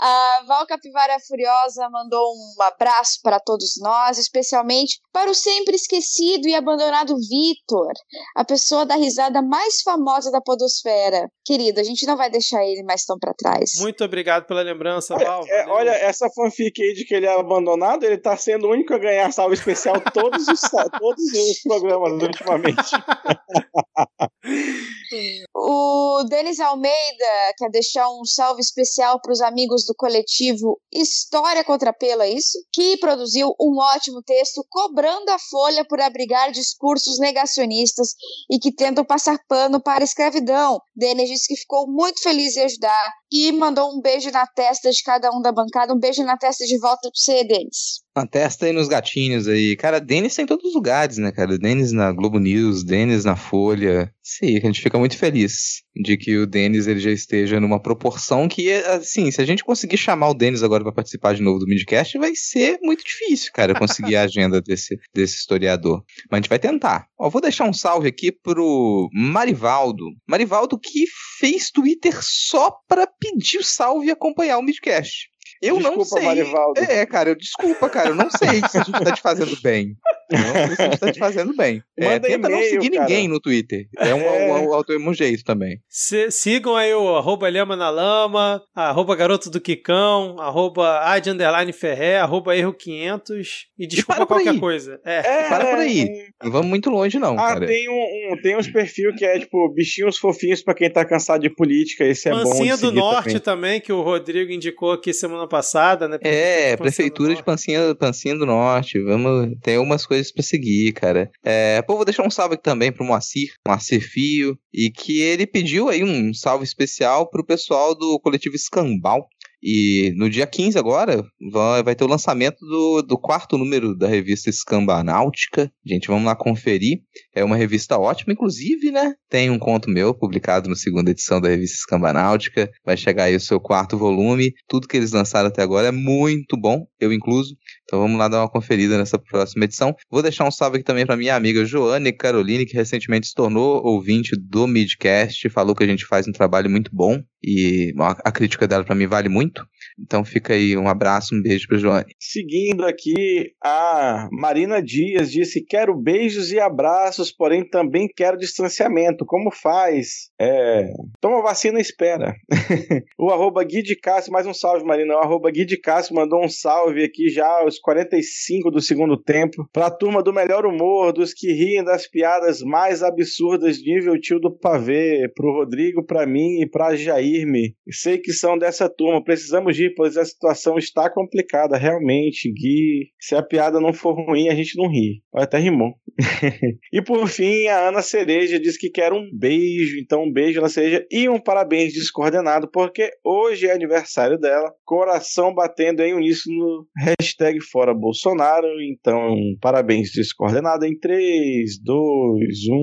A Val Capivara Furiosa mandou um abraço para todos nós, especialmente para o sempre esquecido e abandonado Vitor, a pessoa da risada mais famosa da podosfera. Querido, a gente não vai deixar ele mais tão para trás. Muito obrigado pela lembrança, Val. É, olha, essa fanfic aí de que ele é abandonado, ele tá sendo o único a ganhar salve especial todos os, <laughs> todos os programas ultimamente. <laughs> O Denis Almeida quer deixar um salve especial para os amigos do coletivo História contra Pelo, é isso? Que produziu um ótimo texto cobrando a Folha por abrigar discursos negacionistas e que tentam passar pano para a escravidão. Denis disse que ficou muito feliz em ajudar e mandou um beijo na testa de cada um da bancada. Um beijo na testa de volta para você, Denis. Na testa e nos gatinhos aí. Cara, Denis tá em todos os lugares, né, cara? Denis na Globo News, Denis na Folha. Sim, a gente fica muito feliz de que o Denis ele já esteja numa proporção que, assim, se a gente conseguir chamar o Denis agora para participar de novo do Midcast, vai ser muito difícil, cara, conseguir a agenda desse, desse historiador. Mas a gente vai tentar. Ó, vou deixar um salve aqui pro Marivaldo. Marivaldo que fez Twitter só para pedir o salve e acompanhar o Midcast. Eu não Desculpa, sei. Marivaldo. É, cara, eu, desculpa, cara, eu não sei se a gente tá te fazendo bem. Não sei se a gente tá te fazendo bem. É, tenta não seguir cara. ninguém no Twitter. É um, É. um, um, um, um jeito também. Se- sigam aí o arroba Lhama na Lama, arroba Garoto do Quicão, arroba Ad Underline Ferré, arroba Erro 500 e desculpa para por qualquer aí. coisa. É. É, Para por aí. é. Não vamos muito longe, não, Ah, cara. tem, um, um- tem uns perfil que é tipo bichinhos fofinhos pra quem tá cansado de política. Esse é bom. Pancinha de do Norte também. também. que o Rodrigo indicou aqui semana passada, né? É, Pancinha do prefeitura de. Pancinha, Pancinha do Norte. Vamos, tem umas coisas pra seguir, cara. É, pô, vou deixar um salve aqui também pro Moacir, Moacir Fio, e que ele pediu aí um salve especial pro pessoal do coletivo Escambau. E no dia 15 agora vai, vai ter o lançamento do, do quarto número da revista Escamba Náutica. Gente, vamos lá conferir. É uma revista ótima, inclusive, né? Tem um conto meu publicado na segunda edição da revista Escamba Náutica. Vai chegar aí o seu quarto volume. Tudo que eles lançaram até agora é muito bom, eu incluso. Então vamos lá dar uma conferida nessa próxima edição. Vou deixar um salve aqui também para minha amiga Joane Caroline, que recentemente se tornou ouvinte do Midcast, falou que a gente faz um trabalho muito bom e a crítica dela para mim vale muito. Então fica aí um abraço, um beijo para Joane. Seguindo aqui, a Marina Dias disse: Quero beijos e abraços, porém também quero distanciamento. Como faz? É, toma vacina e espera. <laughs> o arroba Gui de Cássio, mais um salve, Marina. O arroba Gui de Cássio mandou um salve aqui já aos 45 do segundo tempo para a turma do melhor humor, dos que riem das piadas mais absurdas, nível tio do pavê, pro Rodrigo, para mim e pra Jairme. Sei que são dessa turma, precisamos de pois a situação está complicada, realmente, Gui. Se a piada não for ruim, a gente não ri. Até rimou. <laughs> e por fim, a Ana Cereja diz que quer um beijo, então um beijo Ana Cereja e um parabéns descoordenado, porque hoje é aniversário dela. Coração batendo em uníssono, hashtag fora Bolsonaro. Então, parabéns descoordenado em 3, 2, 1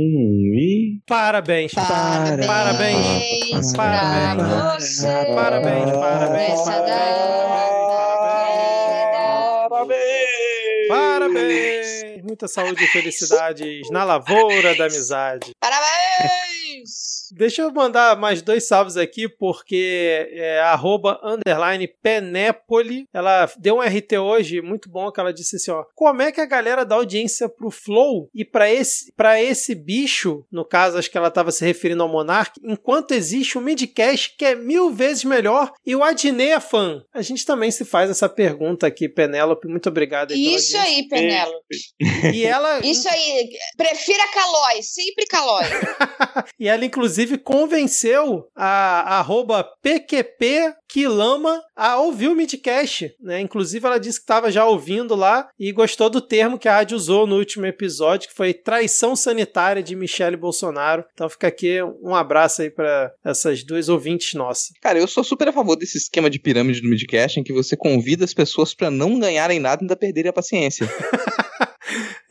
e. Parabéns, Parabéns, parabéns, parabéns, parabéns, parabéns, parabéns, parabéns, Parabéns! parabéns. Muita saúde e felicidades na lavoura da amizade. Parabéns! Deixa eu mandar mais dois salves aqui, porque é arroba underline Penépoli. Ela deu um RT hoje muito bom que ela disse assim: ó. Como é que a galera dá audiência pro Flow e para esse, pra esse bicho, no caso, acho que ela estava se referindo ao Monark, enquanto existe o Midcast que é mil vezes melhor e o Adnei é fã? A gente também se faz essa pergunta aqui, Penélope. Muito obrigado. Isso aí, Penélope. E ela, Isso aí. Prefira Calói, sempre Calói. <laughs> e ela, inclusive, convenceu a, arroba PQP Quilama a ouvir o Midcast, né? Inclusive, ela disse que estava já ouvindo lá e gostou do termo que a rádio usou no último episódio, que foi traição sanitária de Michele Bolsonaro. Então fica aqui um abraço aí para essas duas ouvintes nossas. Cara, eu sou super a favor desse esquema de pirâmide do Midcast em que você convida as pessoas para não ganharem nada e ainda perderem a paciência. <laughs>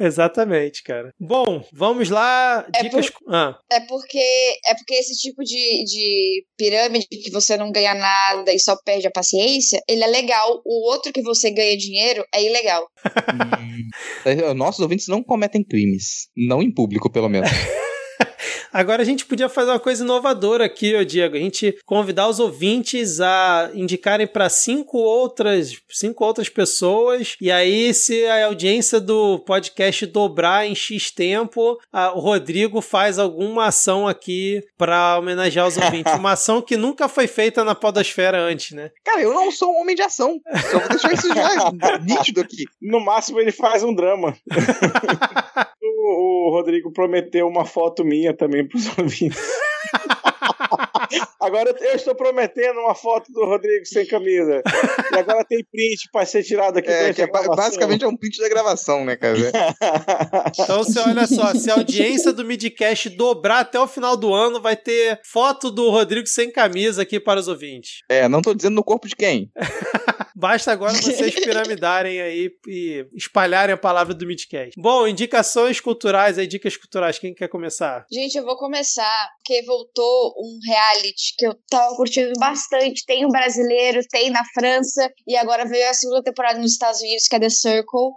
Exatamente, cara. Bom, vamos lá. É Dicas. Ah, É porque é porque esse tipo de, de pirâmide que você não ganha nada e só perde a paciência, ele é legal. O outro que você ganha dinheiro é ilegal. <laughs> Nossos ouvintes não cometem crimes. Não em público, pelo menos. <laughs> <laughs> Agora a gente podia fazer uma coisa inovadora aqui, ô Diego. A gente convidar os ouvintes a indicarem para cinco outras, cinco outras pessoas. E aí, se a audiência do podcast dobrar em X tempo, a- o Rodrigo faz alguma ação aqui para homenagear os ouvintes. <laughs> Uma ação que nunca foi feita na Podosfera antes, né? Cara, eu não sou um homem de ação. Só vou deixar isso já nítido aqui. No máximo ele faz um drama. <laughs> o, o Rodrigo prometeu uma foto minha também pros <laughs> ouvintes. Agora eu estou prometendo uma foto do Rodrigo sem camisa. E agora tem print para ser tirado aqui. É, que é basicamente é um print da gravação, né, cara? Então, você olha só, se a audiência do Midcast dobrar até o final do ano, vai ter foto do Rodrigo sem camisa aqui para os ouvintes. É, não tô dizendo no corpo de quem. <laughs> Basta agora vocês <laughs> piramidarem aí e espalharem a palavra do Midcast. Bom, indicações culturais aí, dicas culturais. Quem quer começar? Gente, eu vou começar, porque voltou um reality que eu tava curtindo bastante. Tem o brasileiro, tem na França, e agora veio a segunda temporada nos Estados Unidos, que é The Circle.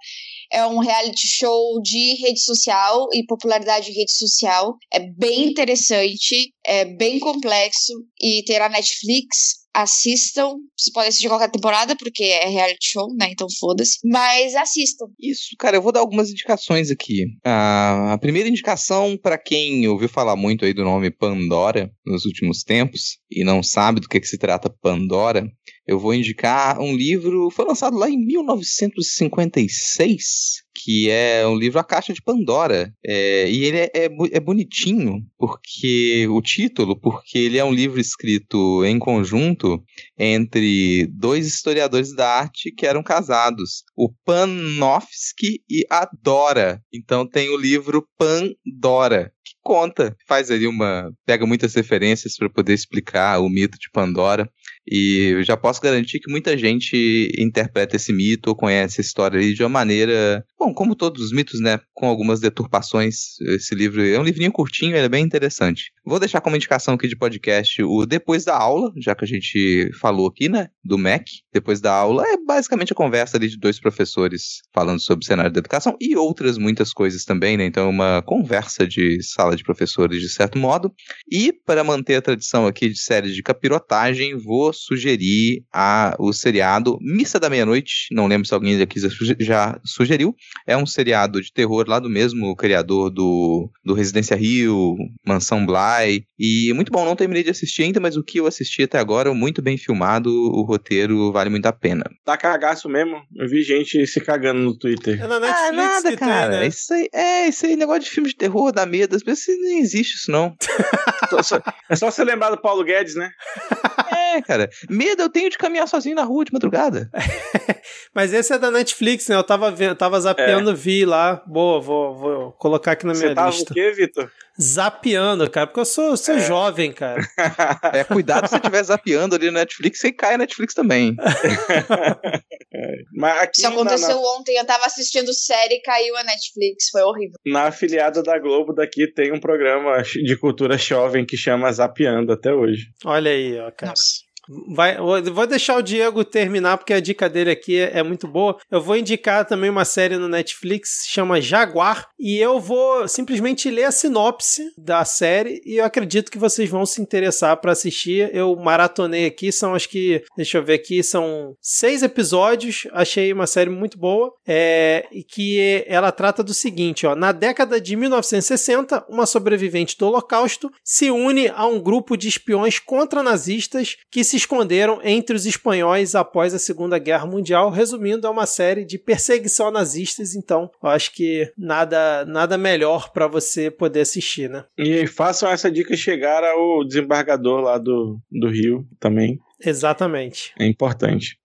É um reality show de rede social e popularidade de rede social. É bem interessante, é bem complexo, e na Netflix. Assistam. Vocês podem assistir qualquer temporada, porque é reality show, né? Então foda-se. Mas assistam. Isso, cara, eu vou dar algumas indicações aqui. Ah, a primeira indicação, pra quem ouviu falar muito aí do nome Pandora nos últimos tempos e não sabe do que, que se trata Pandora, eu vou indicar um livro, foi lançado lá em 1956, que é um livro A Caixa de Pandora. É, e ele é, é, é bonitinho, porque o título, porque ele é um livro escrito em conjunto entre dois historiadores da arte que eram casados, o Panofsky e a Dora. Então tem o livro Pandora, que conta, faz ali uma. pega muitas referências para poder explicar o mito de Pandora. E eu já posso garantir que muita gente interpreta esse mito ou conhece a história de uma maneira, Bom, como todos os mitos, né, com algumas deturpações, esse livro é um livrinho curtinho, ele é bem interessante. Vou deixar como indicação aqui de podcast o Depois da Aula, já que a gente falou aqui, né, do MEC. Depois da Aula é basicamente a conversa ali de dois professores falando sobre o cenário da educação e outras muitas coisas também, né, então é uma conversa de sala de professores de certo modo. E para manter a tradição aqui de série de capirotagem, vou sugerir a, o seriado Missa da Meia-Noite, não lembro se alguém aqui já sugeriu, é um seriado de terror lá do mesmo criador do, do Residência Rio, Mansão Bly. E muito bom, não terminei de assistir ainda, mas o que eu assisti até agora, muito bem filmado, o roteiro vale muito a pena. Tá cagaço mesmo. Eu vi gente se cagando no Twitter. É na Netflix ah, nada, que cara. tem, né? Isso aí, é, isso aí, negócio de filme de terror, dá medo. Às vezes não existe isso, não. <laughs> é só você lembrar do Paulo Guedes, né? <laughs> é, cara. Medo eu tenho de caminhar sozinho na rua de madrugada. <laughs> Mas esse é da Netflix, né? Eu tava vendo, tava zapeando, é. vi lá. Boa, vou, vou colocar aqui na minha Você tava lista. o quê, Vitor? Zapeando, cara, porque eu sou, sou é. jovem, cara. <laughs> É, cuidado se você estiver zapeando ali no Netflix, você cai na Netflix também. <laughs> Mas aqui Isso aconteceu na... ontem, eu tava assistindo série e caiu a Netflix, foi horrível. Na afiliada da Globo daqui tem um programa de cultura jovem que chama Zapeando até hoje. Olha aí, ó, cara. Nossa. Vai, vou deixar o Diego terminar porque a dica dele aqui é, é, muito boa. Eu vou indicar também uma série no Netflix chama Jaguar e eu vou simplesmente ler a sinopse da série e eu acredito que vocês vão se interessar para assistir. Eu maratonei aqui, são acho que, deixa eu ver aqui, são seis episódios. Achei uma série muito boa é, que ela trata do seguinte, ó, na década de 1960, uma sobrevivente do Holocausto se une a um grupo de espiões contra nazistas que se se esconderam entre os espanhóis após a Segunda Guerra Mundial. Resumindo, é uma série de perseguição a nazistas, então eu acho que nada, nada melhor para você poder assistir, né? E façam essa dica chegar ao desembargador lá do, do Rio também. Exatamente. É importante.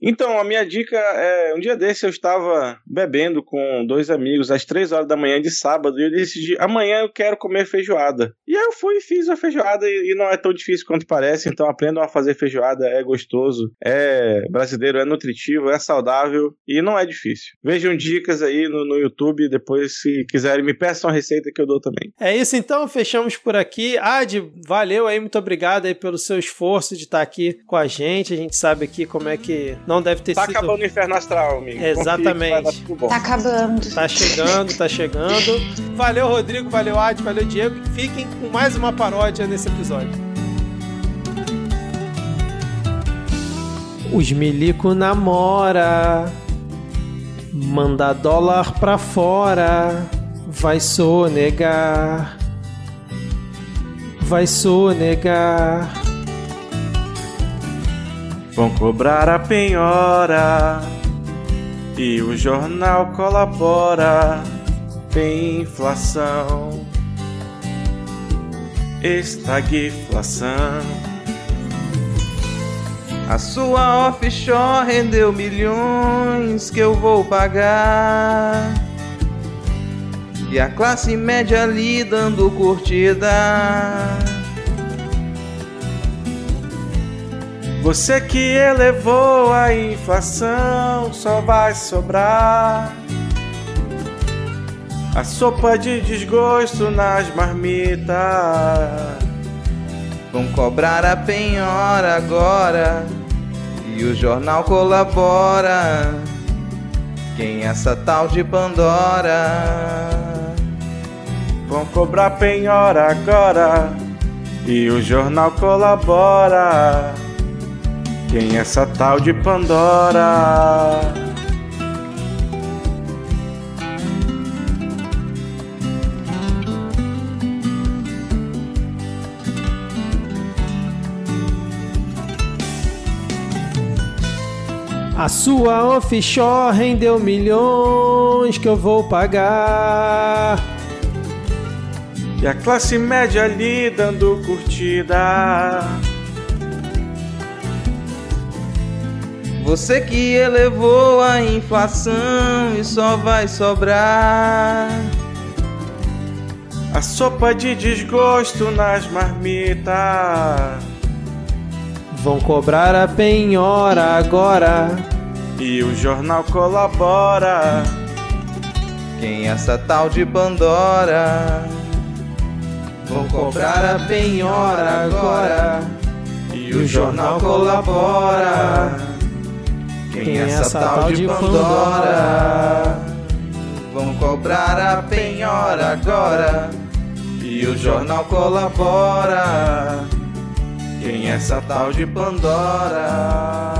Então, a minha dica é: um dia desse eu estava bebendo com dois amigos às três horas da manhã de sábado e eu decidi, amanhã eu quero comer feijoada. E aí eu fui e fiz a feijoada e, não é tão difícil quanto parece, então aprendam a fazer feijoada, é gostoso, é brasileiro, é nutritivo, é saudável e não é difícil. Vejam dicas aí no, no YouTube, depois se quiserem me peçam a receita que eu dou também. É isso então, fechamos por aqui. Ad, valeu aí, muito obrigado aí pelo seu esforço de estar aqui com a gente. A gente sabe aqui como é que não deve ter tá sido. Tá acabando o inferno astral, amigo. Exatamente. Tá acabando. Tá chegando, tá chegando. Valeu, Rodrigo, valeu, Ad, valeu, Diego. Fiquem com mais uma paródia nesse episódio. Os milico namora, manda dólar pra fora, vai sonegar, vai sonegar. Vão cobrar a penhora e o jornal colabora. Tem inflação, estagflação. A sua offshore rendeu milhões que eu vou pagar. E a classe média ali dando curtida. Você que elevou a inflação, só vai sobrar a sopa de desgosto nas marmitas. Vão cobrar a penhora agora e o jornal colabora. Quem é essa tal de Pandora? Vão cobrar penhora agora e o jornal colabora. Quem essa tal de Pandora? A sua offshore rendeu milhões que eu vou pagar. E a classe média ali dando curtida. Você que elevou a inflação e só vai sobrar a sopa de desgosto nas marmitas. Vão cobrar a penhora agora. E o jornal colabora. Quem é essa tal de Pandora? Vão cobrar a penhora agora e o jornal colabora. Quem é essa tal de Pandora? Vão cobrar a penhora agora e o jornal colabora. Quem é essa tal de Pandora?